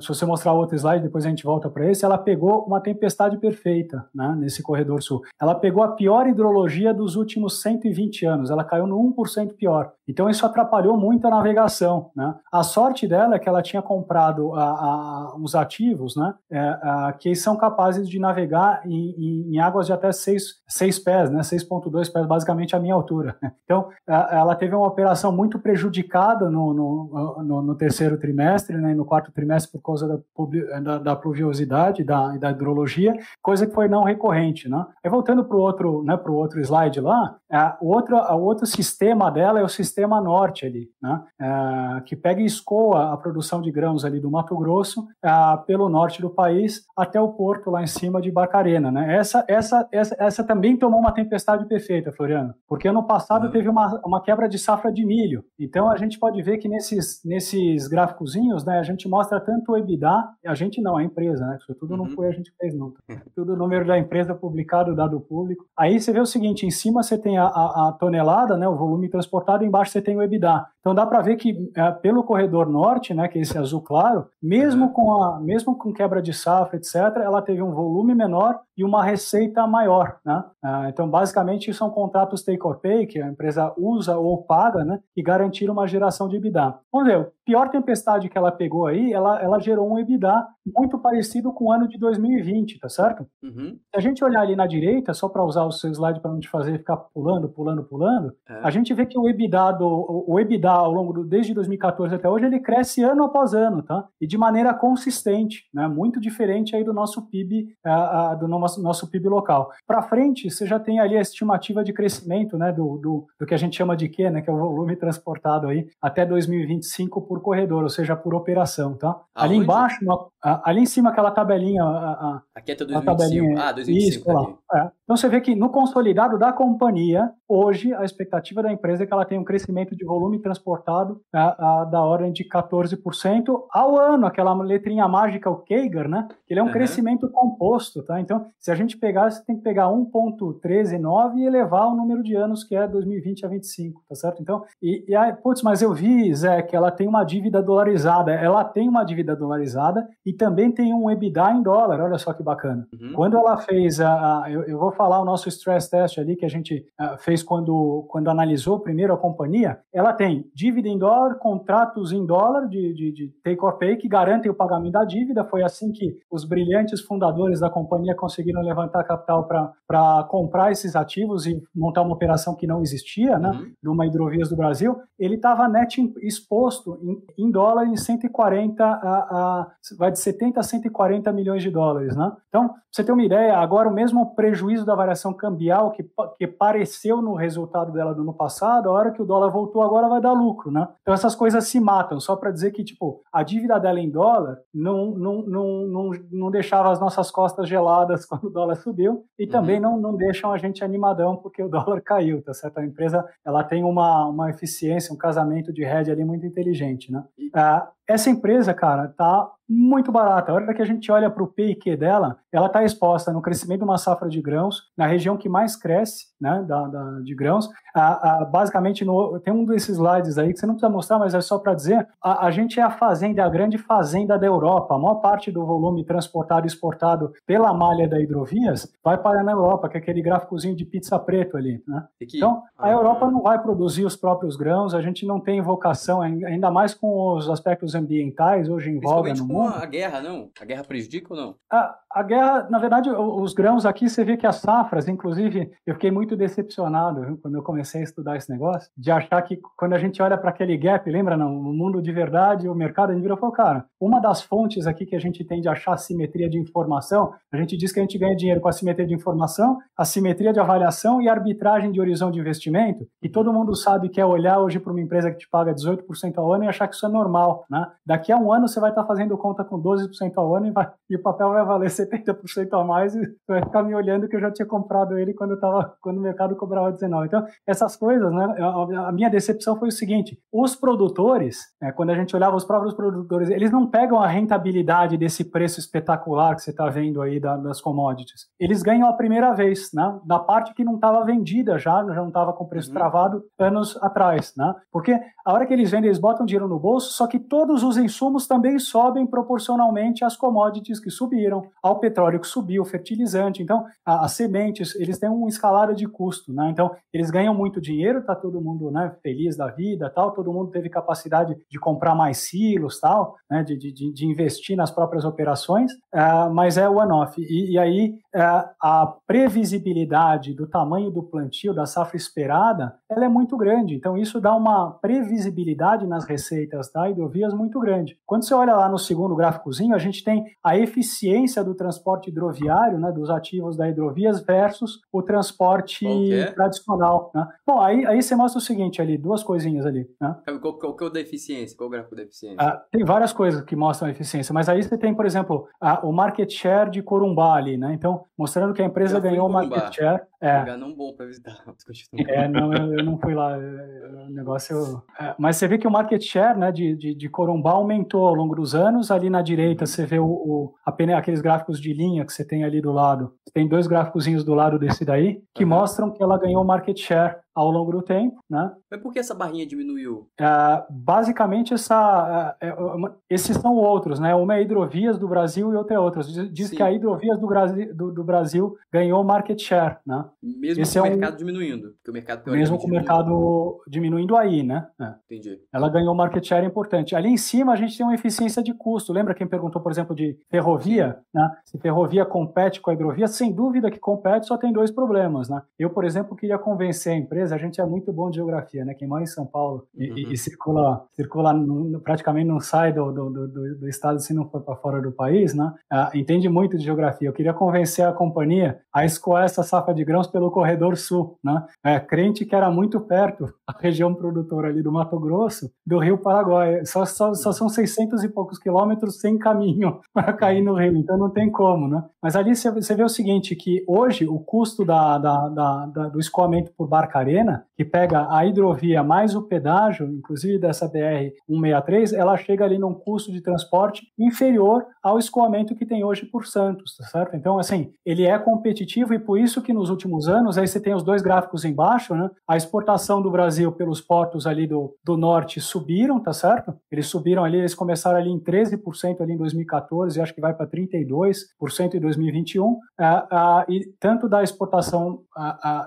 se você mostrar outro slide, depois a gente volta para esse, ela pegou uma tempestade perfeita né, nesse corredor sul. Ela pegou a pior hidrologia dos últimos 120 anos, ela caiu no 1% pior. Então isso atrapalhou muito a navegação. Né? A sorte dela é que ela tinha comprado a, a, uns ativos né, é, a, que são capazes de navegar em, em, em águas de até 6, 6 pés, né, 6,2 pés, basicamente a minha altura. Então ela teve uma operação muito prejudicada no, no, no, no terceiro trimestre né, no quarto trimestre por causa da, da, da pluviosidade da, e da hidrologia, coisa que foi não recorrente. Né? Aí voltando para o outro, né, outro slide lá, o, outro, o outro sistema dela é o sistema norte ali, né? É, que pega e escoa a produção de grãos ali do Mato Grosso é, pelo norte do país até o porto lá em cima de Barcarena. Né? Essa, essa, essa, essa também tomou uma tempestade perfeita, Floriano, porque ano passado uhum. teve uma, uma quebra de safra de milho. Então a gente pode ver que nesses, nesses gráficozinhos né, a gente mostra tanto o EBITDA, a gente não, a empresa, né? Isso tudo uhum. não foi a gente fez, não. Tudo o número da empresa publicado, dado público. Aí você vê o seguinte: em cima você tem a, a, a tonelada, né, o volume transportado, embaixo você tem o EBITDA. Então dá para ver que é, pelo corredor norte, né, que é esse azul claro, mesmo uhum. com a mesmo com quebra de safra, etc, ela teve um volume menor e uma receita maior, né? Ah, então basicamente são contratos take or pay que a empresa usa ou paga, né, e garantir uma geração de EBITDA. Vamos ver, pior tempestade que ela pegou aí, ela, ela gerou um EBITDA muito parecido com o ano de 2020, tá certo? Uhum. Se a gente olhar ali na direita, só para usar o seu slide para não te fazer ficar pulando, pulando, pulando, é. a gente vê que o EBITDA, do, o EBITDA ao longo do, desde 2014 até hoje, ele cresce ano após ano, tá? E de maneira consistente, né? Muito diferente aí do nosso PIB, uh, do nosso, nosso PIB local. Para frente, você já tem ali a estimativa de crescimento, né? Do, do, do que a gente chama de Q, né? Que é o volume transportado aí até 2025 por corredor, ou seja, por operação, tá? Ali embaixo, ali em cima aquela tabelinha, a, Aqui é 2025. Tabelinha, ah, 2025. Isso, lá, é. Então você vê que no consolidado da companhia, hoje a expectativa da empresa é que ela tenha um crescimento de volume transportado a, a, da ordem de 14% ao ano, aquela letrinha mágica, o CAGR, né? Ele é um uhum. crescimento composto, tá? Então, se a gente pegar, você tem que pegar 1.139 e elevar o número de anos que é 2020 a 25, tá certo? Então, e, e aí, putz, mas eu vi, Zé, que ela tem uma dívida dolarizada. Ela tem uma dívida dolarizada e também tem um EBITDA em dólar. Olha só que bacana. Uhum. Quando ela fez a, a eu, eu vou falar o nosso stress test ali que a gente uh, fez quando, quando analisou primeiro a companhia, ela tem dívida em dólar, contratos em dólar de, de, de take or pay que garantem o pagamento da dívida. Foi assim que os brilhantes fundadores da companhia conseguiram levantar capital para comprar esses ativos e montar uma operação que não existia, né, uhum. de uma hidrovias do Brasil. Ele estava net exposto em, em, dólar em 140 a, a, vai de 70 a 140 milhões de dólares, né? Então, você tem uma ideia, agora o mesmo prejuízo da variação cambial que, que pareceu no resultado dela do ano passado, a hora que o dólar voltou agora vai dar lucro, né? Então essas coisas se matam, só para dizer que, tipo, a dívida dela em dólar não, não, não, não, não deixava as nossas costas geladas quando o dólar subiu e uhum. também não, não deixam a gente animadão porque o dólar caiu, tá certo? A empresa, ela tem uma, uma eficiência, um casamento de hedge ali muito inteligente, né? Ah, essa empresa, cara, tá muito barata. A hora que a gente olha para o PIQ dela, ela está exposta no crescimento de uma safra de grãos, na região que mais cresce né, da, da de grãos. A, a, basicamente, no, tem um desses slides aí que você não precisa mostrar, mas é só para dizer: a, a, gente é a fazenda, a grande fazenda da Europa. A maior parte do volume transportado e exportado pela malha da hidrovias vai para na Europa, que é aquele gráficozinho de pizza preto ali. Né? Então, a ah, Europa não vai produzir os próprios grãos, a gente não tem vocação, ainda mais com os aspectos ambientais hoje em voga no mundo. a guerra, não? A guerra prejudica ou não? A, a guerra, na verdade, os grãos aqui, você vê que as safras, inclusive, eu fiquei muito decepcionado viu, quando eu comecei a estudar esse negócio, de achar que quando a gente olha para aquele gap, lembra, não? No mundo de verdade, o mercado, a gente virou e falou, cara, uma das fontes aqui que a gente tem de achar simetria de informação, a gente diz que a gente ganha dinheiro com a simetria de informação, a simetria de avaliação e arbitragem de horizonte de investimento, e todo mundo sabe que é olhar hoje para uma empresa que te paga 18% ao ano e achar que isso é normal, né? Daqui a um ano você vai estar fazendo conta com 12% ao ano e, vai, e o papel vai valer 70% a mais e vai ficar me olhando que eu já tinha comprado ele quando, tava, quando o mercado cobrava 19%. Então, essas coisas, né? A, a minha decepção foi o seguinte: os produtores, né, quando a gente olhava os próprios produtores, eles não pegam a rentabilidade desse preço espetacular que você está vendo aí da, das commodities. Eles ganham a primeira vez, né? Da parte que não estava vendida já, já não estava com preço uhum. travado anos atrás, né? Porque a hora que eles vendem, eles botam dinheiro no bolso, só que todos os insumos também sobem proporcionalmente às commodities que subiram, ao petróleo que subiu, fertilizante. Então, as sementes, eles têm uma escalada de custo, né? Então, eles ganham muito dinheiro, tá todo mundo né, feliz da vida, tal, todo mundo teve capacidade de comprar mais silos, tal, né, de, de, de investir nas próprias operações, uh, mas é one-off. E, e, aí, uh, a previsibilidade do tamanho do plantio, da safra esperada, ela é muito grande. Então, isso dá uma previsibilidade nas receitas da hidrovias muito grande. Quando você olha lá no segundo gráficozinho, a gente tem a eficiência do transporte hidroviário, né, dos ativos da hidrovias versus o transporte okay. tradicional. Né? Bom, aí, aí você mostra o seguinte ali, duas coisinhas ali. Né? Qual, qual, qual é o da eficiência? Qual é o gráfico da eficiência? Ah, tem várias coisas que mostram a eficiência, mas aí você tem, por exemplo, a, o market share de Corumbá ali, né? Então, mostrando que a empresa ganhou o market share. É, lugar não bom para visitar. É, não, eu, eu, não fui lá. É, o negócio. É, mas você vê que o market share né, de, de, de Corumbá aumentou ao longo dos anos. Ali na direita você vê o, o apenas aqueles gráficos de linha que você tem ali do lado. Tem dois gráficozinhos do lado desse daí que uhum. mostram que ela ganhou market share ao longo do tempo, né? Mas por que essa barrinha diminuiu? É, basicamente, essa, é, é, esses são outros, né? Uma é hidrovias do Brasil e outra é outra. Diz Sim. que a hidrovias do Brasil, do, do, Brasil ganhou market share, né? Mesmo Esse com é o mercado diminuindo. o mercado mesmo com o mercado diminuindo aí, né? É. Entendi. Ela ganhou market share importante. Ali em cima a gente tem uma eficiência de custo. Lembra quem perguntou, por exemplo, de ferrovia? Né? Se ferrovia compete com a hidrovia? Sem dúvida que compete, só tem dois problemas, né? Eu, por exemplo, queria convencer a empresa a gente é muito bom de geografia, né? Quem mora em São Paulo e, uhum. e circula, circula praticamente não sai do, do, do, do, estado se não for para fora do país, né? Ah, entende muito de geografia. Eu queria convencer a companhia a escoar essa safra de grãos pelo corredor sul, né? É, crente que era muito perto, a região produtora ali do Mato Grosso, do Rio Paraguai. Só, só, só são 600 e poucos quilômetros sem caminho para cair no rio, então não tem como, né? Mas ali você vê o seguinte, que hoje o custo da, da, da, da do escoamento por barcaria que pega a hidrovia mais o pedágio, inclusive dessa BR-163, ela chega ali num custo de transporte inferior ao escoamento que tem hoje por Santos, tá certo? Então, assim, ele é competitivo e por isso que nos últimos anos, aí você tem os dois gráficos embaixo, né? A exportação do Brasil pelos portos ali do, do norte subiram, tá certo? Eles subiram ali, eles começaram ali em 13% ali em 2014, acho que vai para 32% em 2021, ah, ah, e tanto da exportação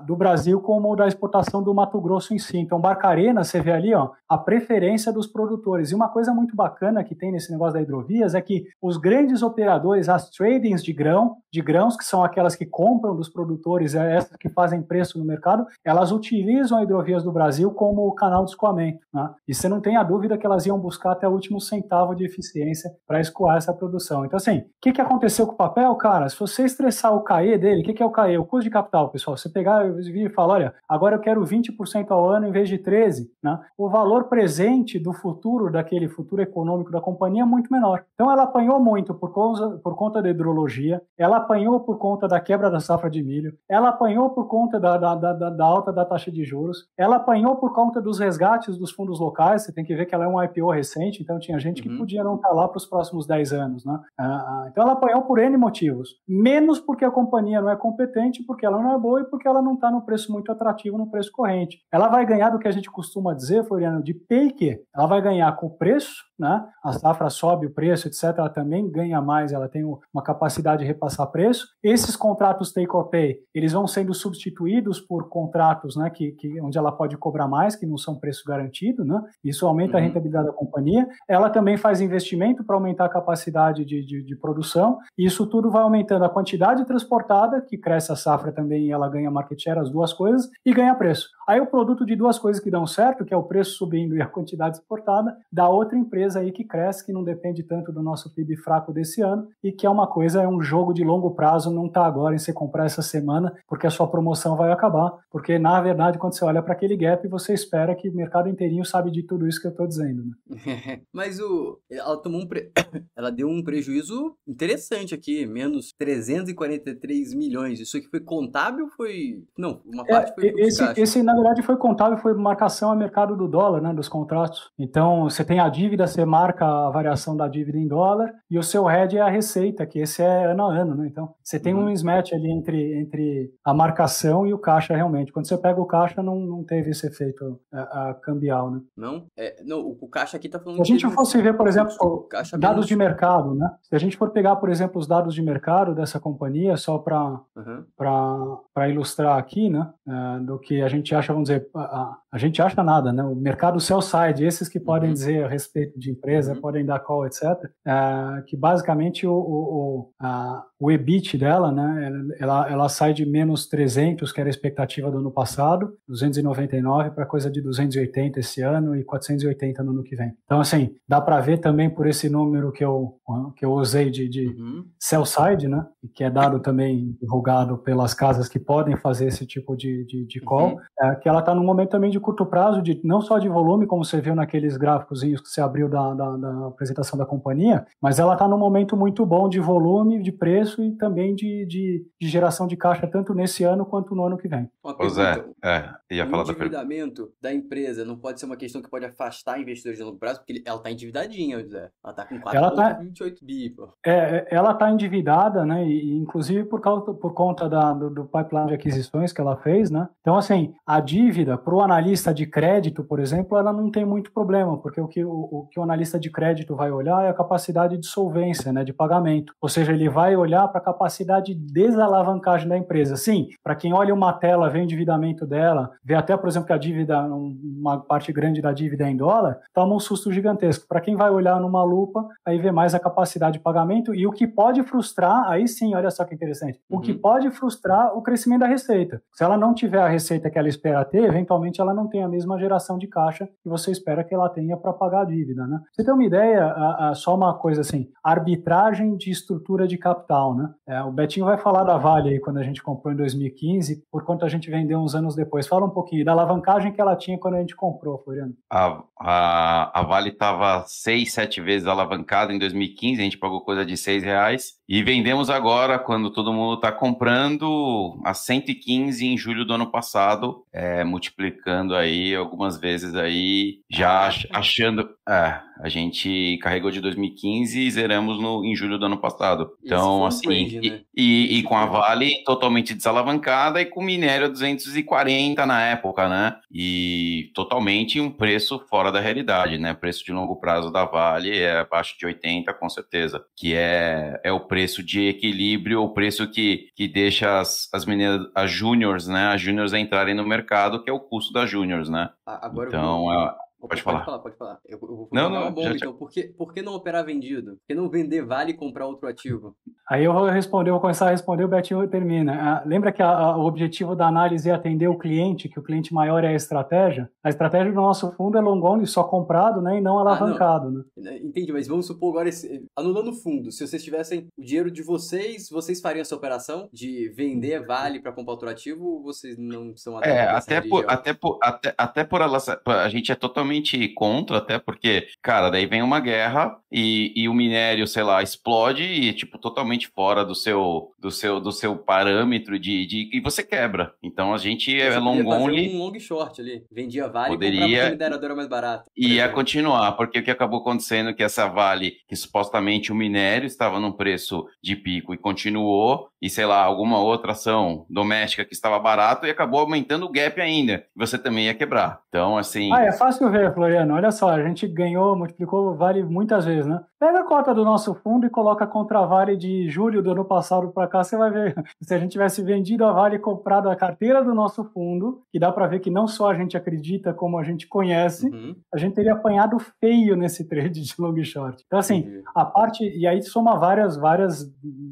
do Brasil como da exportação do Mato Grosso em si. Então, Barcarena, você vê ali ó, a preferência dos produtores. E uma coisa muito bacana que tem nesse negócio da hidrovias é que os grandes operadores, as tradings de grão, de grãos, que são aquelas que compram dos produtores, é essas que fazem preço no mercado, elas utilizam a hidrovias do Brasil como canal de escoamento. Né? E você não tem a dúvida que elas iam buscar até o último centavo de eficiência para escoar essa produção. Então, assim, o que, que aconteceu com o papel, cara? Se você estressar o CAE dele, o que, que é o CAE? O custo de capital, pessoal. Você pegar e falar, olha, agora eu quero quero 20% ao ano em vez de 13%, né? o valor presente do futuro, daquele futuro econômico da companhia é muito menor. Então ela apanhou muito por, causa, por conta da hidrologia, ela apanhou por conta da quebra da safra de milho, ela apanhou por conta da, da, da, da alta da taxa de juros, ela apanhou por conta dos resgates dos fundos locais, você tem que ver que ela é um IPO recente, então tinha gente que uhum. podia não estar lá para os próximos 10 anos. Né? Ah, ah, então ela apanhou por N motivos, menos porque a companhia não é competente, porque ela não é boa e porque ela não está no preço muito atrativo, preço corrente. Ela vai ganhar do que a gente costuma dizer, Floriano, de peike. Ela vai ganhar com o preço, né? A safra sobe o preço, etc. Ela também ganha mais, ela tem uma capacidade de repassar preço. Esses contratos take or pay, eles vão sendo substituídos por contratos, né? Que, que onde ela pode cobrar mais, que não são preço garantido, né? Isso aumenta uhum. a rentabilidade da companhia. Ela também faz investimento para aumentar a capacidade de, de, de produção. E isso tudo vai aumentando a quantidade transportada, que cresce a safra também e ela ganha market share, as duas coisas, e ganha preço preço. Aí o produto de duas coisas que dão certo, que é o preço subindo e a quantidade exportada, da outra empresa empresa aí que cresce, que não depende tanto do nosso PIB fraco desse ano e que é uma coisa, é um jogo de longo prazo, não está agora em você comprar essa semana porque a sua promoção vai acabar, porque na verdade quando você olha para aquele gap, você espera que o mercado inteirinho sabe de tudo isso que eu estou dizendo. Né? Mas o, ela tomou um pre... ela deu um prejuízo interessante aqui, menos 343 milhões. Isso aqui foi contábil foi... Não, uma é, parte foi... Esse, esse, na verdade, foi contábil, foi marcação a mercado do dólar, né, dos contratos. Então, você tem a dívida, você marca a variação da dívida em dólar, e o seu hedge é a receita, que esse é ano a ano, né? Então, você tem uhum. um mismatch ali entre, entre a marcação e o caixa, realmente. Quando você pega o caixa, não, não teve esse efeito a, a cambial, né? Não? É, não, o, caixa aqui tá falando... Se a gente fosse ver, por exemplo, dados de mercado, né? Se a gente for pegar, por exemplo, os dados de mercado dessa companhia, só para uhum. ilustrar aqui, né? É, do que a gente acha, vamos dizer, a, a gente acha nada, né? O mercado sell side, esses que podem uhum. dizer a respeito de empresa, uhum. podem dar call, etc., é, que basicamente o, o, a, o EBIT dela, né? Ela, ela sai de menos 300, que era a expectativa do ano passado, 299 para coisa de 280 esse ano e 480 no ano que vem. Então, assim, dá para ver também por esse número que eu, que eu usei de, de uhum. sell side, né? Que é dado também divulgado pelas casas que podem fazer esse tipo de, de, de call, uhum. é, que ela está num momento também de curto prazo, de não só de volume, como você viu naqueles gráficos que você abriu da, da, da apresentação da companhia, mas ela está num momento muito bom de volume, de preço e também de, de, de, geração de caixa, tanto nesse ano quanto no ano que vem. Pois é, é, ia falar da endividamento da empresa não pode ser uma questão que pode afastar investidores de longo prazo, porque ela está endividadinha, José. Ela está com 4,28 tá, bi, pô. É, é ela está endividada, né, e, inclusive por, causa, por conta da, do, do pipeline de aquisições que ela fez, né, então assim, a dívida para o analista analista de crédito, por exemplo, ela não tem muito problema, porque o que o, o que o analista de crédito vai olhar é a capacidade de solvência, né, de pagamento. Ou seja, ele vai olhar para a capacidade de desalavancagem da empresa. Sim, para quem olha uma tela, vê o endividamento dela, vê até, por exemplo, que a dívida, uma parte grande da dívida é em dólar, toma um susto gigantesco. Para quem vai olhar numa lupa, aí vê mais a capacidade de pagamento e o que pode frustrar, aí sim, olha só que interessante, uhum. o que uhum. pode frustrar o crescimento da receita. Se ela não tiver a receita que ela espera ter, eventualmente ela não tem a mesma geração de caixa que você espera que ela tenha para pagar a dívida, né? Você tem uma ideia, a, a, só uma coisa assim, arbitragem de estrutura de capital, né? É, o Betinho vai falar da Vale aí quando a gente comprou em 2015, por quanto a gente vendeu uns anos depois. Fala um pouquinho da alavancagem que ela tinha quando a gente comprou, Floriano. A, a, a Vale estava seis, sete vezes alavancada em 2015, a gente pagou coisa de seis reais e vendemos agora, quando todo mundo está comprando, a 115 em julho do ano passado, é, multiplicando aí algumas vezes aí, já achando. É, a gente carregou de 2015 e zeramos no, em julho do ano passado. Então, assim, trade, né? e, e, com a Vale totalmente desalavancada e com minério 240 na época, né? E totalmente um preço fora da realidade, né? Preço de longo prazo da Vale é abaixo de 80, com certeza, que é, é o preço de equilíbrio, o preço que, que deixa as, as meninas, as juniors, né? As juniors entrarem no mercado, que é o custo das juniors, né? Agora então, vou... é, Pode, falar. Pode falar, pode falar. Eu, eu vou não, não, uma bomba, já, então. Por que, por que não operar vendido? Por que não vender vale e comprar outro ativo? Aí eu vou responder, vou começar a responder, o Betinho termina. Ah, lembra que a, a, o objetivo da análise é atender o cliente, que o cliente maior é a estratégia? A estratégia do nosso fundo é long only, só comprado, né, e não alavancado, ah, não. né? Entendi, mas vamos supor agora, esse, anulando o fundo, se vocês tivessem o dinheiro de vocês, vocês fariam essa operação de vender vale para comprar outro ativo ou vocês não são É, até por, até por, até, até por a gente é totalmente contra até porque, cara, daí vem uma guerra e, e o minério, sei lá, explode e, tipo, totalmente fora do seu, do seu, do seu parâmetro de, de e você quebra. Então a gente é long only. um long short ali. Vendia Vale poderia, e mineradora mais barata. E ia continuar, porque o que acabou acontecendo é que essa Vale, que supostamente o minério estava num preço de pico e continuou, e sei lá, alguma outra ação doméstica que estava barato e acabou aumentando o gap ainda. Você também ia quebrar. Então, assim. Ah, é fácil ver, Floriano. Olha só, a gente ganhou, multiplicou Vale muitas vezes, né? Pega a cota do nosso fundo e coloca contra a Vale de julho do ano passado para cá, você vai ver. Se a gente tivesse vendido a Vale e comprado a carteira do nosso fundo, que dá para ver que não só a gente acredita, como a gente conhece, uhum. a gente teria apanhado feio nesse trade de long short. Então, assim, uhum. a parte. E aí soma várias, várias,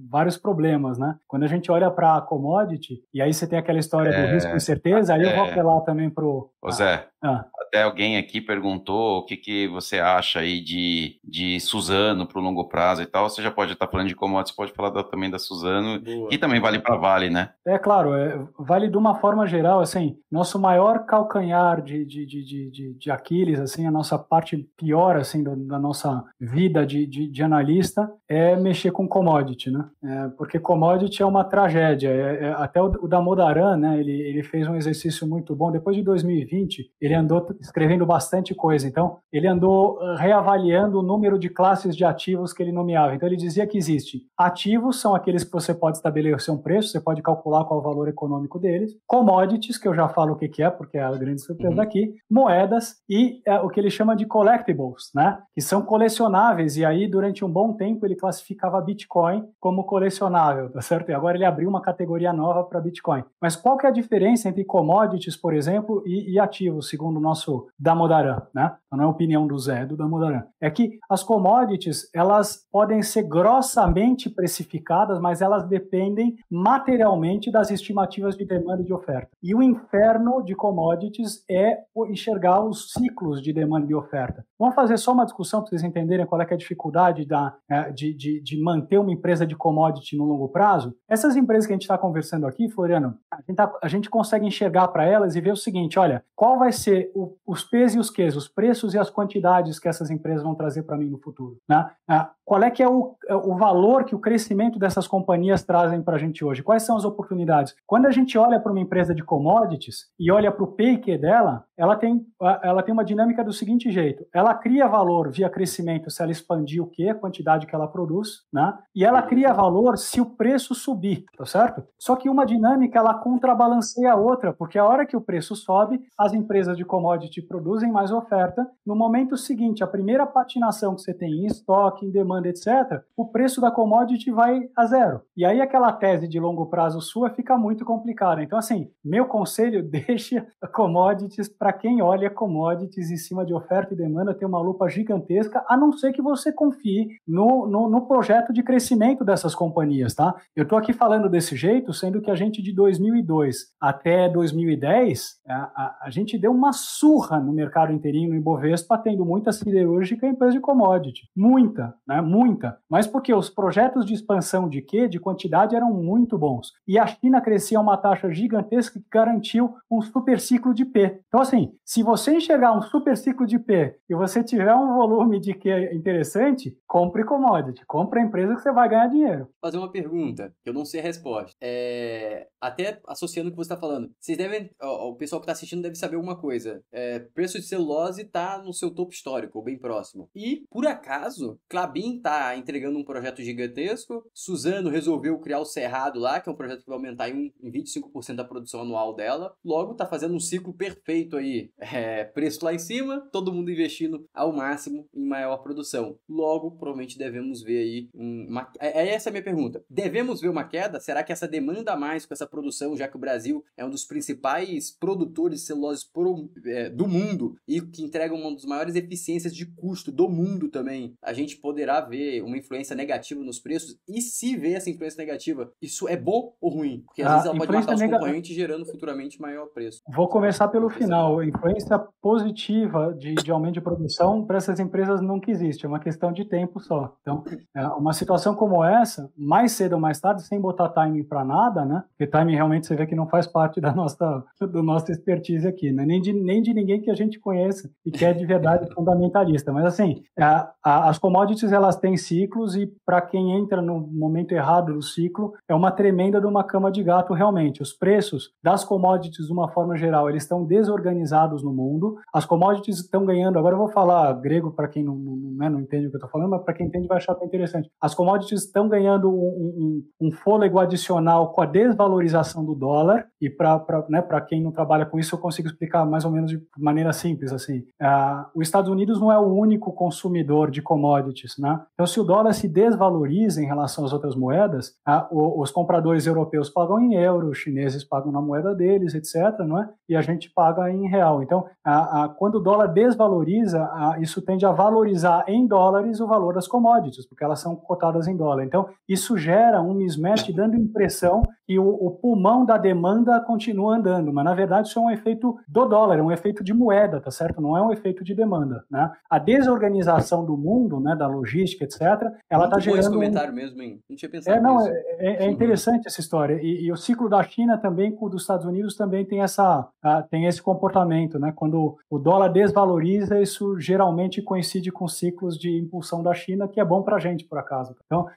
vários problemas, né? Quando a gente olha para a commodity, e aí você tem aquela história é... do risco e incerteza, aí é... eu vou é. apelar também pro. Ô Zé, Ah. Até alguém aqui perguntou o que, que você acha aí de, de Suzano para o longo prazo e tal. Você já pode estar falando de commodities, pode falar da, também da Suzano, Boa. e também vale para Vale, né? É claro, é, vale de uma forma geral, assim, nosso maior calcanhar de, de, de, de, de Aquiles, assim, a nossa parte pior, assim, da, da nossa vida de, de, de, analista é mexer com commodity, né? É, porque commodity é uma tragédia. É, é, até o, o Damodaran, né, ele, ele fez um exercício muito bom. Depois de 2020, ele andou escrevendo bastante coisa. Então, ele andou eh, reavaliando o número de classes de ativos que ele nomeava. Então, ele dizia que existe ativos, são aqueles que você pode estabelecer um preço, você pode calcular qual é o valor econômico deles. Commodities, que eu já falo o que, que é, porque é a grande surpresa uhum. daqui. Moedas e é, o que ele chama de collectibles, né? Que são colecionáveis. E aí, durante um bom tempo, ele classificava Bitcoin como colecionável, tá certo? E agora ele abriu uma categoria nova para Bitcoin. Mas qual que é a diferença entre commodities, por exemplo, e, e ativos, segundo o nosso Damodaran, né? Não é opinião do Zé, é do Damodaran. É que as commodities, elas podem ser grossamente precificadas, mas elas dependem materialmente das estimativas de demanda e de oferta. E o inferno de commodities é enxergar os ciclos de demanda e oferta. Vamos fazer só uma discussão para vocês entenderem qual é, é a dificuldade da, é, de, de, de manter uma empresa de commodity no longo prazo. Essas empresas que a gente está conversando aqui, Floriano, a gente, tá, a gente consegue enxergar para elas e ver o seguinte: olha, qual vai ser o, os P's e os Q's, os preços e as quantidades que essas empresas vão trazer para mim no futuro. Né? Ah, qual é que é o, é o valor que o crescimento dessas companhias trazem para a gente hoje? Quais são as oportunidades? Quando a gente olha para uma empresa de commodities e olha para o P e Q dela, ela tem, ela tem uma dinâmica do seguinte jeito: ela cria valor via crescimento se ela expandir o que, a quantidade que ela produz, né? E ela cria valor se o preço subir, tá certo? Só que uma dinâmica ela contrabalanceia a outra, porque a hora que o preço sobe, as empresas de commodity produzem mais oferta. No momento seguinte, a primeira patinação que você tem em estoque, em demanda, etc., o preço da commodity vai a zero. E aí aquela tese de longo prazo sua fica muito complicada. Então, assim, meu conselho, deixe commodities para quem olha commodities em cima de oferta e demanda, tem uma lupa gigantesca, a não ser que você confie no, no, no projeto de crescimento dessas companhias, tá? Eu estou aqui falando desse jeito, sendo que a gente de 2002 até 2010, a, a, a gente deu uma surra no mercado inteirinho, no Ibovespa, tendo muita siderúrgica e empresa de commodity. Muita, né? Muita. Mas porque os projetos de expansão de quê? De quantidade eram muito bons. E a China crescia a uma taxa gigantesca que garantiu um super ciclo de P. Então, assim, se você enxergar um super ciclo de P e você tiver um volume de Q interessante, compre commodity. Compre a empresa que você vai ganhar dinheiro. Fazer uma pergunta, que eu não sei a resposta. É... Até associando o que você está falando. Vocês devem. o pessoal que está assistindo deve saber alguma coisa. É, preço de celulose está no seu topo histórico, bem próximo. E, por acaso, Clabin está entregando um projeto gigantesco. Suzano resolveu criar o Cerrado lá, que é um projeto que vai aumentar em, em 25% da produção anual dela. Logo, está fazendo um ciclo perfeito aí. É, preço lá em cima, todo mundo investindo ao máximo em maior produção. Logo, provavelmente devemos ver aí uma. É, é essa a minha pergunta. Devemos ver uma queda? Será que essa demanda mais com essa produção, já que o Brasil é um dos principais produtores de celulose pro, é, do mundo e que entrega uma das maiores eficiências de custo do mundo também, a gente poderá ver uma influência negativa nos preços? E se ver essa influência negativa, isso é bom ou ruim? Porque às a vezes ela pode matar os nega... concorrentes gerando futuramente maior preço. Vou começar pelo final. A influência positiva de, de aumento de produção para essas empresas nunca existe, é uma questão de tempo só. Então, é uma situação como essa, mais cedo ou mais tarde, sem botar timing para nada, né? Porque timing realmente você vê que não faz parte da nossa, do nossa expertise aqui, né? nem, de, nem de ninguém que a gente conheça e que é de verdade fundamentalista. Mas, assim, a, a, as commodities elas têm ciclos e para quem entra no momento errado do ciclo, é uma tremenda de uma cama de gato realmente. Os preços das commodities, de uma forma geral, eles estão desorganizados no mundo. As commodities estão ganhando, agora eu vou falar grego para quem não, não, né, não, entende o que eu estou falando, mas para quem entende vai achar bem interessante. As commodities estão ganhando um, um, um fôlego adicional com a desvalorização do dólar, e para né, quem não trabalha com isso, eu consigo explicar mais ou menos de maneira simples. assim. Uh, os Estados Unidos não é o único consumidor de commodities. Né? Então, se o dólar se desvaloriza em relação às outras moedas, uh, os compradores europeus pagam em euro, os chineses pagam na moeda deles, etc., não é? e a gente paga em real. Então, uh, quando o dólar desvaloriza, isso tende a valorizar em dólares o valor das commodities, porque elas são cotadas em dólar. Então, isso gera um mismatch, dando impressão que o, o pulmão da demanda continua andando, mas na verdade isso é um efeito do dólar dólar, é um efeito de moeda, tá certo? Não é um efeito de demanda, né? A desorganização do mundo, né, da logística, etc., ela está gerando... esse comentário um... mesmo, hein? Não tinha pensado é, não, é, é, é, interessante essa história. E, e, o ciclo da China também, com o dos Estados Unidos, também tem, essa, tem esse comportamento, né? Quando o dólar desvaloriza, isso geralmente coincide com ciclos de impulsão da China, que é bom para a gente, por acaso. Então,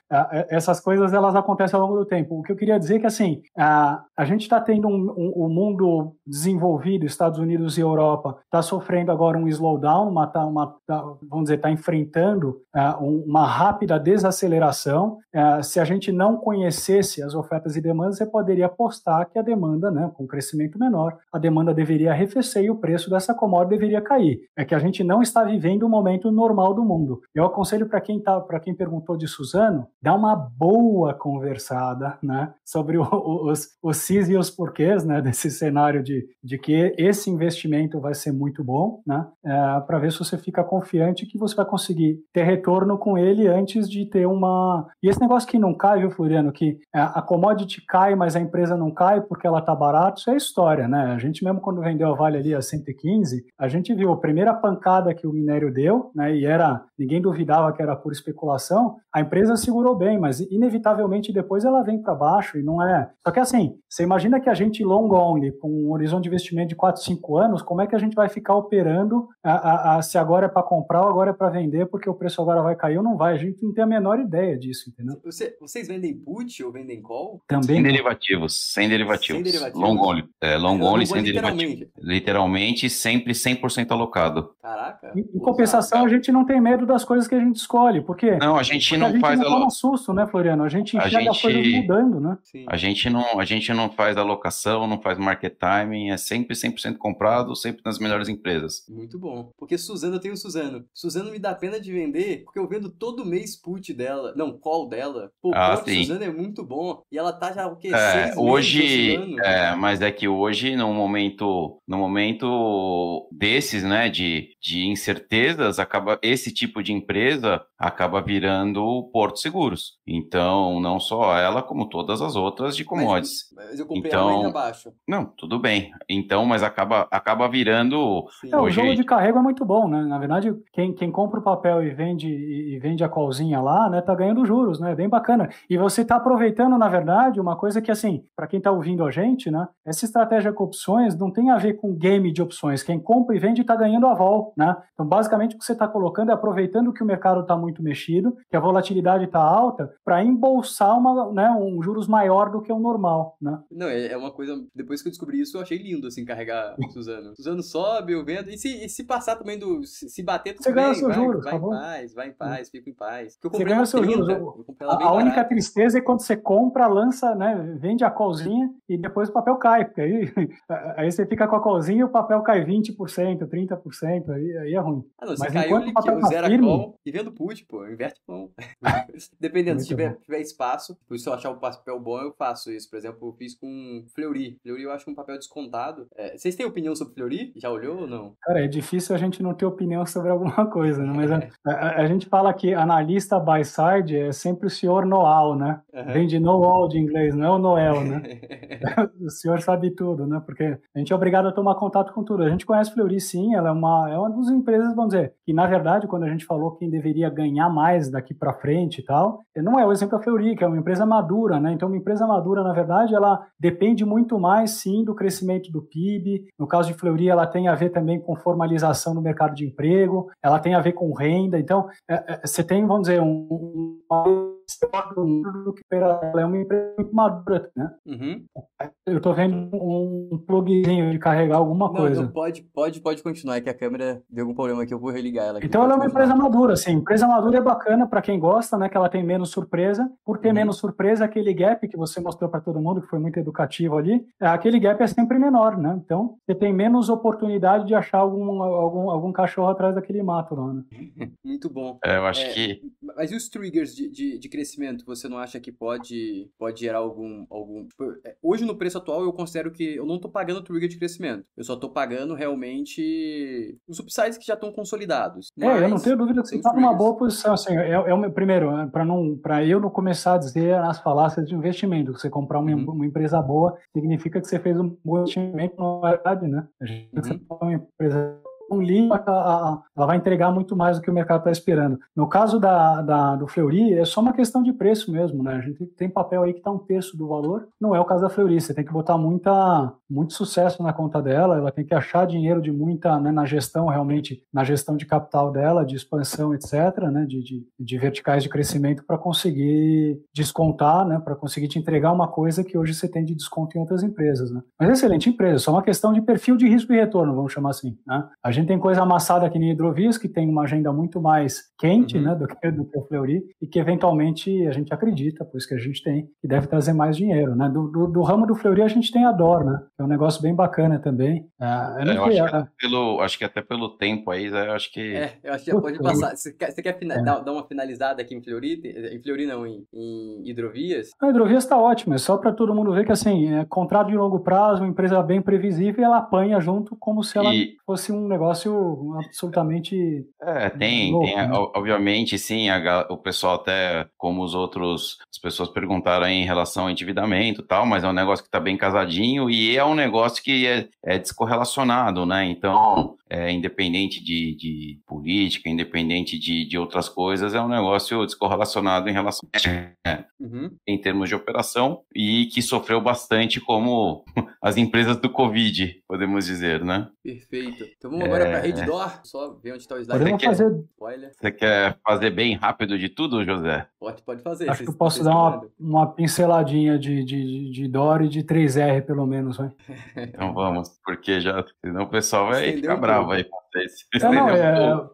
essas coisas, elas acontecem ao longo do tempo. O que eu queria dizer é que, assim, a, a gente está tendo um, um, um, mundo desenvolvido, Estados Unidos e Europa, está sofrendo agora um slowdown, uma, tá, uma tá, vamos dizer, está enfrentando uh, uma rápida desaceleração. Uh, se a gente não conhecesse as ofertas e demandas, você poderia apostar que a demanda, né, com crescimento menor, a demanda deveria arrefecer e o preço dessa commodity deveria cair. É que a gente não está vivendo o momento normal do mundo. Eu aconselho para quem tá, para quem perguntou de Suzano, dá uma boa conversada, né, sobre o, os, os cis e os porquês, né, desse cenário de, de que esse investimento vai ser muito bom, né, é, para ver se você fica confiante que você vai conseguir ter retorno com ele antes de ter uma. E esse negócio que não cai, viu, Floriano, que é, a commodity cai, mas a empresa não cai porque ela tá barata, isso é história, né? A gente mesmo quando vendeu a Vale ali a 115, a gente viu a primeira pancada que o minério deu, né? E era ninguém duvidava que era por especulação. A empresa segurou bem, mas inevitavelmente depois ela vem para baixo e não é. Só que assim, você imagina que a gente long only, com um horizonte de investimento de 4, 5 anos, como é que a gente vai ficar operando a, a, a se agora é para comprar ou agora é para vender porque o preço agora vai cair ou não vai? A gente não tem a menor ideia disso, entendeu? Você, vocês vendem put ou vendem call? Também. Sem derivativos, sem derivativos. Sem derivativos. Long only, é, long é, only sem derivativos. Literalmente, sempre 100% alocado. Caraca. Em, em compensação, a gente não tem medo das coisas que a gente escolhe, porque não, a gente não a gente faz não toma susto, né, Floriano? A gente enxerga a gente... as coisas mudando, né? Sim. A gente não, a gente não faz alocação, não faz market timing, é sempre 100% comprado, sempre nas melhores empresas. Muito bom. Porque Suzano eu tenho Suzano. Suzano me dá pena de vender, porque eu vendo todo mês put dela, não, call dela. Pô, ah, o Suzano é muito bom. E ela tá já o quê? É, hoje, é, mas é que hoje no momento, no momento desses, né, de, de incertezas, acaba esse tipo de empresa acaba virando Porto Seguros. Então, não só ela, como todas as outras de commodities. Mas, mas eu comprei então, abaixo. Não, tudo bem. Então, mas acaba, acaba virando. É, hoje... O jogo de carrego é muito bom, né? Na verdade, quem, quem compra o papel e vende e vende a colzinha lá, né, tá ganhando juros, né? É bem bacana. E você tá aproveitando, na verdade, uma coisa que, assim, para quem tá ouvindo a gente, né? Essa estratégia com opções não tem a ver com game de opções. Quem compra e vende tá ganhando a vol, né? Então, basicamente, o que você está colocando é aproveitando que o mercado está muito mexido, que a volatilidade está alta, para embolsar uma, né, um juros maior do que o normal, né? Não, é, é, uma coisa... Depois que eu descobri isso, eu achei lindo, assim, carregar Suzano. Suzano sobe, eu vendo... E se, e se passar também do... Se, se bater, tudo Você bem, ganha seus vai, juros, vai tá em paz, vai em paz, fica em paz. Você ganha seus juros. A, a única tristeza é quando você compra, lança, né, vende a colzinha e depois o papel cai, porque aí, aí você fica com a colzinha e o papel cai 20%, 30%, aí, aí é ruim. Ah, não, Mas caiu, o papel tá zero firme, a call e vendo put, pô, inverte com. Dependendo, se tiver, tiver espaço, se eu achar o papel bom, eu faço isso. Por exemplo, eu fiz com Fleury. Fleury eu acho um papel descontado. É, vocês têm opinião sobre Fleury? Já olhou ou não? Cara, é difícil a gente não ter opinião sobre alguma coisa, né? Mas a, a, a gente fala que analista buy side é sempre o senhor know-how, né? Uhum. Vem de know-how de inglês, não é o Noel, né? o senhor sabe tudo, né? Porque a gente é obrigado a tomar contato com tudo. A gente conhece Fleury, sim, ela é uma, é uma das empresas, vamos dizer, que na verdade, quando a gente falou quem deveria ganhar mais daqui para frente e tal, não é o exemplo da Fleury, que é uma empresa madura, né? Então, uma empresa madura, na verdade, ela depende muito mais, sim, do crescimento do PIB. No caso de Fleury, ela tem a ver também com formalização no mercado de emprego, ela tem a ver com renda. Então, é, é, você tem, vamos dizer, um, um do que ela é uma empresa muito madura, né? Uhum. Eu tô vendo um plugzinho de carregar alguma não, coisa. Não, pode, pode, pode continuar, é que a câmera deu algum problema aqui, eu vou religar ela. Aqui, então ela é uma empresa madura, assim. Empresa madura é bacana para quem gosta, né? Que ela tem menos surpresa. Por ter uhum. menos surpresa, aquele gap que você mostrou para todo mundo, que foi muito educativo ali, é, aquele gap é sempre menor, né? Então você tem menos oportunidade de achar algum, algum, algum cachorro atrás daquele mato lá, né? Muito bom. É, eu acho é, que mas e os triggers de, de, de, crescimento? Você não acha que pode, pode gerar algum, algum. Tipo, é, hoje, no preço atual, eu considero que eu não tô pagando trigger de crescimento. Eu só tô pagando realmente os subsides que já estão consolidados. É, eu não tenho dúvida que você está numa boa posição. Assim, é, é o meu, primeiro, é, para não, para eu não começar a dizer as falácias de investimento, você comprar uma, uhum. uma, empresa boa significa que você fez um bom investimento, na verdade, né? A gente uhum. uma empresa um ela vai entregar muito mais do que o mercado está esperando. No caso da, da, do Fleury, é só uma questão de preço mesmo, né? A gente tem papel aí que está um terço do valor, não é o caso da Fleury, você tem que botar muita, muito sucesso na conta dela, ela tem que achar dinheiro de muita, né, na gestão realmente, na gestão de capital dela, de expansão, etc., né, de, de, de verticais de crescimento para conseguir descontar, né, para conseguir te entregar uma coisa que hoje você tem de desconto em outras empresas, né. Mas excelente empresa, só uma questão de perfil de risco e retorno, vamos chamar assim, né. A gente gente tem coisa amassada aqui em Hidrovias, que tem uma agenda muito mais quente uhum. né, do, que, do que o Fleury, e que eventualmente a gente acredita, por isso que a gente tem, que deve trazer mais dinheiro. Né? Do, do, do ramo do Fleury a gente tem a DOR, né? é um negócio bem bacana também. É, eu, eu acho, que pelo, acho que até pelo tempo aí, eu acho que... É, eu acho que pode passar. Você quer, você quer é. dar, dar, uma finalizada aqui em Fleury? Em Fleury não, em, em Hidrovias? A Hidrovias está ótimo, é só para todo mundo ver que assim, é contrato de longo prazo, uma empresa bem previsível, ela apanha junto como se ela e... fosse um negócio negócio absolutamente. É, tem, louco, tem né? obviamente, sim, a, o pessoal até, como os outros, as pessoas perguntaram em relação ao endividamento e tal, mas é um negócio que está bem casadinho e é um negócio que é, é descorrelacionado, né? Então, é, independente de, de, política, independente de, de, outras coisas, é um negócio descorrelacionado em relação né, uhum. em termos de operação e que sofreu bastante como as empresas do Covid, podemos dizer, né? Perfeito. Então vamos agora para a Reddor, só ver onde está o slide. Podemos fazer... Você quer fazer bem rápido de tudo, José? Pode, pode fazer. Acho que eu posso dar uma, uma, pinceladinha de, de, de DOR e de 3R, pelo menos, vai. então vamos, porque já, senão o pessoal vai Estendeu ficar bravo aí. É, não, é,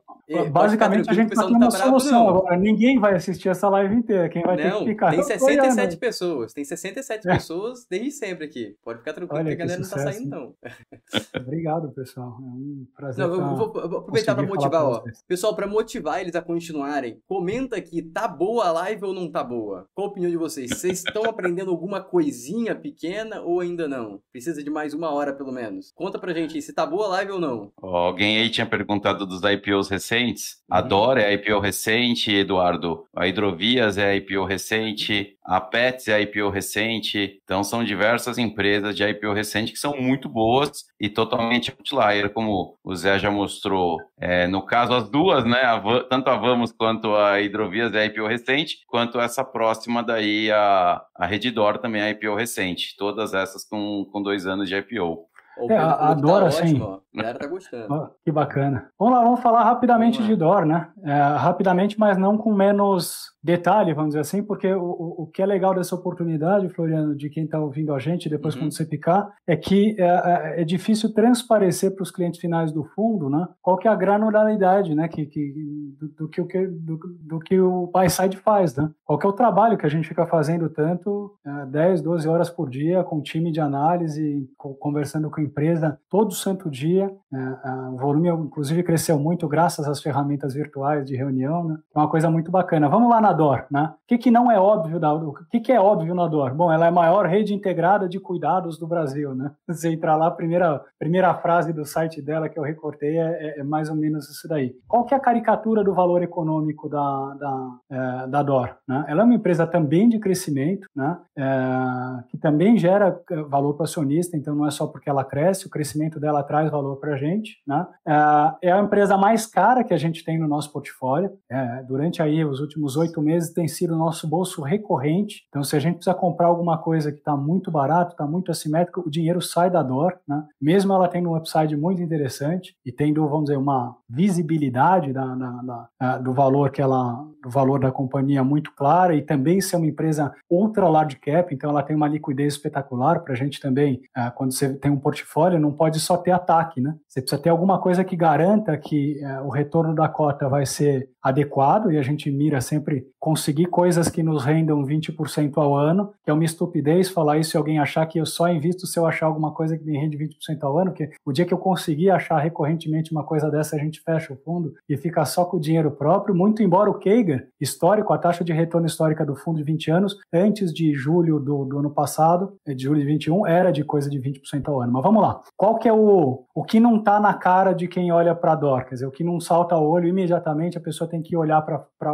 Basicamente, a gente está tendo uma tá solução bravo, agora. Ninguém vai assistir essa live inteira. Quem vai não, ter que ficar. Tem 67 pessoas. Tem 67 é. pessoas desde sempre aqui. Pode ficar tranquilo, Olha, que a galera sucesso, não está saindo, não. Obrigado, pessoal. É um prazer. Não, eu vou, eu vou aproveitar para motivar, ó. Pessoal, para motivar eles a continuarem, comenta aqui: tá boa a live ou não tá boa? Qual a opinião de vocês? Vocês estão aprendendo alguma coisinha pequena ou ainda não? Precisa de mais uma hora, pelo menos. Conta pra gente aí se tá boa a live ou não. Alguém aí tinha perguntado dos IPOs recentes recentes. A uhum. Dora é a IPO recente, Eduardo. A Hidrovias é a IPO recente. A Pets é a IPO recente. Então, são diversas empresas de IPO recente que são muito boas e totalmente outlier, como o Zé já mostrou. É, no caso, as duas, né? A, tanto a Vamos quanto a Hidrovias é a IPO recente, quanto essa próxima daí, a, a Reddor também é a IPO recente. Todas essas com, com dois anos de IPO. É, adoro, tá assim. Ótimo, a galera tá gostando. que bacana. Vamos lá, vamos falar rapidamente vamos de Dor, né? É, rapidamente, mas não com menos detalhe, vamos dizer assim, porque o, o que é legal dessa oportunidade, Floriano, de quem está ouvindo a gente, depois uhum. quando você picar, é que é, é, é difícil transparecer para os clientes finais do fundo, né? Qual que é a granularidade, né? Que, que, do, do que, do, do que o buy side faz, né? Qual que é o trabalho que a gente fica fazendo tanto é, 10, 12 horas por dia com time de análise, conversando com empresa todo santo dia. É, o volume, inclusive, cresceu muito graças às ferramentas virtuais de reunião. Né? É uma coisa muito bacana. Vamos lá na DOR. Né? O que, que não é óbvio da O que, que é óbvio na DOR? Bom, ela é a maior rede integrada de cuidados do Brasil. Né? Você entrar lá, a primeira, primeira frase do site dela que eu recortei é, é, é mais ou menos isso daí. Qual que é a caricatura do valor econômico da, da, é, da DOR? Né? Ela é uma empresa também de crescimento, né? É, que também gera é, valor para acionista, então não é só porque ela cresce, o crescimento dela traz valor para a gente. Né? É, é a empresa mais cara que a gente tem no nosso portfólio. É, durante aí os últimos oito meses tem sido o nosso bolso recorrente. Então, se a gente precisa comprar alguma coisa que está muito barato, está muito assimétrico, o dinheiro sai da dor. Né? Mesmo ela tendo um upside muito interessante e tendo, vamos dizer, uma visibilidade da, da, da, do valor que ela, do valor da companhia muito clara e também ser uma empresa ultra large cap, então ela tem uma liquidez espetacular para a gente também, é, quando você tem um portfólio não pode só ter ataque, saque, né? Você precisa ter alguma coisa que garanta que é, o retorno da cota vai ser adequado e a gente mira sempre conseguir coisas que nos rendam 20% ao ano, que é uma estupidez falar isso se alguém achar que eu só invisto se eu achar alguma coisa que me rende 20% ao ano, porque o dia que eu conseguir achar recorrentemente uma coisa dessa, a gente fecha o fundo e fica só com o dinheiro próprio, muito embora o Kagan, histórico, a taxa de retorno histórica do fundo de 20 anos, antes de julho do, do ano passado, de julho de 21, era de coisa de 20% ao ano. Mas vamos lá. Qual que é o, o que não está na cara de quem olha para a DOR? Quer dizer, o que não salta ao olho imediatamente, a pessoa tem que olhar para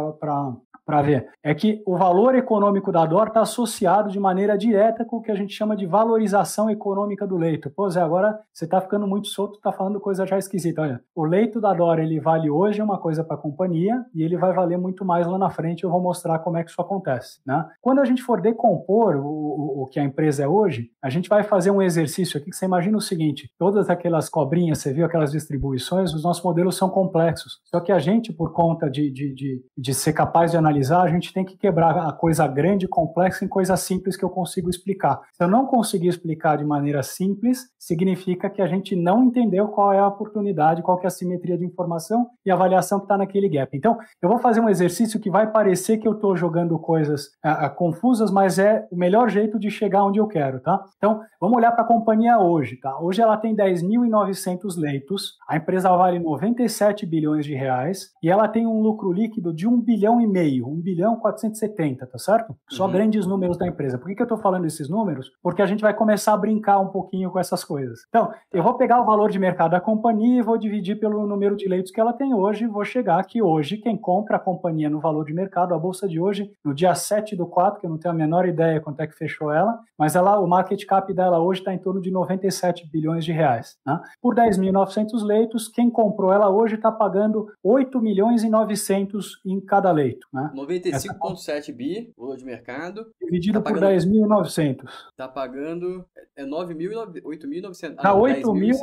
para ver, é que o valor econômico da DOR está associado de maneira direta com o que a gente chama de valorização econômica do leito. Pô, Zé, agora você está ficando muito solto, está falando coisa já esquisita. Olha, o leito da DOR ele vale hoje uma coisa para a companhia e ele vai valer muito mais lá na frente. Eu vou mostrar como é que isso acontece. Né? Quando a gente for decompor o, o, o que a empresa é hoje, a gente vai fazer um exercício aqui que você imagina o seguinte: todas aquelas cobrinhas, você viu aquelas distribuições, os nossos modelos são complexos. Só que a gente, por conta de, de, de, de ser capaz de analisar analisar, a gente tem que quebrar a coisa grande e complexa em coisas simples que eu consigo explicar. Se eu não conseguir explicar de maneira simples, significa que a gente não entendeu qual é a oportunidade, qual é a simetria de informação e avaliação que está naquele gap. Então, eu vou fazer um exercício que vai parecer que eu estou jogando coisas ah, confusas, mas é o melhor jeito de chegar onde eu quero, tá? Então, vamos olhar para a companhia hoje, tá? Hoje ela tem 10.900 leitos, a empresa vale 97 bilhões de reais e ela tem um lucro líquido de 1 bilhão e meio 1 bilhão 470, tá certo? Só uhum. grandes números da empresa. Por que, que eu estou falando esses números? Porque a gente vai começar a brincar um pouquinho com essas coisas. Então, eu vou pegar o valor de mercado da companhia e vou dividir pelo número de leitos que ela tem hoje. Vou chegar aqui hoje, quem compra a companhia no valor de mercado, a bolsa de hoje, no dia 7 do 4, que eu não tenho a menor ideia quanto é que fechou ela, mas ela, o market cap dela hoje está em torno de 97 bilhões de reais. Né? Por 10.900 leitos, quem comprou ela hoje está pagando 8 milhões e 900 em cada leito. Né? 95,7 bi, valor de mercado. Dividido tá por 10.900. Tá pagando. É 8.900. Dá 8 mil.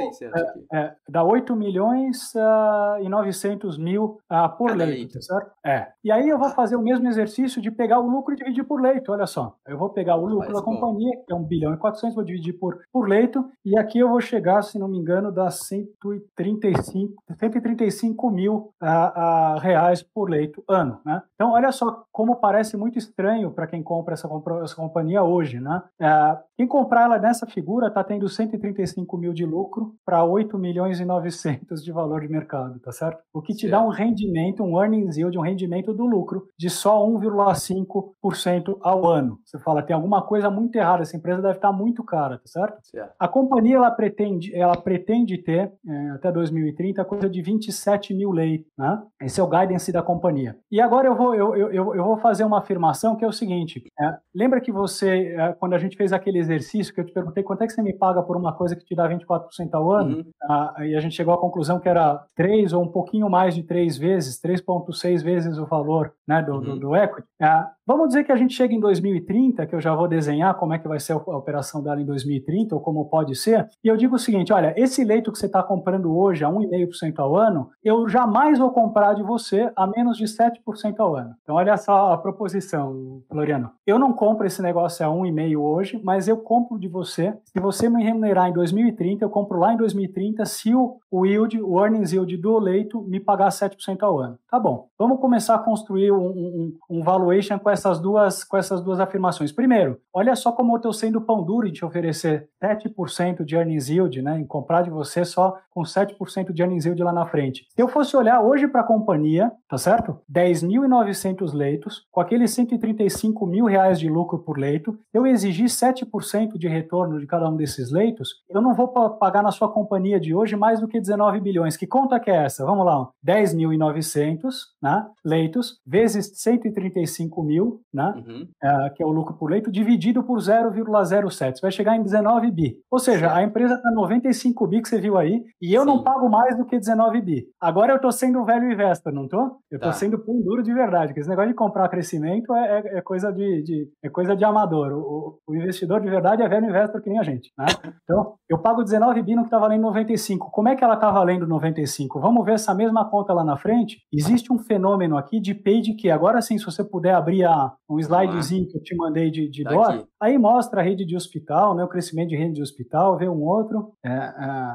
É, é, dá 8 milhões uh, e 900 mil uh, por leito, leito, certo? É. E aí eu vou ah. fazer o mesmo exercício de pegar o lucro e dividir por leito. Olha só. Eu vou pegar o lucro da companhia, que é 1 bilhão e 400, vou dividir por, por leito. E aqui eu vou chegar, se não me engano, dá 135, 135 mil uh, reais por leito ano. Né? Então, olha só como parece muito estranho para quem compra essa, essa, companhia hoje, né? É, quem comprar ela nessa figura está tendo 135 mil de lucro para 8 milhões e 900 de valor de mercado, tá certo? O que te certo. dá um rendimento, um earnings yield, um rendimento do lucro de só 1,5% ao ano. Você fala, tem alguma coisa muito errada, essa empresa deve estar muito cara, tá certo? certo. A companhia, ela pretende, ela pretende ter, é, até 2030, coisa de 27 mil leitos, né? Esse é o guidance da companhia. E agora eu vou, eu, eu, eu, eu vou fazer uma afirmação que é o seguinte: é, lembra que você, é, quando a gente fez aquele exercício que eu te perguntei quanto é que você me paga por uma coisa que te dá 24% ao ano? Uhum. Ah, e a gente chegou à conclusão que era três ou um pouquinho mais de três vezes, 3,6 vezes o valor né, do, uhum. do, do equity. É, vamos dizer que a gente chega em 2030, que eu já vou desenhar como é que vai ser a operação dela em 2030, ou como pode ser, e eu digo o seguinte: olha, esse leito que você está comprando hoje a 1,5% ao ano, eu jamais vou comprar de você a menos de 7% ao ano. Então, olha só a proposição, Floriano. Eu não compro esse negócio a 1,5 hoje, mas eu compro de você. Se você me remunerar em 2030, eu compro lá em 2030 se o, o yield, o earnings yield do leito me pagar 7% ao ano. Tá bom. Vamos começar a construir um, um, um valuation com essas, duas, com essas duas afirmações. Primeiro, olha só como eu estou sendo pão duro em te oferecer 7% de earnings yield, né, em comprar de você só com 7% de earnings yield lá na frente. Se eu fosse olhar hoje para a companhia, tá certo? 10.900 leitos, com aqueles 135 mil reais de lucro por leito, eu exigir 7% de retorno de cada um desses leitos, eu não vou pagar na sua companhia de hoje mais do que 19 bilhões. Que conta que é essa? Vamos lá, 10.900 né, leitos vezes 135 mil, né, uhum. é, que é o lucro por leito, dividido por 0,07. Você vai chegar em 19 bi. Ou seja, certo. a empresa está 95 bi que você viu aí, e eu Sim. não pago mais do que 19 bi. Agora eu estou sendo um velho investor, não estou? Eu estou tá. sendo pão duro de verdade. Verdade, que esse negócio de comprar crescimento é, é, é coisa de, de, é coisa de amador. O, o, investidor de verdade é velho investor que nem a gente. Né? Então, eu pago 19 bi no que está valendo 95. Como é que ela está valendo 95? Vamos ver essa mesma conta lá na frente. Existe um fenômeno aqui de page que, agora sim, se você puder abrir a, um slidezinho que eu te mandei de, de tá DOR, aí mostra a rede de hospital, né, o crescimento de rede de hospital, vê um outro. É, é,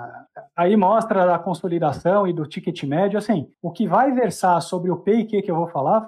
aí mostra a consolidação e do ticket médio. Assim, o que vai versar sobre o P que eu vou falar,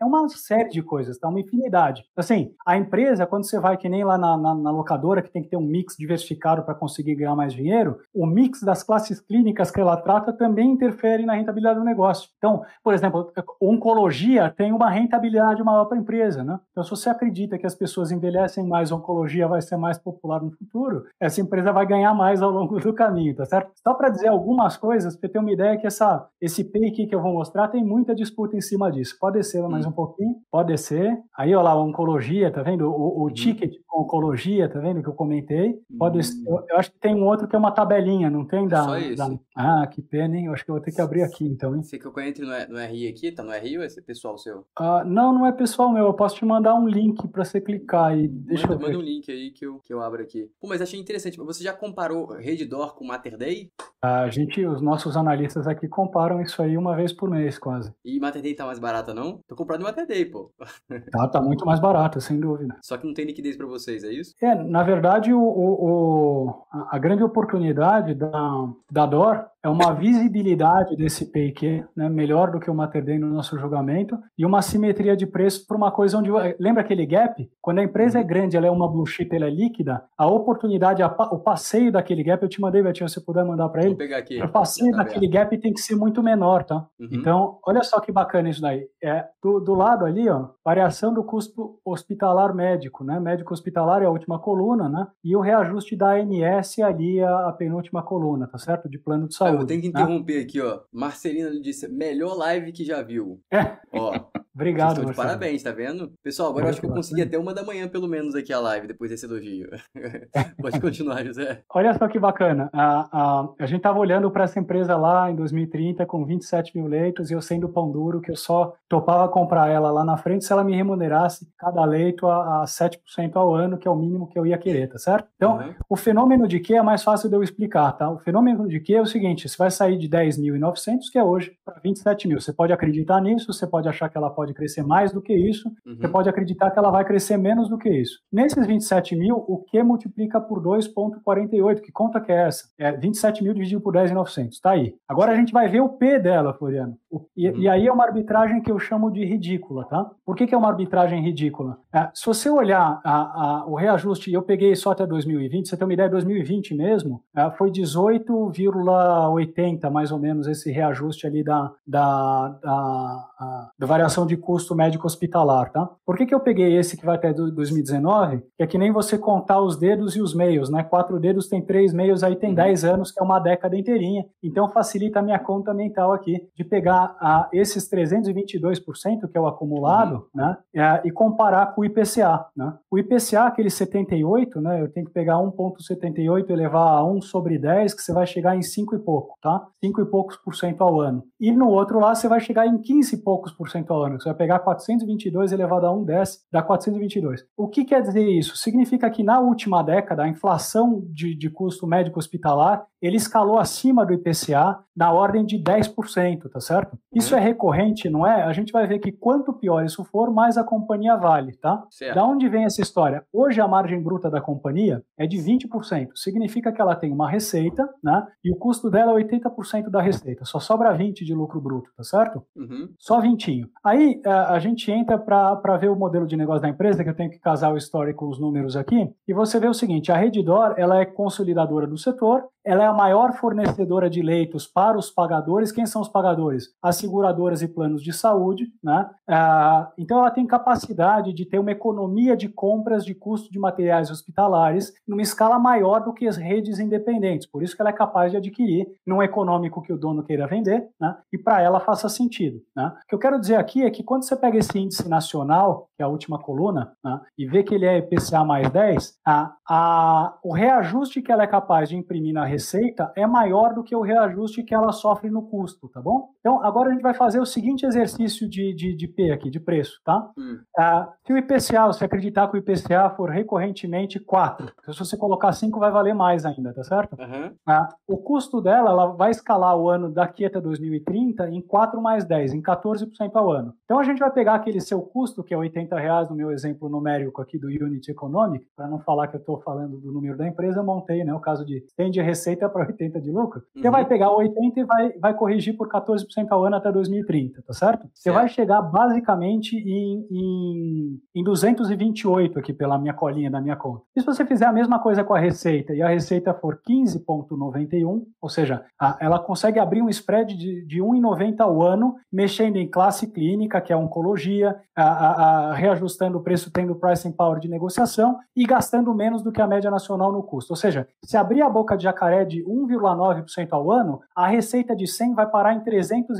É uma série de coisas, tá? Uma infinidade. Assim, a empresa, quando você vai que nem lá na, na, na locadora, que tem que ter um mix diversificado para conseguir ganhar mais dinheiro, o mix das classes clínicas que ela trata também interfere na rentabilidade do negócio. Então, por exemplo, oncologia tem uma rentabilidade maior para a empresa, né? Então, se você acredita que as pessoas envelhecem mais, oncologia vai ser mais popular no futuro, essa empresa vai ganhar mais ao longo do caminho, tá certo? Só para dizer algumas coisas, para ter uma ideia que essa, esse PEI que eu vou mostrar tem muita disputa em cima disso. Pode ser mais hum. um pouquinho? Pode ser. Aí, olha lá, oncologia, tá vendo? O, o hum. ticket com oncologia, tá vendo que eu comentei? Pode hum. ser. Eu, eu, acho que tem um outro que é uma tabelinha, não tem? Da, Só isso. Da... Ah, que pena, hein? Eu acho que eu vou ter que abrir aqui, então, hein? Você que eu entre no, no RI aqui? Tá no RI ou é pessoal seu? Ah, não, não é pessoal meu. Eu posso te mandar um link para você clicar e deixa manda, eu Manda um link aí que eu, que eu abro aqui. Pô, mas achei interessante. Você já comparou Redditor com Mater Day? A gente, os nossos analistas aqui comparam isso aí uma vez por mês, quase. E Mater Day tá mais barata, não? Comprando em Mater Day, pô. Tá, tá muito mais barata, sem dúvida. Só que não tem liquidez para vocês, é isso? É, na verdade, o, o, a grande oportunidade da, da DOR é uma visibilidade desse PIQ, né, melhor do que o Mater Day no nosso julgamento, e uma simetria de preço para uma coisa onde. Lembra aquele gap? Quando a empresa é uhum. grande, ela é uma blue chip, ela é líquida, a oportunidade, a, o passeio daquele gap, eu te mandei, Betinho, se você puder mandar para ele. Vou pegar aqui. O passeio tá daquele gap tem que ser muito menor, tá? Uhum. Então, olha só que bacana isso daí. É, do, do lado ali, ó, variação do custo hospitalar médico, né? Médico hospitalar é a última coluna, né? E o reajuste da ANS ali, a, a penúltima coluna, tá certo? De plano de saúde. Eu tenho que né? interromper né? aqui, ó. Marcelina disse, melhor live que já viu. É. Ó. Obrigado, de parabéns, tá vendo? Pessoal, agora eu acho que eu consegui até uma da manhã, pelo menos, aqui a live, depois desse elogio. Pode continuar, José. Olha só que bacana. A, a, a gente estava olhando para essa empresa lá em 2030 com 27 mil leitos e eu sendo pão duro, que eu só topava comprar ela lá na frente se ela me remunerasse cada leito a, a 7% ao ano, que é o mínimo que eu ia querer, tá certo? Então, uhum. o fenômeno de que é mais fácil de eu explicar, tá? O fenômeno de que é o seguinte, você vai sair de 10.900, que é hoje, para 27 mil. Você pode acreditar nisso, você pode achar que ela pode crescer mais do que isso, uhum. você pode acreditar que ela vai crescer menos do que isso. Nesses 27 mil, o que multiplica por 2,48? Que conta que é essa? É 27 mil dividido por 10.900, tá aí. Agora a gente vai ver o P dela, Floriano. O, e, uhum. e, aí é uma arbitragem que eu chamo de ridícula, tá? Por que, que é uma arbitragem ridícula? É, se você olhar a, a, o reajuste, eu peguei só até 2020, você tem uma ideia, 2020 mesmo, é, foi 18,80 mais ou menos esse reajuste ali da, da, da, da variação de custo médico hospitalar, tá? Por que, que eu peguei esse que vai até 2019? Que é que nem você contar os dedos e os meios, né? Quatro dedos tem três meios, aí tem 10 uhum. anos, que é uma década inteirinha. Então facilita a minha conta mental aqui de pegar a, esses 322%, que é o acumulado, uhum. né? É, e comparar com o IPCA, né? O IPCA, aquele 78, né? Eu tenho que pegar 1,78 e elevar a 1 sobre 10, que você vai chegar em 5 e pouco, tá? 5 e poucos por cento ao ano. E no outro lá, você vai chegar em 15 e poucos por cento ao ano. Você vai pegar 422 elevado a 1 desce, dá 422. O que quer dizer isso? Significa que na última década, a inflação de, de custo médico hospitalar, ele escalou acima do IPCA na ordem de 10%, tá certo? Isso uhum. é recorrente, não é? A gente vai ver que quanto pior isso for, mais a companhia vale, tá? Certo. Da onde vem essa história? Hoje a margem bruta da companhia é de 20%. Significa que ela tem uma receita, né? E o custo dela é 80% da receita. Só sobra 20 de lucro bruto, tá certo? Uhum. Só 20. Aí a, é, a gente entra para ver o modelo de negócio da empresa, que eu tenho que casar o histórico com os números aqui, e você vê o seguinte, a Redditor, ela é consolidadora do setor, ela é a maior fornecedora de leitos para os pagadores. Quem são os pagadores? As seguradoras e planos de saúde. Né? Ah, então, ela tem capacidade de ter uma economia de compras de custo de materiais hospitalares numa escala maior do que as redes independentes. Por isso que ela é capaz de adquirir num econômico que o dono queira vender né? e para ela faça sentido. Né? O que eu quero dizer aqui é que quando você pega esse índice nacional, que é a última coluna, né? e vê que ele é IPCA mais 10, a, a, o reajuste que ela é capaz de imprimir na receita é maior do que o reajuste que ela sofre no custo, tá bom? Então, agora a gente vai fazer o seguinte exercício de, de, de P aqui, de preço, tá? Hum. Ah, se o IPCA, se acreditar que o IPCA for recorrentemente 4, se você colocar 5 vai valer mais ainda, tá certo? Uhum. Ah, o custo dela, ela vai escalar o ano daqui até 2030 em 4 mais 10, em 14% ao ano. Então, a gente vai pegar aquele seu custo, que é 80 reais no meu exemplo numérico aqui do Unit Economic, para não falar que eu estou falando do número da empresa, eu montei né, o caso de 100 de receita para 80 de lucro. Uhum. Você vai pegar 80 e vai, vai corrigir por 14% ao ano até 2030, tá certo? Você vai chegar basicamente em, em, em 228 aqui pela minha colinha da minha conta. E se você fizer a mesma coisa com a receita e a receita for 15,91, ou seja, a, ela consegue abrir um spread de, de 1,90 ao ano, mexendo em classe clínica, que é oncologia, a, a, reajustando o preço, tendo pricing power de negociação e gastando menos do que a média nacional no custo. Ou seja, se abrir a boca de jacaré de 1,9% ao ano, a receita de 100 vai parar em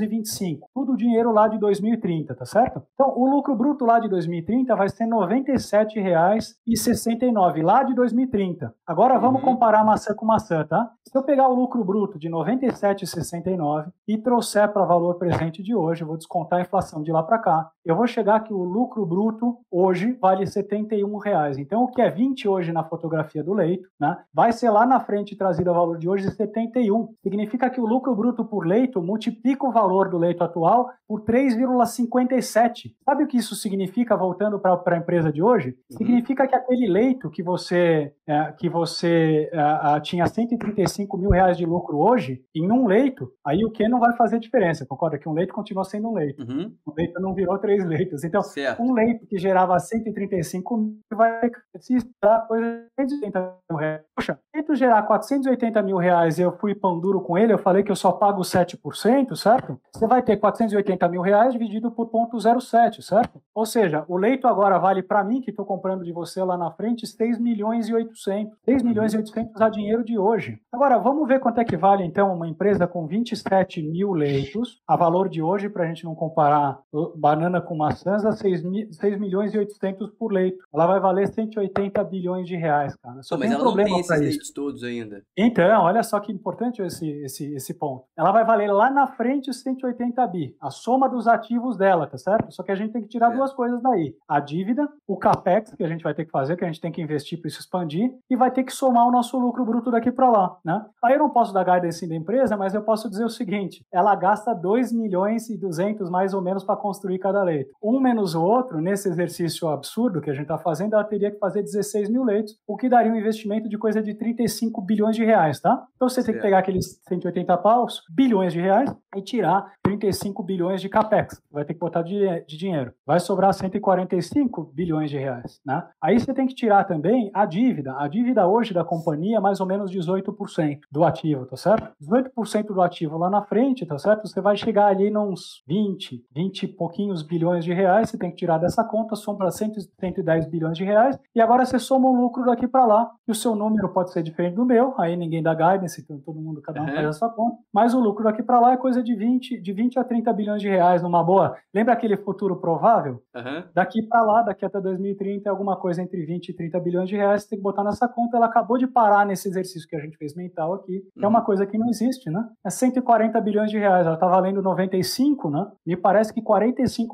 325. Tudo dinheiro lá de 2030, tá certo? Então, o lucro bruto lá de 2030 vai ser R$ 97,69, lá de 2030. Agora vamos uhum. comparar maçã com maçã, tá? Se eu pegar o lucro bruto de R$ 97,69 e trouxer para valor presente de hoje, eu vou descontar a inflação de lá para cá, eu vou chegar que o lucro bruto hoje vale 71 reais. Então, o que é 20 hoje na fotografia do leito, né, vai ser lá na frente trazido a valor de hoje 71. Significa que o lucro bruto por leito multiplica o valor do leito atual por 3,57. Sabe o que isso significa, voltando para a empresa de hoje? Uhum. Significa que aquele leito que você, é, que você é, tinha 135 mil reais de lucro hoje, em um leito, aí o que não vai fazer diferença, concorda? Que um leito continua sendo um leito. Uhum. Um leito não virou três leitos. Então, certo. um leito que gerava 135 mil vai se esperar coisa de 180 mil reais. Poxa, se gerar 480 mil reais e eu fui pão duro com ele, eu falei que eu só pago 7%, certo? Você vai ter 480 mil reais dividido por 0,07, certo? Ou seja, o leito agora vale para mim, que estou comprando de você lá na frente, 6 milhões e 800. 6 milhões e 800 a dinheiro de hoje. Agora, vamos ver quanto é que vale, então, uma empresa com 27 mil leitos, a valor de hoje, para a gente não comparar banana com maçãs, a 6, 6 milhões e 800 por leito. Ela vai valer 180 bilhões de reais, cara. Só Pô, mas tem um ela problema não tem esses leitos todos ainda. Então, olha só que importante esse, esse, esse ponto. Ela vai valer lá na frente 180 bi, a soma dos ativos dela, tá certo? Só que a gente tem que tirar é. duas coisas daí. A dívida, o capex que a gente vai ter que fazer, que a gente tem que investir para isso expandir, e vai ter que somar o nosso lucro bruto daqui para lá, né? Aí eu não posso dar guidance da empresa, mas eu posso dizer o seguinte, ela gasta 2 milhões e 200 mais ou menos para construir cada leito. Um menos o outro, nesse exercício absurdo que a gente está fazendo, ela teria que fazer 16 mil leitos, o que daria um investimento de coisa de 35 bilhões de reais, tá? Então você tem que pegar aqueles 180 paus, bilhões de reais, e tirar 35 bilhões de capex. Vai ter que botar de, de dinheiro. Vai sobrar 145 bilhões de reais, né? Aí você tem que tirar também a dívida. A dívida hoje da companhia é mais ou menos 18% do ativo, tá certo? 18% do ativo lá na frente, tá certo? Você vai chegar ali nos 20, 20 e pouquinhos bilhões de reais, você tem que tirar dessa conta, soma 110 bilhões de reais, e agora você soma o lucro daqui para lá, e o seu número pode ser diferente do meu, aí ninguém dá guidance, então todo mundo, cada um uhum. faz a sua conta, mas o lucro daqui para lá é coisa de 20, de 20 a 30 bilhões de reais numa boa. Lembra aquele futuro provável? Uhum. Daqui para lá, daqui até 2030, é alguma coisa entre 20 e 30 bilhões de reais, você tem que botar nessa conta, ela acabou de parar nesse exercício que a gente fez mental aqui, que uhum. é uma uhum. coisa que não existe, né? É 140 bilhões de reais, ela está valendo 95, né? Me parece que 45%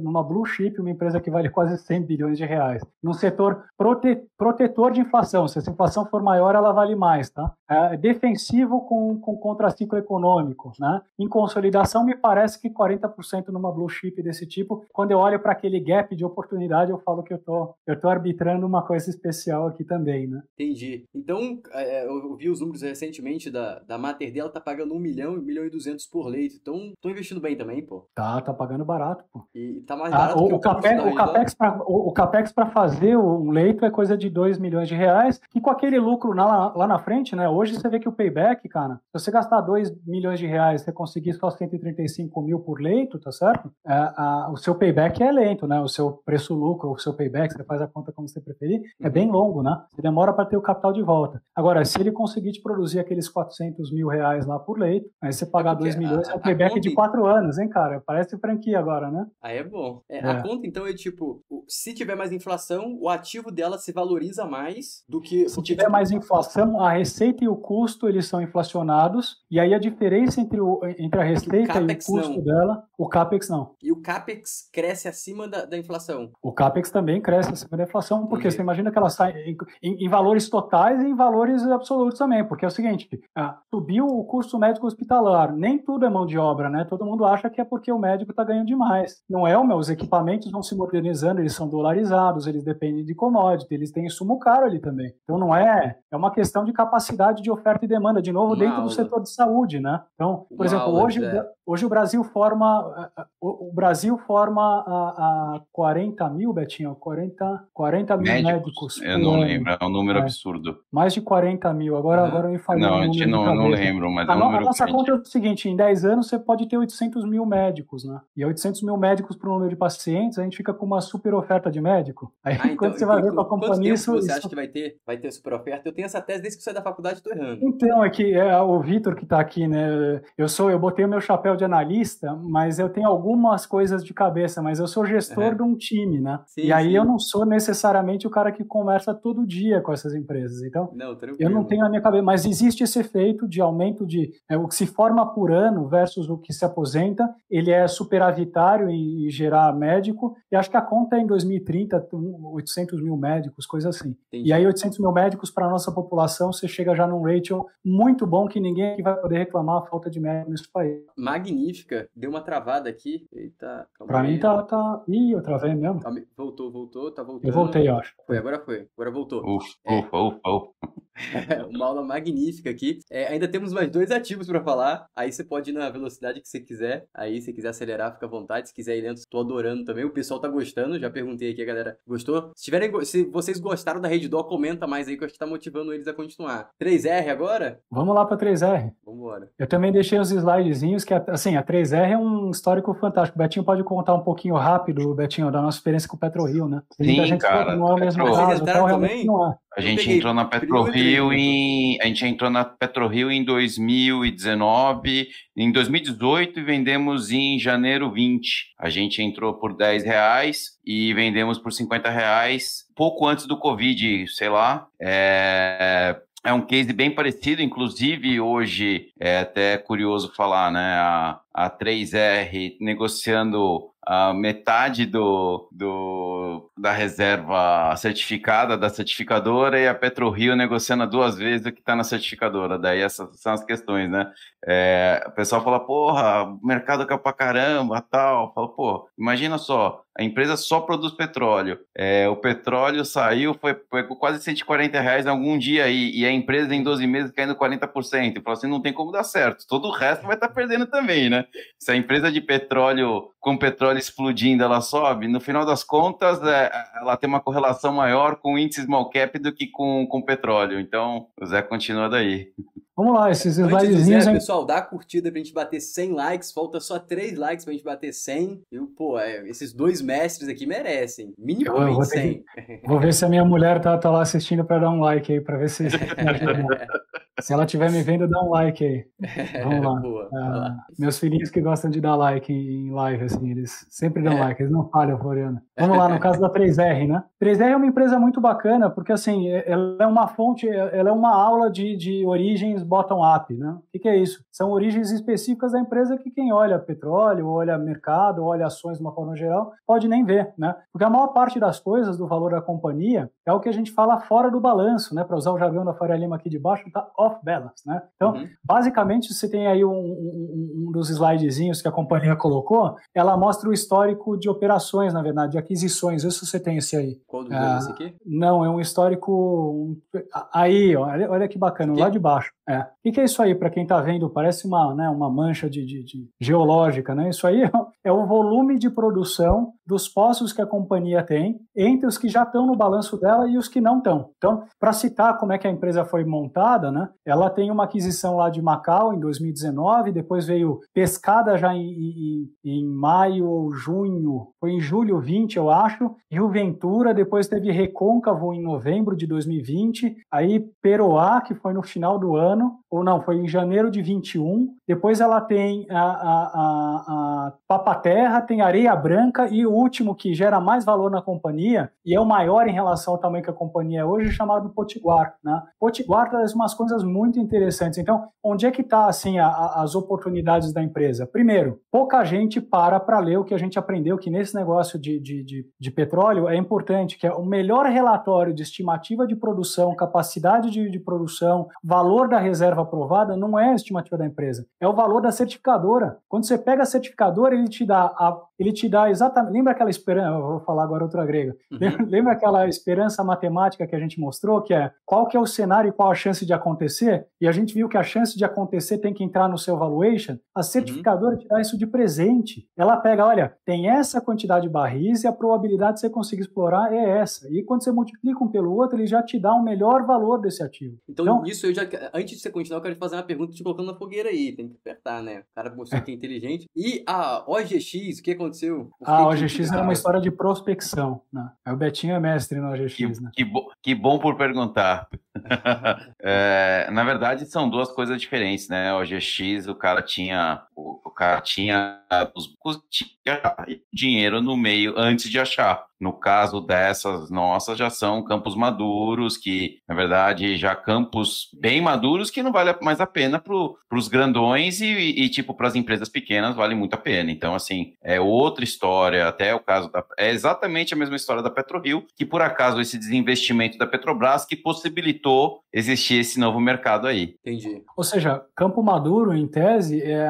numa blue chip, uma empresa que vale quase 100 bilhões de reais, num setor prote protetor de inflação, se essa inflação for maior, ela vale mais, tá? É defensivo com, com contraciclo econômico, né? Em consolidação, me parece que 40% numa blue chip desse tipo, quando eu olho para aquele gap de oportunidade, eu falo que eu tô, eu tô arbitrando uma coisa especial aqui também, né? Entendi. Então, é, eu vi os números recentemente da, da Mater dela, tá pagando 1 milhão, 1 milhão e 200 por leito. Então, tô investindo bem também, pô. Tá, tá pagando barato, pô. E tá mais ah, barato ah, o, que o, capex, o capex pra, o, o capex para fazer um leito é coisa de 2 milhões de reais, e com aquele lucro lá, lá na frente, né? Hoje você vê que o payback, cara, se você gastar 2 milhões de reais, você conseguir só 135 mil por leito, tá certo? É, a, o seu payback é lento, né? O seu preço-lucro, o seu payback, você faz a conta como você preferir, é uhum. bem longo, né? Você demora para ter o capital de volta. Agora, se ele conseguir te produzir aqueles 400 mil reais lá por leito, aí você pagar é 2 milhões, a, é o payback conta... de 4 anos, hein, cara? Parece franquia agora, né? Aí é bom. É, a é. conta, então, é tipo, se tiver mais inflação, o ativo dela se valoriza mais do que... Se tiver mais inflação, a receita e o custo eles são inflacionados, e aí a diferença entre, o, entre a receita e o custo não. dela, o CAPEX não. E o CAPEX cresce acima da, da inflação? O CAPEX também cresce acima da inflação, porque você imagina que ela sai em, em, em, valores totais e em valores absolutos também, porque é o seguinte, ah, subiu o custo médico hospitalar, nem tudo é mão de obra, né? Todo mundo acha que é porque o médico está ganhando demais. Não é, meu, os equipamentos vão se modernizando, eles são dolarizados, eles dependem de commodity, eles têm insumo caro ali também. Então não é, é uma questão de capacidade de oferta e demanda, de novo, uma dentro aula. do setor de saúde, né? Então, por uma exemplo, aula, hoje, é. hoje o Brasil forma, o, Brasil forma a, a 40 mil, Betinho, 40, 40 mil médicos. médicos eu não ano. lembro, é um número é. absurdo. Mais de 40 mil, agora, uhum. agora eu me falei. Não, a gente não, não lembro, mas a, é um número A nossa conta é o seguinte, em 10 anos você pode ter 800 mil médicos, né? E 800 mil médicos para o número de pacientes, a gente fica com uma super oferta de médico. Aí ah, então, quando você vai ver para a companhia... Isso, você isso... acha que vai ter, vai ter super oferta? Eu tenho essa tese desde que saí da faculdade, estou errando. Então, é que é o Vitor que está aqui, né? Eu sou, eu botei o meu chapéu de analista, mas eu tenho algumas coisas de cabeça, mas eu sou gestor uhum. de um time, né? Sim, e aí sim. eu não sou necessariamente o cara que conversa todo dia com essas empresas. Então, não, eu não tenho na minha cabeça, mas existe esse efeito de aumento de é, o que se forma por ano versus o que se aposenta, ele é superavitário em, em gerar médico, e acho que a conta é em 2030, 800 mil médicos, coisa assim. Entendi. E aí 800 mil médicos para a nossa população, você chega já num ratio muito bom que ninguém aqui vai poder reclamar a falta de médico nesse país. Magnífica. Deu uma travada aqui. Eita, Para mim tá, tá... Ih, eu travei mesmo. Voltou, voltou, tá voltando. Eu voltei, eu acho. Foi, agora foi. Agora voltou. Ufa, é. ufa, ufa, ufa. uma aula magnífica aqui. É, ainda temos mais dois ativos para falar. Aí você pode ir na velocidade que você quiser. Aí, se quiser acelerar, fica à vontade. Se quiser ir lento, tô adorando também. O pessoal tá gostando. Já perguntei aqui, a galera gostou. Se, tiverem, se vocês gostaram da Rede Dó, comenta mais aí que eu acho que tá motivando eles a continuar. 3R agora? Vamos lá pra 3R. Vambora. Eu também deixei os slidezinhos que, assim, a 3R é um histórico fantástico. O Betinho pode contar um pouquinho rápido, Betinho, da nossa experiência com o PetroRio, né? Sim, cara. Não é o mesmo Petro... caso, então realmente não é. A gente entrou na PetroRio em a gente entrou na PetroRio em 2019, em 2018 e vendemos em janeiro 20. A gente entrou por 10 reais e vendemos por 50 reais pouco antes do Covid, sei lá. É, é um case bem parecido, inclusive hoje é até curioso falar, né? A, a 3R negociando a metade do, do, da reserva certificada da certificadora e a PetroRio negociando duas vezes o que está na certificadora. Daí essas são as questões, né? É, o pessoal fala, porra, o mercado caiu pra caramba, tal. Fala, pô, imagina só, a empresa só produz petróleo. É, o petróleo saiu, foi, foi quase 140 reais algum dia aí, e a empresa em 12 meses caindo 40%. Fala assim, não tem como dar certo. Todo o resto vai estar tá perdendo também, né? Se a empresa de petróleo, com petróleo explodindo, ela sobe, no final das contas, é, ela tem uma correlação maior com o índice small cap do que com, com petróleo. Então, o Zé continua daí. Vamos lá, esses slidezinhos. Zé, pessoal, dá a curtida pra gente bater 100 likes. Falta só 3 likes pra gente bater 100. E, pô, é, esses dois mestres aqui merecem. Minimamente 100. Que... Vou ver se a minha mulher tá, tá lá assistindo pra dar um like aí, pra ver se. Se ela estiver me vendo, dá um like aí. Vamos lá. Boa, uh, meus filhinhos que gostam de dar like em live, assim, eles sempre dão é. like, eles não falham, Floriano. Vamos lá, no caso da 3R, né? 3R é uma empresa muito bacana, porque assim, ela é uma fonte, ela é uma aula de, de origens bottom-up, né? O que, que, é isso? São origens específicas da empresa que quem olha petróleo, olha mercado, olha ações de uma forma geral, pode nem ver, né? Porque a maior parte das coisas do valor da companhia é o que a gente fala fora do balanço, né? Para usar o jargão da Faria Lima aqui de baixo, tá off balance, né? Então, uhum. basicamente, você tem aí um, um, um, dos slidezinhos que a companhia colocou, ela mostra o histórico de operações, na verdade, de aquisições. Isso você tem esse aí. Qual do ah, esse aqui? Não, é um histórico. Aí, olha, olha que bacana, lá de baixo. É. O que é isso aí, para quem está vendo? Parece uma, né, uma mancha de, de, de, geológica, né? Isso aí é o volume de produção dos poços que a companhia tem entre os que já estão no balanço dela e os que não estão. Então, para citar como é que a empresa foi montada, né? Ela tem uma aquisição lá de Macau em 2019, depois veio Pescada já em, em, em maio ou junho, foi em julho 20, eu acho, Rio Ventura, depois teve Recôncavo em novembro de 2020, aí Peroá, que foi no final do ano, ou não, foi em janeiro de 21. Depois ela tem a, a, a, a Papaterra, tem Areia Branca e o último que gera mais valor na companhia e é o maior em relação ao tamanho que a companhia é hoje, chamado Potiguar. Né? Potiguar traz umas coisas muito interessantes. Então, onde é que está assim as oportunidades da empresa? Primeiro, pouca gente para para ler o que a gente aprendeu que nesse negócio de, de, de, de petróleo é importante, que é o melhor relatório de estimativa de produção, capacidade de, de produção, valor da reserva aprovada, não é a estimativa da empresa, é o valor da certificadora. Quando você pega a certificadora, ele te dá, a, ele te dá exatamente. Lembra aquela esperança? Vou falar agora outra grega. Uhum. Lembra aquela esperança matemática que a gente mostrou, que é qual que é o cenário e qual a chance de acontecer? E a gente viu que a chance de acontecer tem que entrar no seu valuation. A certificadora uhum. te dá isso de presente. Ela pega, olha, tem essa quantidade de barris e a probabilidade de você conseguir explorar é essa. E quando você multiplica um pelo outro, ele já te dá um melhor valor desse ativo. Então, então isso eu já. Antes de você continuar, eu quero te fazer uma pergunta te colocando na fogueira aí. Tem que apertar, né? O cara mostrou que é inteligente. E a OGX, o que aconteceu? A ah, OGX era uma história de prospecção. Né? Aí o Betinho é mestre no OGX, que, né? Que, bo que bom por perguntar. é, na verdade, são duas coisas diferentes, né? O OGX, o cara tinha. O, o cara tinha os tinha dinheiro no meio antes de achar. No caso dessas nossas, já são campos maduros, que, na verdade, já campos bem maduros que não vale mais a pena para os grandões e, e tipo, para as empresas pequenas vale muito a pena. Então, assim, é outra história, até o caso da. É exatamente a mesma história da PetroRio, que por acaso esse desinvestimento da Petrobras que possibilitou existir esse novo mercado aí. Entendi. Ou seja, campo maduro, em tese, é,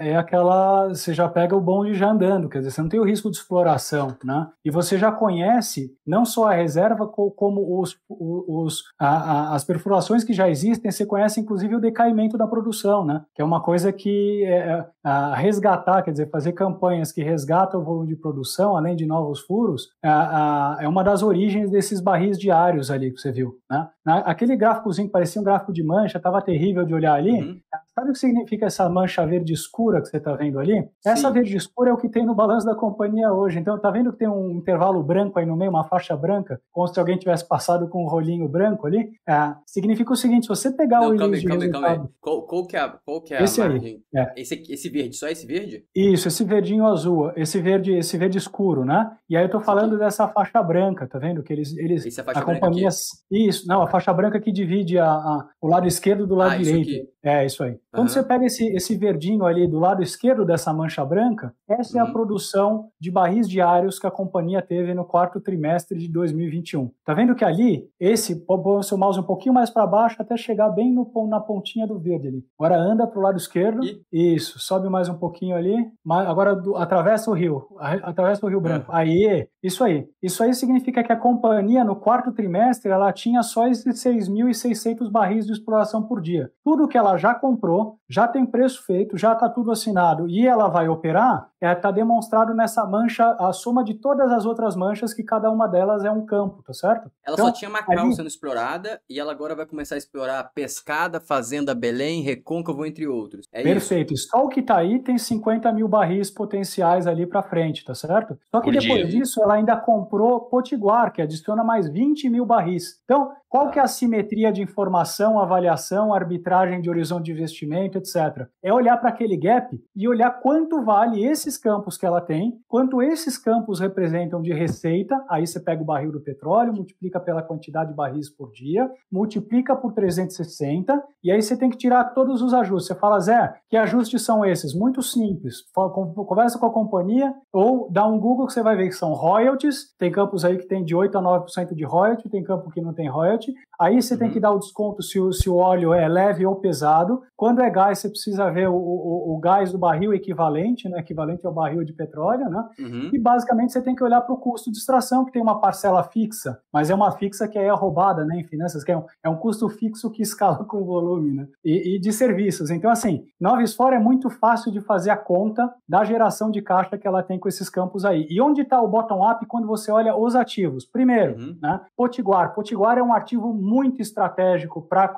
é, é aquela. Você já pega o bonde já andando, quer dizer, você não tem o risco de exploração, né? E você já conhece não só a reserva, como os, os, a, a, as perfurações que já existem, você conhece inclusive o decaimento da produção, né? Que é uma coisa que é, é resgatar, quer dizer, fazer campanhas que resgatam o volume de produção, além de novos furos, é, é uma das origens desses barris diários ali que você viu, né? Aquele gráficozinho que parecia um gráfico de mancha, estava terrível de olhar ali. Uhum. Sabe o que significa essa mancha verde escura que você está vendo ali? Sim. Essa verde escura é o que tem no balanço da companhia hoje. Então, tá vendo que tem um intervalo branco aí no meio, uma faixa branca, como se alguém tivesse passado com um rolinho branco ali? É, significa o seguinte: se você pegar Não, o calma aí, calma aí, calma aí. Qual, qual, que é, qual que é esse a margem? Aí, é. esse, esse verde, só esse verde? Isso, esse verdinho azul, esse verde, esse verde escuro, né? E aí eu tô falando dessa faixa branca, tá vendo? Que eles, eles esse é a faixa a branca companhia, aqui. Isso, não, a faixa branca que divide a, a, o lado esquerdo do lado ah, direito. É, isso aí. Quando uhum. você pega esse, esse verdinho ali do lado esquerdo dessa mancha branca, essa uhum. é a uhum. produção de barris diários que a companhia teve no quarto trimestre de 2021. Tá vendo que ali, esse, pode o seu mouse um pouquinho mais para baixo até chegar bem no, na pontinha do verde ali. Agora anda para o lado esquerdo. E? Isso, sobe mais um pouquinho ali. Agora do, atravessa o rio. Atravessa o Rio Branco. Uhum. Aí, isso aí. Isso aí significa que a companhia, no quarto trimestre, ela tinha só esses 6.600 barris de exploração por dia. Tudo que ela já comprou, já tem preço feito, já está tudo assinado e ela vai operar, está é, tá demonstrado nessa mancha a soma de todas as outras manchas, que cada uma delas é um campo, tá certo? Ela então, só tinha Macau ali... sendo explorada e ela agora vai começar a explorar Pescada, Fazenda Belém, Recôncavo, entre outros. É Perfeito. Isso? Só o que está aí tem 50 mil barris potenciais ali para frente, tá certo? Só que Por depois dia. disso ela ainda comprou Potiguar, que adiciona mais 20 mil barris. Então, qual que é a simetria de informação, avaliação, arbitragem de horizonte de investimento, etc. É olhar para aquele gap e olhar quanto vale esses campos que ela tem, quanto esses campos representam de receita, aí você pega o barril do petróleo, multiplica pela quantidade de barris por dia, multiplica por 360, e aí você tem que tirar todos os ajustes. Você fala, Zé, que ajustes são esses? Muito simples. Conversa com a companhia ou dá um Google que você vai ver que são royalties, tem campos aí que tem de 8 a 9% de royalty, tem campo que não tem royalty, Aí você uhum. tem que dar o desconto se o, se o óleo é leve ou pesado. Quando é gás, você precisa ver o, o, o gás do barril equivalente, né? Equivalente ao barril de petróleo, né? Uhum. E basicamente você tem que olhar para o custo de extração, que tem uma parcela fixa, mas é uma fixa que é roubada, né? Em finanças, que é um, é um custo fixo que escala com o volume, né? E, e de serviços. Então, assim, Noves Fora é muito fácil de fazer a conta da geração de caixa que ela tem com esses campos aí. E onde está o bottom-up quando você olha os ativos? Primeiro, uhum. né? Potiguar. Potiguar é um ativo ativo muito estratégico para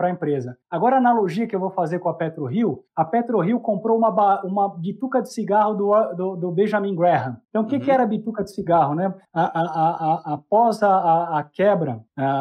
a empresa. Agora, a analogia que eu vou fazer com a PetroRio, a PetroRio comprou uma, uma bituca de cigarro do, do, do Benjamin Graham. Então, o que, uhum. que era a bituca de cigarro? Né? A, a, a, após a, quebra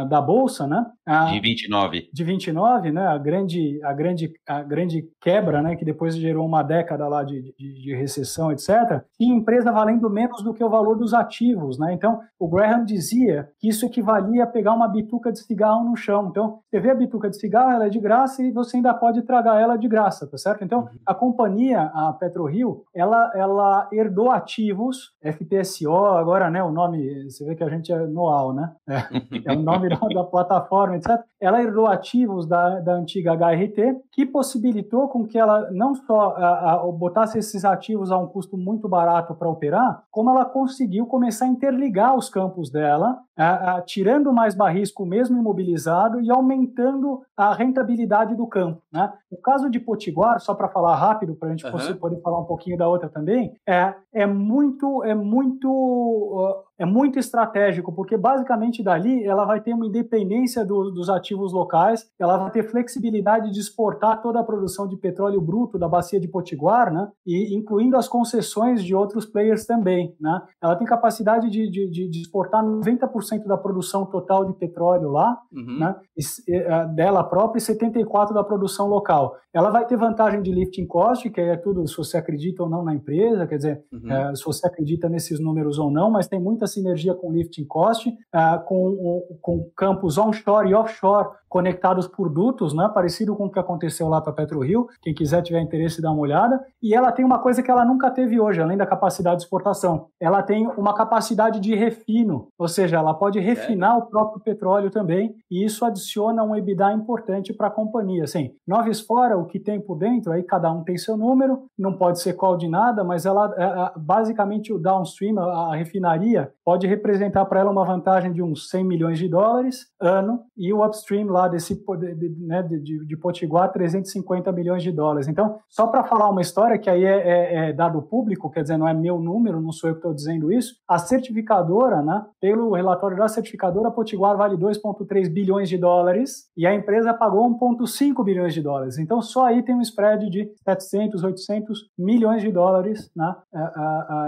da Bolsa, né? de 29. De 29, né? a, grande, a, grande, a grande quebra, né? que depois gerou uma década lá de, de, de recessão, etc., tinha empresa valendo menos do que o valor dos ativos. Né? Então, o Graham dizia que isso equivalia a pegar uma bituca de cigarro no chão. Então, você vê a bituca de cigarro, ela é de graça e você ainda pode tragar ela de graça, tá certo? Então, uhum. a companhia, a PetroRio, ela, ela herdou ativos, FPSO, agora, né, o nome, você vê que a gente é noal, né? É, é o nome da, da, plataforma, etc. Ela herdou ativos da, da antiga HRT, que possibilitou com que ela não só a, a, botasse esses ativos a um custo muito barato para operar, como ela conseguiu começar a interligar os campos dela, a, a, tirando mais barrisco mesmo imobilizado e aumentando a rentabilidade do campo. Né? O caso de Potiguar, só para falar rápido, para a gente uhum. poder falar um pouquinho da outra também, é, é muito, é muito uh, é muito estratégico, porque basicamente dali ela vai ter uma independência do, dos ativos locais, ela vai ter flexibilidade de exportar toda a produção de petróleo bruto da bacia de Potiguar, né? E incluindo as concessões de outros players também, né? Ela tem capacidade de, de, de exportar 90% da produção total de petróleo lá, uhum. né? E, é, dela própria e 74% da produção local. Ela vai ter vantagem de lifting cost, que é tudo se você acredita ou não na empresa, quer dizer, uhum. é, se você acredita nesses números ou não, mas tem muitas sinergia com lifting cost, uh, com, com campos onshore e offshore conectados por dutos, né, parecido com o que aconteceu lá para PetroRio. Quem quiser tiver interesse, dá uma olhada. E ela tem uma coisa que ela nunca teve hoje, além da capacidade de exportação. Ela tem uma capacidade de refino, ou seja, ela pode refinar é. o próprio petróleo também, e isso adiciona um EBITDA importante para a companhia. Assim, noves fora, o que tem por dentro, aí cada um tem seu número, não pode ser qual de nada, mas ela, é, é, basicamente, o downstream, a refinaria, pode representar para ela uma vantagem de uns 100 milhões de dólares ano, e o upstream lá desse de, né, de, de Potiguar 350 milhões de dólares. Então, só para falar uma história que aí é, é, é, dado público, quer dizer, não é meu número, não sou eu que estou dizendo isso, a certificadora, né, pelo relatório da certificadora, Potiguar vale 2,3 bilhões de dólares e a empresa pagou 1,5 bilhões de dólares. Então, só aí tem um spread de 700, 800 milhões de dólares, né,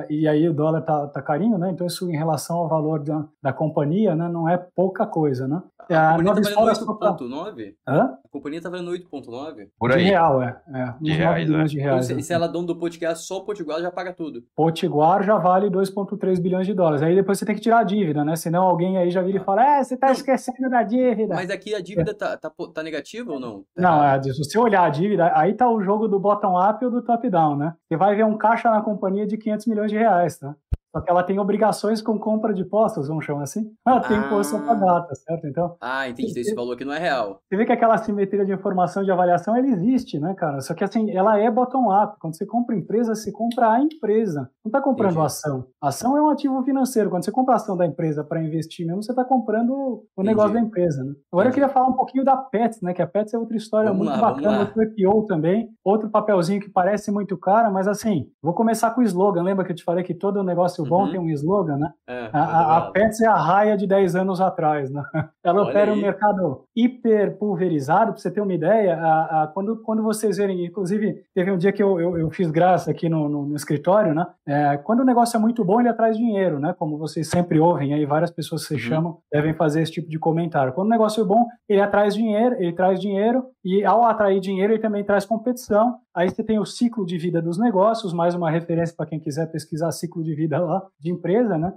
e aí o dólar tá, tá carinho, né, então isso em relação ao valor da, da companhia, né, não é pouca coisa, né. A, a companhia tá valendo 8,9? Hã? A companhia tá valendo 8,9? Por aí. De real, é. é. De reais, bilhões de reais. Então, se, se ela é dono do Potiguar, só o Potiguar já paga tudo. Potiguar já vale 2,3 bilhões de dólares. Aí depois você tem que tirar a dívida, né? Senão alguém aí já vira e fala, é, você tá esquecendo da dívida. Mas aqui a dívida é. tá, tá, tá negativa ou não? Tá não, é, se você olhar a dívida, aí tá o jogo do bottom-up ou do top-down, né? Você vai ver um caixa na companhia de 500 milhões de reais, tá? Só que ela tem obrigações com compra de postos, vamos chamar assim. Ela tem ah. imposto a pagar, tá certo? Então, ah, entendi. Esse valor aqui não é real. Você vê que aquela simetria de informação de avaliação, ela existe, né, cara? Só que assim, ela é bottom-up. Quando você compra empresa, você compra a empresa. Não está comprando entendi. ação. Ação é um ativo financeiro. Quando você compra a ação da empresa para investir mesmo, você está comprando o entendi. negócio da empresa, né? Agora entendi. eu queria falar um pouquinho da Pets, né? Que a Pets é outra história vamos muito lá, bacana. Outro IPO também. Outro papelzinho que parece muito cara, mas assim, vou começar com o slogan. Lembra que eu te falei que todo negócio bom uhum. tem um slogan? né? É, a, a Pets é a raia de 10 anos atrás, né? Ela Olha opera aí. um mercado hiper pulverizado, para você ter uma ideia, a, a, quando, quando vocês verem, inclusive, teve um dia que eu, eu, eu fiz graça aqui no, no, no escritório, né? É, quando o negócio é muito bom, ele atrai dinheiro, né? Como vocês sempre ouvem, aí várias pessoas que se uhum. chamam devem fazer esse tipo de comentário. Quando o negócio é bom, ele atrai dinheiro, ele traz dinheiro, e ao atrair dinheiro, ele também traz competição. Aí você tem o ciclo de vida dos negócios, mais uma referência para quem quiser pesquisar ciclo de vida lá de empresa, né?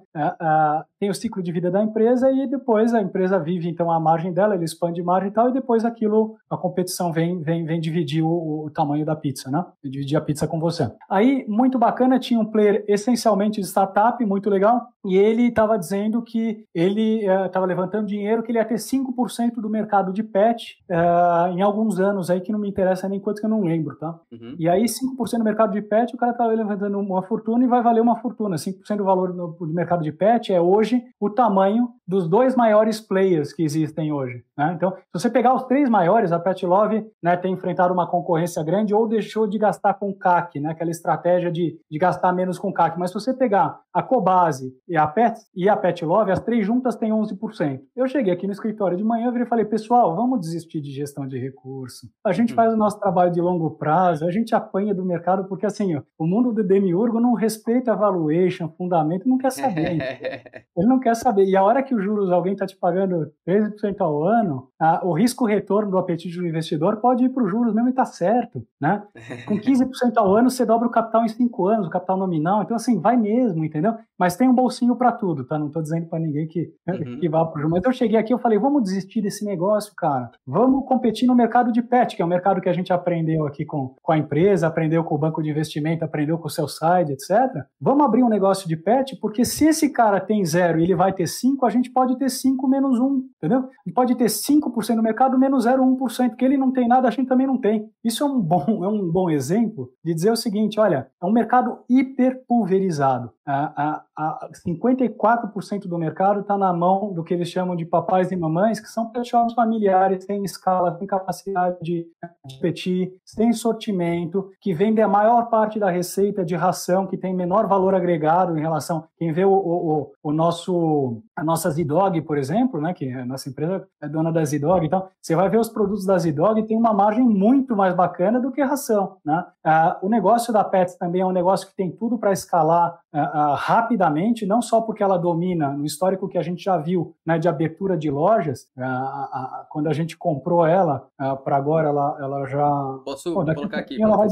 tem o ciclo de vida da empresa e depois a empresa vive então a margem dela, ele expande margem e tal, e depois aquilo, a competição vem, vem, vem dividir o, o tamanho da pizza, né? Dividir a pizza com você. Aí, muito bacana, tinha um player essencialmente de startup, muito legal, e ele estava dizendo que ele estava uh, levantando dinheiro, que ele ia ter 5% do mercado de pet uh, em alguns anos aí, que não me interessa nem quantos que eu não lembro, tá? Uhum. E aí 5% do mercado de pet, o cara estava levantando uma fortuna e vai valer uma fortuna. 5% do valor do mercado de pet é hoje o tamanho dos dois maiores players que existem hoje. Né? Então, se você pegar os três maiores, a Pet Love né, tem enfrentado uma concorrência grande ou deixou de gastar com CAC, né, aquela estratégia de, de gastar menos com CAC. Mas se você pegar a Cobase, e a Pet e a Pet Love, as três juntas têm 11%. Eu cheguei aqui no escritório de manhã e falei, pessoal, vamos desistir de gestão de recurso. A gente uhum. faz o nosso trabalho de longo prazo, a gente apanha do mercado, porque assim, ó, o mundo do demiurgo não respeita valuation, fundamento, não quer saber. Ele não quer saber. E a hora que os juros, alguém está te pagando 13% ao ano, a, o risco-retorno do apetite do investidor pode ir para os juros mesmo e está certo. Né? Com 15% ao ano, você dobra o capital em 5 anos, o capital nominal. Então, assim, vai mesmo, entendeu? Mas tem um bolsinho para tudo, tá? Não estou dizendo para ninguém que, uhum. que vá para o juros. Mas eu cheguei aqui eu falei, vamos desistir desse negócio, cara. Vamos competir no mercado de pet, que é o mercado que a gente aprendeu aqui com, com a empresa, aprendeu com o banco de investimento, aprendeu com o seu site, etc. Vamos abrir um negócio de pet, porque se esse cara tem zero e ele vai ter 5, a gente pode ter 5 menos 1, entendeu? Gente pode ter 5% no mercado menos 0,1%, porque ele não tem nada, a gente também não tem. Isso é um bom, é um bom exemplo de dizer o seguinte: olha, é um mercado hiper pulverizado. A, a, a 54% do mercado está na mão do que eles chamam de papais e mamães, que são pet shops familiares, sem escala, sem capacidade de competir, sem sortimento, que vendem a maior parte da receita de ração, que tem menor valor agregado em relação. Quem vê o, o, o nosso, a nossa Zidog, por exemplo, né, que a nossa empresa é dona da Zidog, então você vai ver os produtos da Zidog e tem uma margem muito mais bacana do que ração. Né? Ah, o negócio da Pets também é um negócio que tem tudo para escalar ah, ah, rapidamente, não só porque ela domina, no histórico que a gente já viu né, de abertura de lojas, quando a gente comprou ela, para agora ela, ela já. Posso Pô, colocar aqui? Ela vai.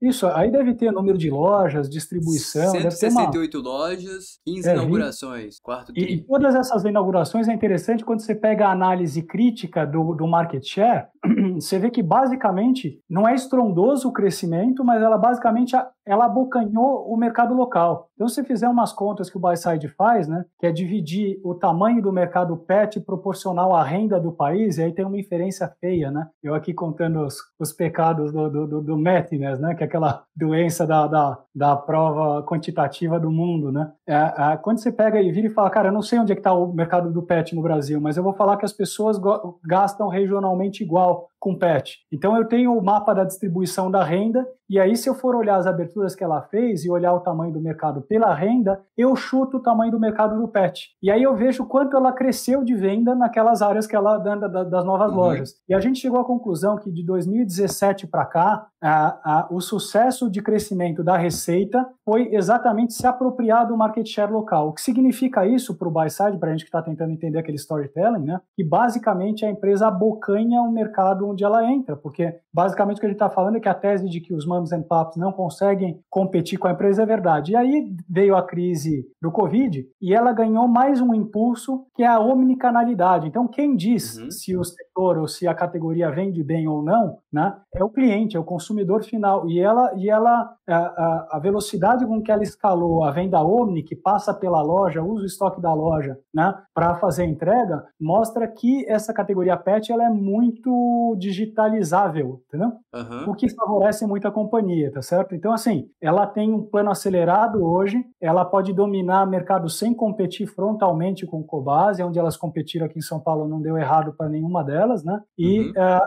Isso, aí deve ter número de lojas, distribuição. 168 uma... lojas, 15 é, inaugurações, quarto e, e, todas essas inaugurações é interessante quando você pega a análise crítica do, do market share, você vê que basicamente não é estrondoso o crescimento, mas ela basicamente ela abocanhou o mercado local. Então, se fizer umas contas que o Buyside faz, né, que é dividir o tamanho do mercado pet proporcional à renda do país, e aí tem uma inferência feia, né? Eu aqui contando os, os pecados do, do, do Metines, né, que é aquela doença da, da, da prova quantitativa do mundo, né? É, é, quando você pega e vira e fala, cara, eu não sei onde é que está o mercado do pet no Brasil, mas eu vou falar que as pessoas gastam regionalmente igual well, com PET. Então eu tenho o mapa da distribuição da renda, e aí se eu for olhar as aberturas que ela fez e olhar o tamanho do mercado pela renda, eu chuto o tamanho do mercado do PET. E aí eu vejo quanto ela cresceu de venda naquelas áreas que ela da, das novas uhum. lojas. E a gente chegou à conclusão que de 2017 para cá, a, a, o sucesso de crescimento da receita foi exatamente se apropriar do market share local. O que significa isso para o buy side, para a gente que está tentando entender aquele storytelling, né? Que basicamente a empresa abocanha o mercado onde ela entra, porque basicamente o que gente está falando é que a tese de que os mums and paps não conseguem competir com a empresa é verdade. E aí veio a crise do Covid e ela ganhou mais um impulso que é a omnicanalidade. Então, quem diz uhum. se o setor ou se a categoria vende bem ou não, né, é o cliente, é o consumidor final. E ela, e ela a, a velocidade com que ela escalou a venda omni, que passa pela loja, usa o estoque da loja né, para fazer a entrega, mostra que essa categoria pet ela é muito digitalizável, entendeu? Uhum. O que favorece muito a companhia, tá certo? Então, assim, ela tem um plano acelerado hoje, ela pode dominar o mercado sem competir frontalmente com o Cobase, onde elas competiram aqui em São Paulo não deu errado para nenhuma delas, né? E uhum. Eh,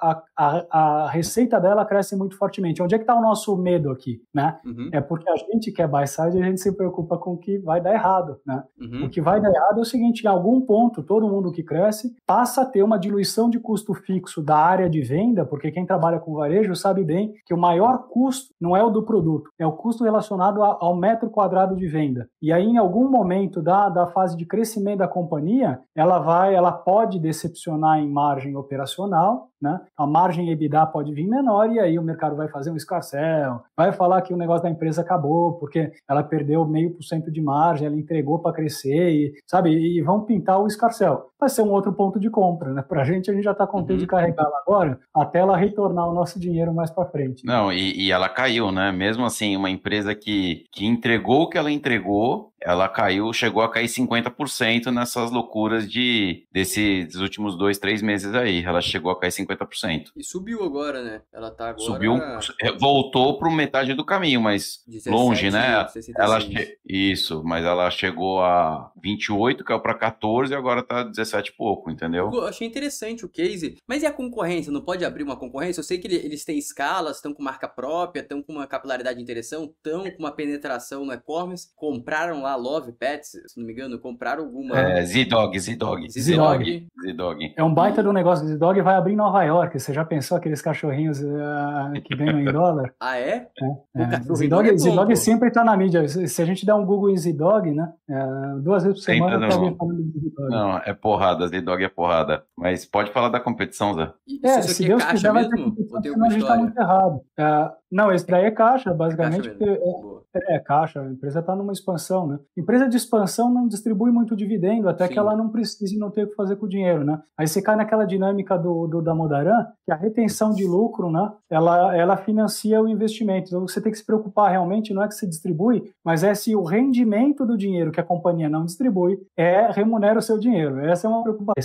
a, a, a, receita dela cresce muito fortemente. Onde é que está o nosso medo aqui, né? Uhum. É porque a gente que é buy side, a gente se preocupa com o que vai dar errado, né? Uhum. O que vai dar errado é o seguinte, em algum ponto, todo mundo que cresce passa a ter uma diluição de custo fixo da área de venda, porque quem trabalha com varejo sabe bem que o maior custo não é o do produto, é o custo relacionado ao metro quadrado de venda. E aí, em algum momento da, da fase de crescimento da companhia, ela vai, ela pode decepcionar em margem operacional, né? A margem EBITDA pode vir menor e aí o mercado vai fazer um escarcel, vai falar que o negócio da empresa acabou porque ela perdeu meio por cento de margem, ela entregou para crescer, e, sabe? E vão pintar o escarcel. Vai ser um outro ponto de compra, né? Para a gente, a gente já está contente uhum. de carregá-la agora até ela retornar o nosso dinheiro mais para frente. Não, e, e ela caiu, né? Mesmo assim, uma empresa que, que entregou o que ela entregou, ela caiu, chegou a cair 50% nessas loucuras de desses últimos dois, três meses aí. Ela chegou a cair 50%. E subiu agora, né? Ela tá agora. Subiu, é, voltou para metade do caminho, mas 17, longe, né? 66. Ela che... Isso, mas ela chegou a 28, caiu para 14 e agora tá 17 e pouco, entendeu? Eu achei interessante o case. Mas e a concorrência? Não pode abrir uma concorrência? Eu sei que eles têm escalas, estão com marca própria, estão com uma capilaridade de interação, estão com uma penetração no e-commerce, compraram lá, Love Pets, se não me engano, compraram alguma. É, Z-Dog, Z-Dog. Z-Dog. Z-Dog. É um baita do negócio. Z-Dog vai abrir em Nova York. Você já pensou aqueles cachorrinhos uh, que ganham em dólar? ah, é? É. é. Z-Dog, é Z-Dog sempre tá na mídia. Se a gente der um Google em Z-Dog, né? É, duas vezes por semana tá alguém falando de Z-Dog. Não, é porrada. Z-Dog é porrada. Mas pode falar da competição, Zé. É, se Deus quiser, vai ter competição, a gente tá muito errado. Uh, não, esse daí é caixa, basicamente, caixa é, é, caixa, a empresa está numa expansão, né? Empresa de expansão não distribui muito dividendo, até Sim. que ela não precise não ter o que fazer com o dinheiro, né? Aí você cai naquela dinâmica do, do da Modaran, que a retenção de lucro, né? Ela, ela financia o investimento. Então você tem que se preocupar realmente, não é que você distribui, mas é se o rendimento do dinheiro que a companhia não distribui é remunera o seu dinheiro. Essa é uma preocupação.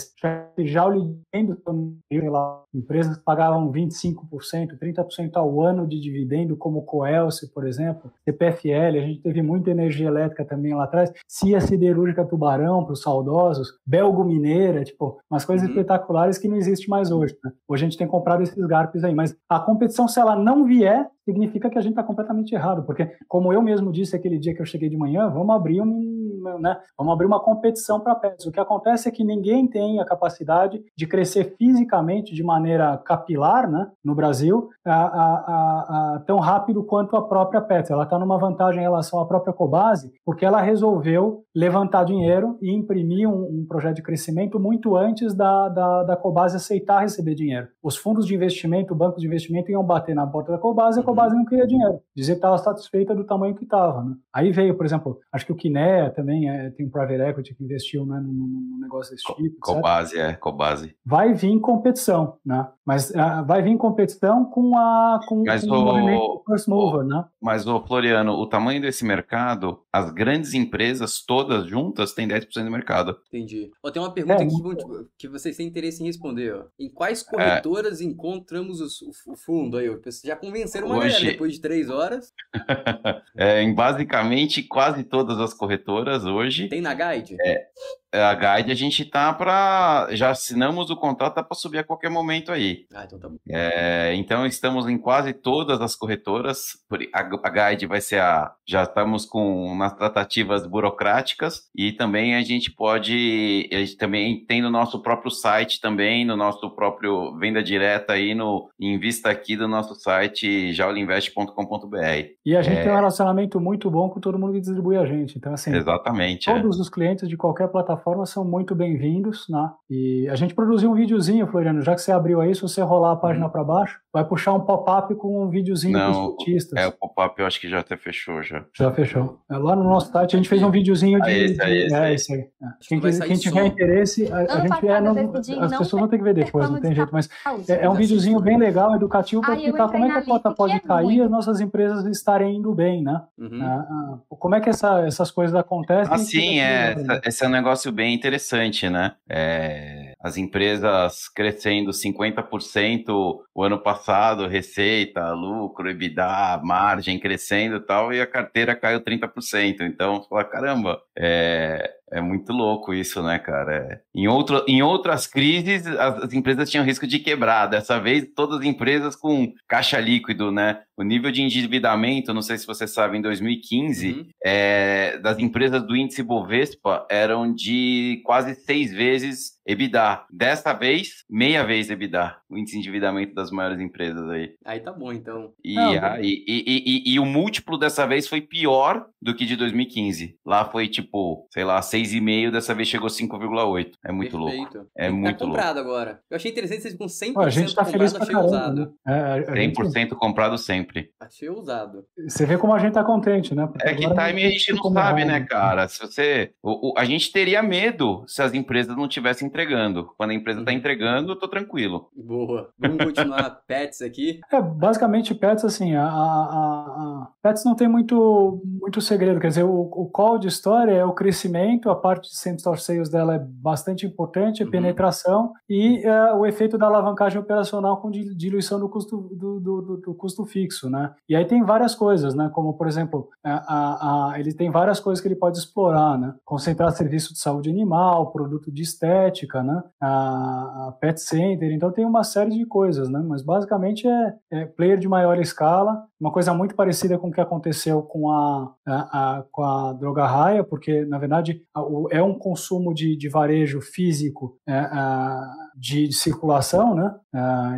Já o dividendo, empresas pagavam 25%, 30% ao ano de dividendo, como Coelce, por exemplo, CPFL, a gente teve muita energia elétrica também lá atrás, CIA Siderúrgica Tubarão, para os saudosos, Belgo Mineira, tipo, umas coisas uhum. espetaculares que não existe mais hoje. Né? Hoje a gente tem comprado esses garpes aí, mas a competição, se ela não vier, significa que a gente está completamente errado, porque como eu mesmo disse aquele dia que eu cheguei de manhã, vamos abrir um, né, vamos abrir uma competição para pets. O que acontece é que ninguém tem a capacidade de crescer fisicamente de maneira capilar, né, no Brasil, a, a, a, tão rápido quanto a própria Pets. Ela está numa vantagem em relação à própria Cobase, porque ela resolveu levantar dinheiro e imprimir um, um projeto de crescimento muito antes da, da, da Cobase aceitar receber dinheiro. Os fundos de investimento, bancos de investimento iam bater na porta da Cobase e a Cobase não queria dinheiro. Dizer que estava satisfeita do tamanho que estava. Né? Aí veio, por exemplo, acho que o Kinea também é, tem um private equity que investiu né, num, negócio desse tipo. Cobase, é, Cobase. Vai vir competição, né? Mas uh, vai vir competição com a com, Mas com o, o movimento first mover, o, né? Mas, o Floriano, o tamanho desse mercado, as grandes empresas todas juntas têm 10% do mercado. Entendi. Ó, tem uma pergunta é, aqui que, que vocês têm interesse em responder. Ó. Em quais corretoras é... encontramos o, o, fundo aí? Vocês já convenceram uma Hoje... galera depois de três horas. é, em basicamente quase todas as corretoras hoje. Tem na Guide? É, a Guide a gente tá para já assinamos o contrato tá para subir a qualquer momento aí. Ah, então tá bom. É, então estamos em quase todas as corretoras. A, Guide vai ser a já estamos com nas tratativas burocráticas e também a gente pode a gente também tem no nosso próprio site também no nosso próprio venda direta aí no invista aqui do nosso site jaulinvest.com.br. E a gente é... tem um relacionamento muito bom com todo mundo que distribui a gente. Então assim. Exatamente. Todos é. os clientes de qualquer plataforma plataforma são muito bem-vindos, né? E a gente produziu um videozinho, Floriano, já que você abriu aí, se você rolar a página uhum. para baixo, vai puxar um pop-up com um videozinho Não, dos artistas. É, o pop-up eu acho que já até fechou já. Já fechou. É, lá no nosso site a gente fez um videozinho de... Ah, esse aí, esse é, esse aí. É. Quem, quem tiver interesse, a, a gente é, não, as pessoas vão ter que ver depois, não tem jeito, mas é, é um videozinho bem legal, educativo, para explicar como é que a cota pode cair e as nossas empresas estarem indo bem, né? Uhum. Ah, ah, como é que essa, essas coisas acontecem? Ah, sim, é. Esse é um negócio bem interessante né? É, as empresas crescendo 50% o ano passado, receita, lucro, EBITDA, margem crescendo e tal, e a carteira caiu 30%. Então, você fala, caramba, é, é muito louco isso, né, cara? É. Em, outro, em outras crises, as, as, empresas tinham risco de quebrar. Dessa vez, todas as empresas com caixa líquido, né? O nível de endividamento, não sei se você sabe, em 2015, uhum. é, das empresas do índice Bovespa eram de quase seis vezes EBITDA. Desta vez, meia vez EBITDA, o índice de endividamento das maiores empresas aí. Aí tá bom, então. E, Não, a, e, e, e, e, o múltiplo dessa vez foi pior do que de 2015. Lá foi tipo, sei lá, 6,5, dessa vez chegou 5,8. É muito Perfeito. louco. É muito tá comprado louco. agora. Eu achei interessante vocês com 100% Pô, a gente tá feliz achei caramba, usado. Né? É, 100% gente... comprado sempre. Achei usado. Você vê como a gente tá contente, né? Porque é que time a gente não sabe, né, cara? Se você... O, o, a gente teria medo se as empresas não estivessem entregando. Quando a empresa está uhum. entregando, eu tô tranquilo. Boa. Vamos continuar Pets aqui. É, basicamente Pets, assim, a, a, a, Pets não tem muito, muito segredo. Quer dizer, o, o call de história é o crescimento, a parte de same-store sales dela é bastante importante, a uhum. penetração e uh, o efeito da alavancagem operacional com diluição do custo, do, do, do, do, custo fixo, né? E aí tem várias coisas, né? Como, por exemplo, a, a, a, ele tem várias coisas que ele pode explorar, né? Concentrar serviço de saúde animal, produto de estética, né? A, pet center, então tem uma série de coisas, né? Mas basicamente é, é player de maior escala, uma coisa muito parecida com o que aconteceu com a, a, a com a droga raia, porque na verdade é um consumo de, de varejo físico é, de, de, circulação, né?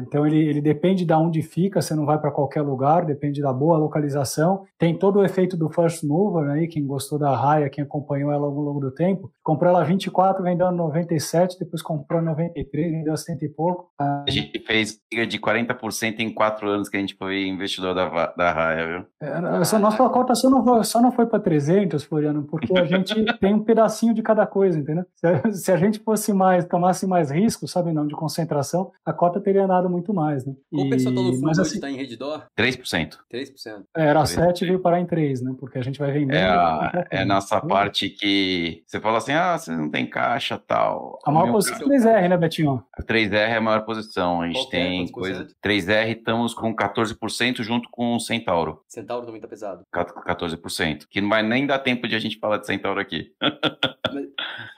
Então ele, ele depende de onde fica, você não vai para qualquer lugar, depende da boa localização. Tem todo o efeito do first mover aí, quem gostou da raia, quem acompanhou ela ao longo do tempo, comprou ela 24, vendeu 97, depois comprou 93, vendeu 100 e pouco. A gente fez de 40% em quatro anos que a gente foi investidor da, da raia, viu? É, essa nossa cota só não, só não foi para 300, Floriano, porque a gente tem um pedacinho de cada coisa, entendeu? Se, se, a gente fosse mais, tomasse mais risco, sabe, não, de concentração, a cota teria dado muito mais, né? Qual o percentual do fundo mas, assim, está em Redditor? 3%. 3%. É, era 7 e veio parar em 3, né? Porque a gente vai vender. É a, é a nossa parte que você fala assim, ah, você não tem caixa tal. A maior posição é 3R, né, Betinho? A 3R é a maior posição. A gente Qual é tem é? coisa. 3R estamos com 14% junto com o Centauro. Centauro também tá pesado. 14%. Que não vai nem dar tempo de a gente falar de Centauro aqui.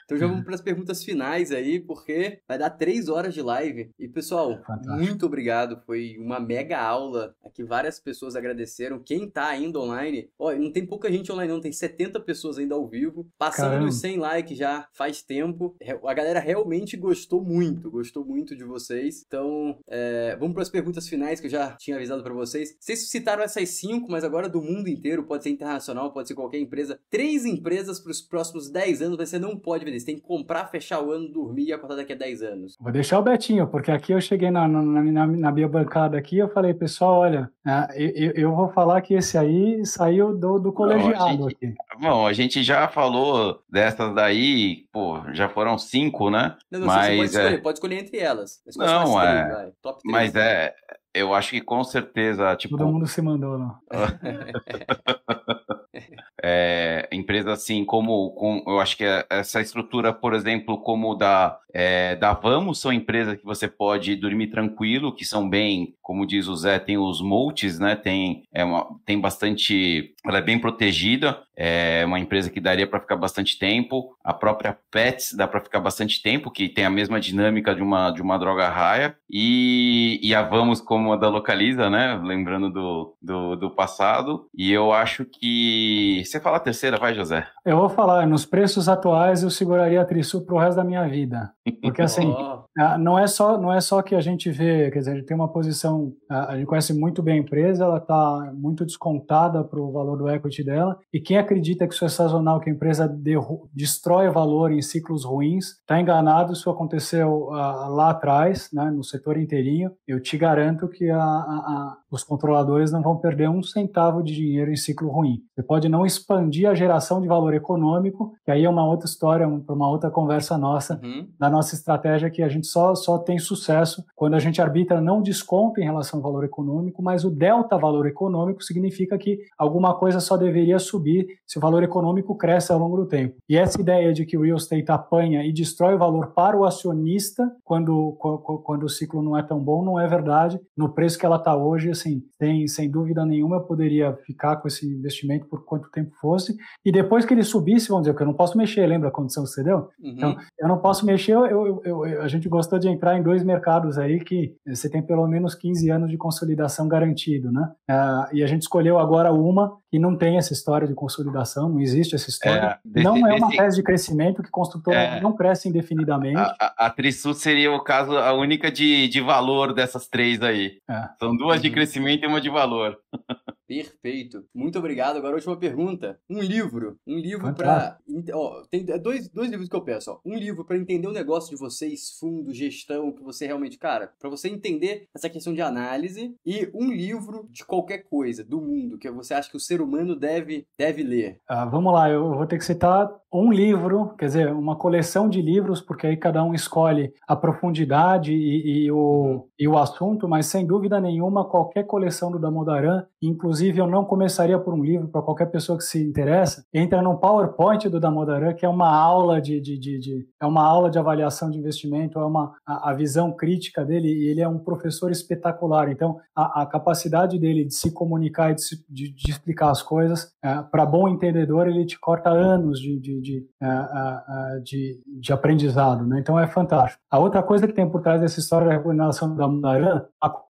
Então já vamos para as perguntas finais aí, porque vai dar três horas de live. E pessoal, Muito obrigado. Foi uma mega aula. Aqui várias pessoas agradeceram. Quem tá ainda online, ó, não tem pouca gente online, não, tem 70 pessoas ainda ao vivo. Passando dos 100 likes já faz tempo. A galera realmente gostou muito, gostou muito de vocês. Então, é, vamos para as perguntas finais que eu já tinha avisado para vocês. Vocês citaram essas cinco, mas agora do mundo inteiro, pode ser internacional, pode ser qualquer empresa. Três empresas para os próximos 10 anos, você não pode vender. Você tem que comprar, fechar o ano, dormir e acordar daqui a 10 anos. Vou deixar o Betinho, porque aqui eu cheguei na, na, na, na minha bancada aqui, eu falei, pessoal, olha, é, eu, eu, vou falar que esse aí saiu do, do colegiado Não, gente, aqui. Bom, a gente já falou dessas daí, pô, já foram cinco, né? Não, não, mas, você pode escolher, é... pode escolher entre elas. Não, é... Três, mas é... Eu acho que com certeza, tipo... Todo mundo se mandou, não. é, empresa assim como com, eu acho que é essa estrutura, por exemplo, como da é, da Vamos, são empresas que você pode dormir tranquilo, que são bem, como diz o Zé, tem os multis, né? Tem, é uma, tem bastante. Ela é bem protegida, é uma empresa que daria para ficar bastante tempo. A própria Pets dá para ficar bastante tempo, que tem a mesma dinâmica de uma, de uma droga raia. E, e a Vamos, como a da Localiza, né? Lembrando do, do, do passado. E eu acho que. Você fala a terceira, vai, José? Eu vou falar, nos preços atuais eu seguraria a Trisul pro resto da minha vida. Porque assim, oh. Não é só não é só que a gente vê, quer dizer, a gente tem uma posição, a gente conhece muito bem a empresa, ela está muito descontada para o valor do equity dela, e quem acredita que isso é sazonal, que a empresa destrói valor em ciclos ruins, está enganado, isso aconteceu uh, lá atrás, né, no setor inteirinho, eu te garanto que a, a, os controladores não vão perder um centavo de dinheiro em ciclo ruim. Você pode não expandir a geração de valor econômico, que aí é uma outra história, para uma outra conversa nossa, uhum. da nossa estratégia que a gente só, só tem sucesso quando a gente arbitra não desconto em relação ao valor econômico, mas o delta valor econômico significa que alguma coisa só deveria subir se o valor econômico cresce ao longo do tempo. E essa ideia de que o real estate apanha e destrói o valor para o acionista quando, quando o ciclo não é tão bom, não é verdade. No preço que ela está hoje, assim, tem, sem dúvida nenhuma, eu poderia ficar com esse investimento por quanto tempo fosse. E depois que ele subisse, vamos dizer, porque eu não posso mexer, lembra a condição que você deu? Uhum. Então, eu não posso mexer, eu, eu, eu, a gente gostou de entrar em dois mercados aí que você tem pelo menos 15 anos de consolidação garantido, né? Uh, e a gente escolheu agora uma que não tem essa história de consolidação, não existe essa história. É, desse, não é uma desse... tese de crescimento que construtora é, não cresce indefinidamente. A, a, a Trisul seria o caso, a única de, de valor dessas três aí. É. São duas de uhum. crescimento e uma de valor. Perfeito. Muito obrigado. Agora a última pergunta. Um livro. Um livro para. Tem dois, dois livros que eu peço. Ó. Um livro para entender o negócio de vocês, fundo, gestão, que você realmente. Cara, para você entender essa questão de análise. E um livro de qualquer coisa do mundo que você acha que o ser humano deve, deve ler. Ah, vamos lá, eu vou ter que citar um livro, quer dizer, uma coleção de livros, porque aí cada um escolhe a profundidade e, e, o, e o assunto, mas sem dúvida nenhuma, qualquer coleção do Damodaran, inclusive eu não começaria por um livro para qualquer pessoa que se interessa, entra no PowerPoint do Damodaran, que é uma aula de, de, de, de é uma aula de avaliação de investimento, é uma a, a, visão crítica dele, e ele é um professor espetacular. Então, a, a capacidade dele de se comunicar e de, de, de explicar as coisas, é, para bom entendedor, ele te corta anos de, de, de, de, aprendizado. Né? Então, é fantástico. A outra coisa que tem por trás dessa história da recomendação da Damodaran,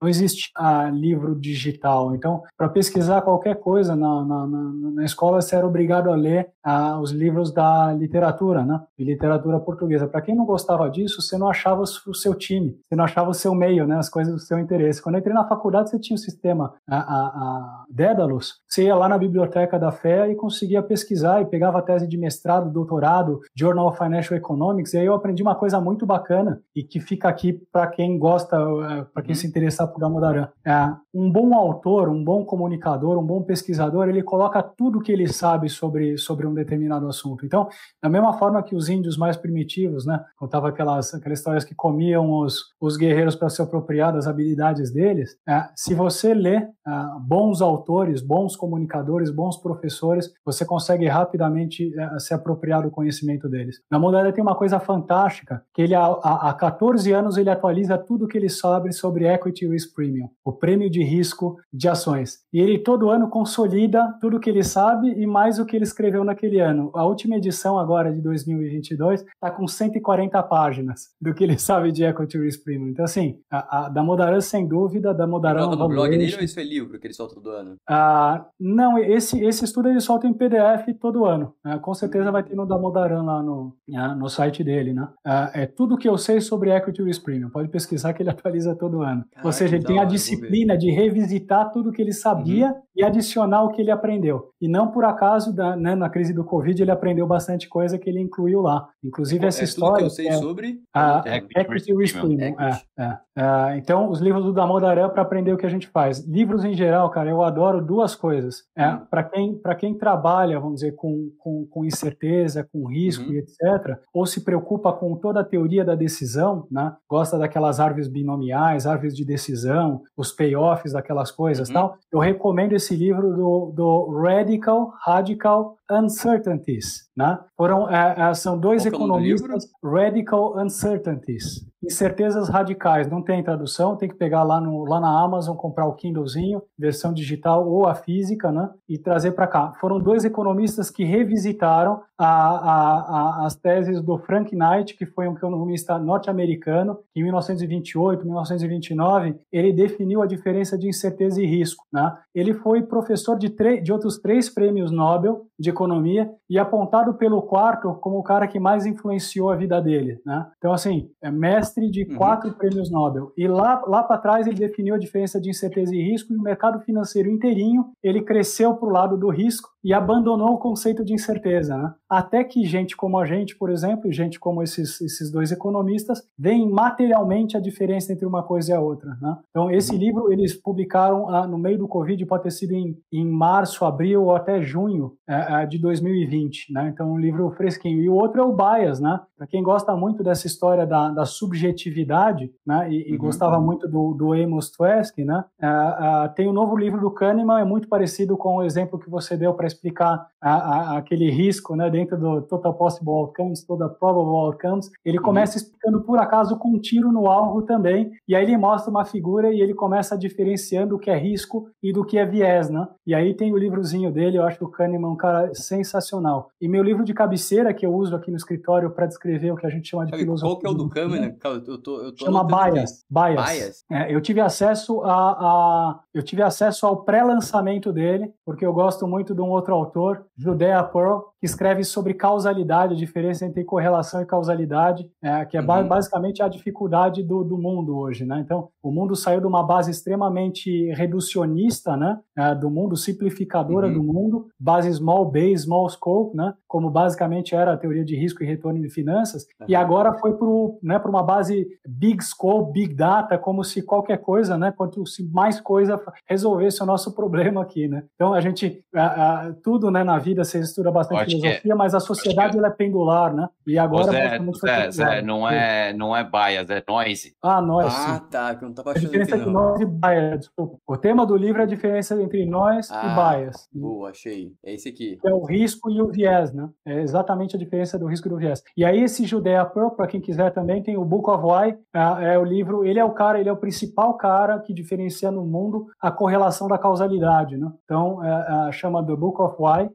não existe ah, livro digital. Então, para pesquisar qualquer coisa na, na, na, na, escola, você era obrigado a ler ah, os livros da literatura, né? De literatura portuguesa. Para quem não gostava disso, você não achava o seu time, você não achava o seu meio, né? As coisas do seu interesse. Quando eu entrei na faculdade, você tinha o sistema a, a, a Dédalus. Você ia lá na biblioteca da fé e conseguia pesquisar e pegava a tese de mestrado, doutorado, Journal of Financial Economics. E aí eu aprendi uma coisa muito bacana e que fica aqui para quem gosta, eh, para quem uhum. se interessa Mudaran. É, um bom autor, um bom comunicador, um bom pesquisador, ele coloca tudo que ele sabe sobre, sobre um determinado assunto. Então, da mesma forma que os índios mais primitivos, né, contava aquelas, aquelas histórias que comiam os, os guerreiros para se apropriar das habilidades deles, é, se você lê é, bons autores, bons comunicadores, bons professores, você consegue rapidamente é, se apropriar do conhecimento deles. Na Mudaran tem uma coisa fantástica, que ele há, há 14 anos ele atualiza tudo que ele sabe sobre equity Risk Premium, o prêmio de risco de ações. E ele todo ano consolida tudo o que ele sabe e mais o que ele escreveu naquele ano. A última edição agora de 2022 está com 140 páginas do que ele sabe de Equity Risk Premium. Então assim, a, a da Modaran sem dúvida, da Modaran no blog dele ou isso é livro que ele solta todo ano? Ah, não, esse esse estudo ele solta em PDF todo ano. Né? Com certeza vai ter no da Modaran lá no, né, no site dele, né? Ah, é tudo que eu sei sobre Equity Risk Premium. Pode pesquisar que ele atualiza todo ano. Você seja, ele tem a disciplina de revisitar tudo que ele sabia uhum. e adicionar o que ele aprendeu. E não por acaso, da, né, na crise do Covid, ele aprendeu bastante coisa que ele incluiu lá. Inclusive essa é história. que eu sei é, sobre a Equity Risk é, é, é. Então, os livros do Damodaran para aprender o que a gente faz. Livros em geral, cara, eu adoro duas coisas. É, uhum. Para quem, quem trabalha, vamos dizer, com, com, com incerteza, com risco uhum. e etc., ou se preocupa com toda a teoria da decisão, né? gosta daquelas árvores binomiais, árvores de decisão decisão, os payoffs daquelas coisas uhum. tal, eu recomendo esse livro do, do Radical, Radical Uncertainties, né? Foram, é, é são dois Qual é economistas, Radical Uncertainties, incertezas radicais, não tem tradução, tem que pegar lá, no, lá na Amazon, comprar o Kindlezinho, versão digital ou a física, né? E trazer para cá. Foram dois economistas que revisitaram a, a, a, as teses do Frank Knight, que foi um economista norte-americano, que em 1928, 1929, ele definiu a diferença de incerteza e risco, né? Ele foi professor de, de outros três prêmios Nobel de economia e apontado pelo quarto como o cara que mais influenciou a vida dele, né? Então, assim, é mestre de uhum. quatro uhum. prêmios Nobel. E lá, lá para trás ele definiu a diferença de incerteza e risco e o mercado financeiro inteirinho, ele cresceu para o lado do risco e abandonou o conceito de incerteza, né? Até que gente como a gente, por exemplo, e gente como esses, esses dois economistas, veem materialmente a diferença entre uma coisa e a outra, né? Então, esse uhum. livro eles publicaram ah, no meio do Covid, pode ter sido em, em março, abril ou até junho é, é, de 2020, né? Então, um livro fresquinho. E o outro é o Bias, né? Para quem gosta muito dessa história da, da subjetividade, né? E, e uhum. gostava muito do, do Amos Tversky, né? É, é, tem o um novo livro do Kahneman, é muito parecido com o exemplo que você deu para explicar a, a, aquele risco, né? Dentro do Total Possible Outcomes, Total Probable Outcomes. Ele uhum. começa uhum. explicando, por acaso, com um tiro no alvo também, e aí ele mostra uma figura e ele começa diferenciando o que é risco e do que é viés, né? E aí tem o livrozinho dele, eu acho que o Kahneman é um cara sensacional. E meu livro de cabeceira, que eu uso aqui no escritório para descrever o que a gente chama de Sabe, filosofia. Qual que é o do Kahneman? Eu tô, eu tô chama Bias. Bias. Bias. É, eu tive acesso a, a eu tive acesso ao pré-lançamento dele, porque eu gosto muito de um outro autor, Judea Pearl, que escreve sobre causalidade, a diferença entre correlação e causalidade, é, que é uhum. basicamente a dificuldade do, do mundo hoje, né? Então, o mundo saiu de uma base extremamente reducionista, né? É, do mundo simplificadora uhum. do mundo, base small base, small scope, né? Como basicamente era a teoria de risco e retorno de finanças, uhum. e agora foi para né, uma base big scope, big data, como se qualquer coisa, né? Quanto se mais coisa resolvesse o nosso problema aqui, né? Então a gente, a, a, tudo, né, na vida você estuda bastante filosofia, é. Mas a sociedade ela é pendular, né? E agora Zé, Zé, Zé, não é, não é bias, é noise. Ah, noise. Ah, tá, que eu não tava achando. A diferença entre nós e bias, desculpa. O tema do livro é a diferença entre nós ah, e bias. Boa, achei. É esse aqui. É o risco e o viés, né? É exatamente a diferença do risco e do viés. E aí esse Judea Pro, para quem quiser também, tem o Book of Why, é, é, o livro, ele é o cara, ele é o principal cara que diferencia no mundo a correlação da causalidade, né? Então, é, é, chama The Book of Why.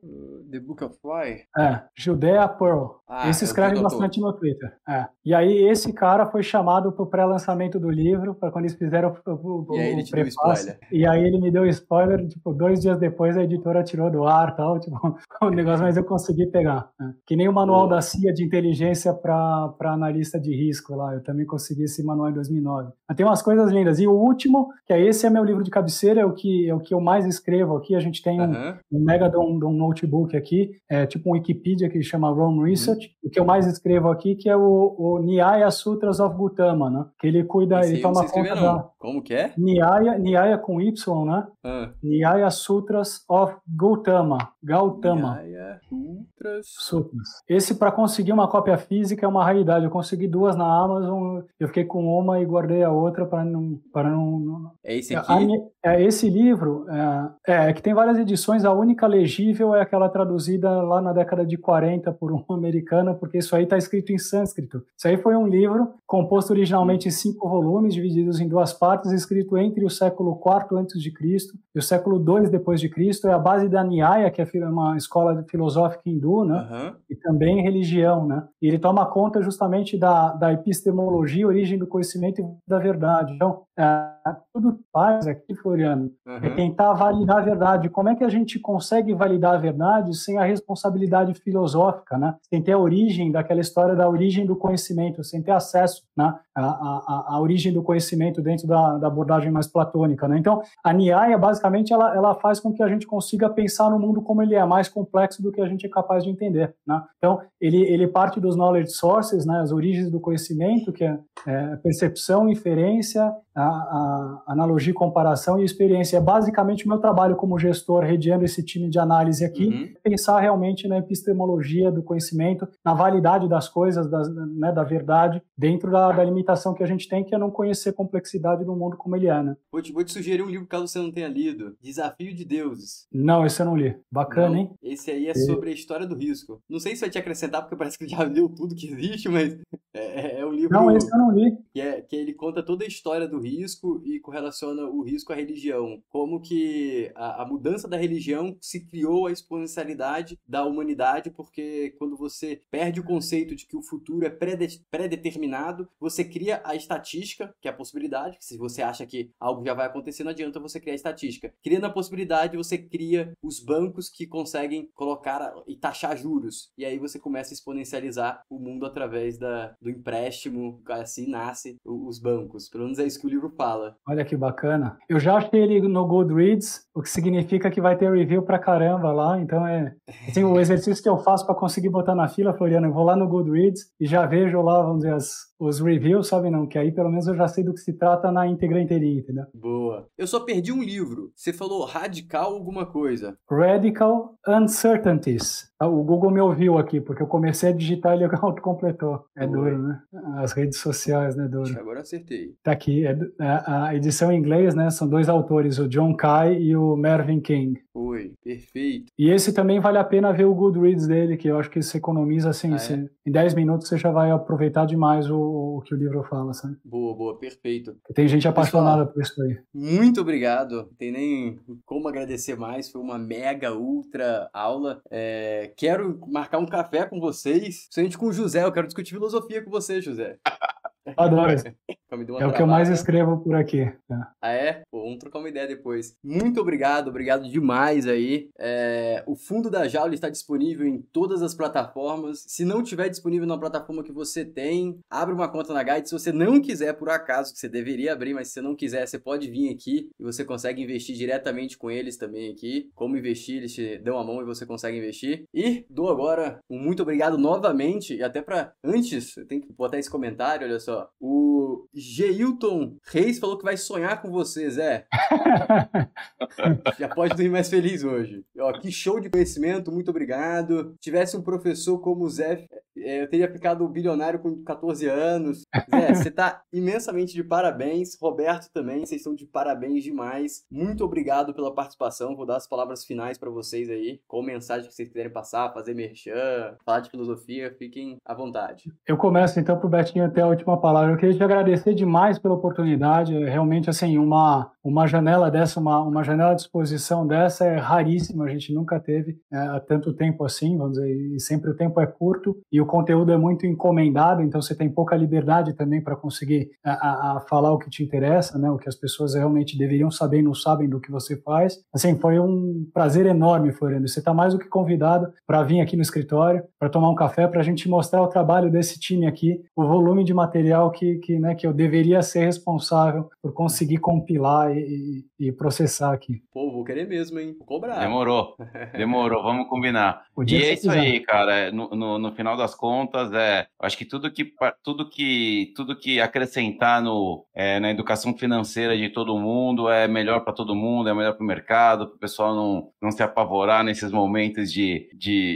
The Book of Why? É, Judea Pearl. Ah, esse escreve bastante no Twitter. É. E aí esse cara foi chamado para o pré-lançamento do livro, para quando eles fizeram o, o, e aí ele deu spoiler. E aí ele me deu spoiler, tipo, dois dias depois a editora tirou do ar tal, tipo, o negócio, mas eu consegui pegar. Né? Que nem o manual da CIA de inteligência para analista de risco lá, eu também consegui esse manual em 2009. Mas tem umas coisas lindas. E o último, que é esse é meu livro de cabeceira, é o que, é o que eu mais escrevo aqui, a gente tem um, uhum. um mega de um, de um notebook aqui, é tipo um Wikipedia que chama Rome Research, uhum. o que eu mais escrevo aqui, que é o, o Nyaya Sutras of Gautama, né? Que ele cuida, Esse ele toma conta da... Como que é? Nyaya, Nyaya com Y, né? Ah. Nyaya Sutras of Gautama. Gautama. Nyaya Sutras. Sutras. Esse, para conseguir uma cópia física, é uma raridade. Eu consegui duas na Amazon, eu fiquei com uma e guardei a outra para não, para não, não... É esse aqui? É, esse livro, é, é, é, que tem várias edições, a única legível é aquela traduzida lá na década de 40 por um americano, porque isso aí está escrito em sânscrito. Isso aí foi um livro composto originalmente em cinco volumes, divididos em duas partes, escrito entre o século IV antes de Cristo e o século II depois de Cristo. É a base da Nyaya, que é uma escola filosófica hindu, né? Uhum. E também religião, né? E ele toma conta justamente da, da epistemologia, origem do conhecimento e da verdade. Então, é, tudo que faz aqui, Floriano, uhum. é tentar validar a verdade. Como é que a gente consegue validar a verdade sem a responsabilidade filosófica, né? Sem ter a origem daquela história da origem do conhecimento, sem ter acesso né? a, a, a origem do conhecimento dentro da, da abordagem mais platônica, né? Então, a Nyaya, basicamente, ela, ela faz com que a gente consiga pensar no mundo como ele é, mais complexo do que a gente é capaz de entender, né? Então, ele, ele parte dos knowledge sources, né? As origens do conhecimento, que é, é percepção, inferência, a, a, analogia, comparação e experiência. É basicamente o meu trabalho como gestor, redeando esse time de análise aqui, uhum. pensar realmente na epistemologia do conhecimento, na validade das coisas, das, né, da verdade, dentro da, da, limitação que a gente tem, que é não conhecer a complexidade do mundo como ele é. Né? Vou, te, vou te sugerir um livro caso você não tenha lido: Desafio de Deuses. Não, esse eu não li. Bacana, não, hein? Esse aí é sobre a história do risco. Não sei se vai te acrescentar, porque parece que já leu tudo que existe, mas é, é um livro. Não, esse eu não li. Que, é, que ele conta toda a história do risco e correlaciona o risco à religião. Como que a, a mudança da religião se criou a exponencialidade da humanidade, porque quando você perde o conceito de que o futuro é pré-determinado, você cria a estatística, que é a possibilidade, que se você acha que algo já vai acontecer, não adianta você criar a estatística. Criando a possibilidade, você cria os bancos que conseguem colocar e taxar juros. E aí você começa a exponencializar o mundo através da, do empréstimo, assim nasce os bancos. Pelo menos é isso que o livro fala. Olha que bacana. Eu já achei ele no Goodreads, o que significa que vai ter review pra caramba lá. Então é assim, o exercício que eu faço para conseguir botar na fila, Floriano, eu vou lá no Goodreads e já vejo lá, vamos dizer, as, os reviews, sabe não? Que aí pelo menos eu já sei do que se trata na íntegra inteirinha, entendeu? Boa. Eu só perdi um livro. Você falou radical alguma coisa. Radical Uncertainties. Ah, o Google me ouviu aqui, porque eu comecei a digitar e ele autocompletou. É duro, né? As redes sociais, né? Duro. Agora acertei. Tá aqui. É, é, a edição em inglês, né? São dois autores, o John Kai e o Mervyn King. Foi, perfeito. E esse também vale a pena ver o Goodreads dele, que eu acho que você economiza, assim, ah, é? em 10 minutos você já vai aproveitar demais o, o, que o livro fala, sabe? Boa, boa, perfeito. Tem gente apaixonada Pessoal, por isso aí. Muito obrigado. Tem nem como agradecer mais. Foi uma mega, ultra aula. É, quero marcar um café com vocês, principalmente com o José. Eu quero discutir filosofia com você, José. Adoro. é o que eu mais escrevo por aqui. É. Ah, é? Pô, vamos trocar uma ideia depois. Muito obrigado, obrigado demais aí. É, o fundo da jaula está disponível em todas as plataformas. Se não tiver disponível na plataforma que você tem, abre uma conta na Guide. Se você não quiser, por acaso, que você deveria abrir, mas se você não quiser, você pode vir aqui e você consegue investir diretamente com eles também aqui. Como investir, eles te dão a mão e você consegue investir. E dou agora um muito obrigado novamente, e até para antes, eu tenho que botar esse comentário, olha só. O o Geilton Reis falou que vai sonhar com você, Zé. Já pode dormir mais feliz hoje. Ó, que show de conhecimento, muito obrigado. Tivesse um professor como o Zé, é, eu teria ficado bilionário com 14 anos. Zé, você tá imensamente de parabéns. Roberto também, vocês estão de parabéns demais. Muito obrigado pela participação. Vou dar as palavras finais para vocês aí, com mensagem que vocês quiserem passar, fazer merchan, falar de filosofia, fiquem à vontade. Eu começo então pro Betinho até a última palavra. Eu queria te agradecer demais pela oportunidade. É realmente, assim, uma, uma janela dessa, uma, uma janela de exposição dessa é raríssima. A gente nunca teve é, há tanto tempo assim, vamos dizer, e sempre o tempo é curto e o conteúdo é muito encomendado, então você tem pouca liberdade também para conseguir a, a, falar o que te interessa, né? O que as pessoas realmente deveriam saber e não sabem do que você faz. Assim, foi um prazer enorme, Floriano. Você está mais do que convidado para vir aqui no escritório, para tomar um café, para a gente mostrar o trabalho desse time aqui, o volume de material que, que, né, que eu deveria ser responsável por conseguir compilar e, e processar aqui. Pô, vou querer mesmo, hein? Vou cobrar. Demorou. Demorou, vamos combinar. E é isso aí, cara. É, no, no, no, final das contas, é, acho que tudo que, tudo que, tudo que acrescentar no, é, na educação financeira de todo mundo é melhor para todo mundo, é melhor para o mercado, para o pessoal não, não se apavorar nesses momentos de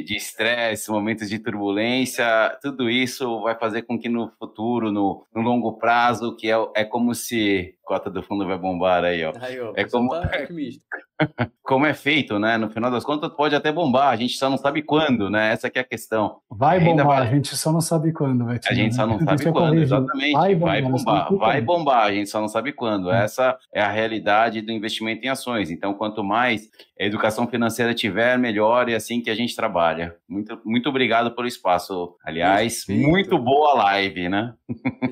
estresse, de, de momentos de turbulência. Tudo isso vai fazer com que no futuro, no, no longo prazo, que é, é como se cota do fundo vai bombar aí, ó. Ó é como tá como é feito, né? No final das contas pode até bombar, a gente só não sabe quando, né? Essa é a questão. Vai bombar, vai... a gente só não sabe quando, vai A gente só não sabe quando, corrigir. exatamente. Vai bombar, vai bombar, vai bombar, a gente só não sabe quando. Hum. Essa é a realidade do investimento em ações. Então, quanto mais a educação financeira tiver, melhor e é assim que a gente trabalha. Muito, muito obrigado pelo espaço. Aliás, Perfeito. muito boa live, né?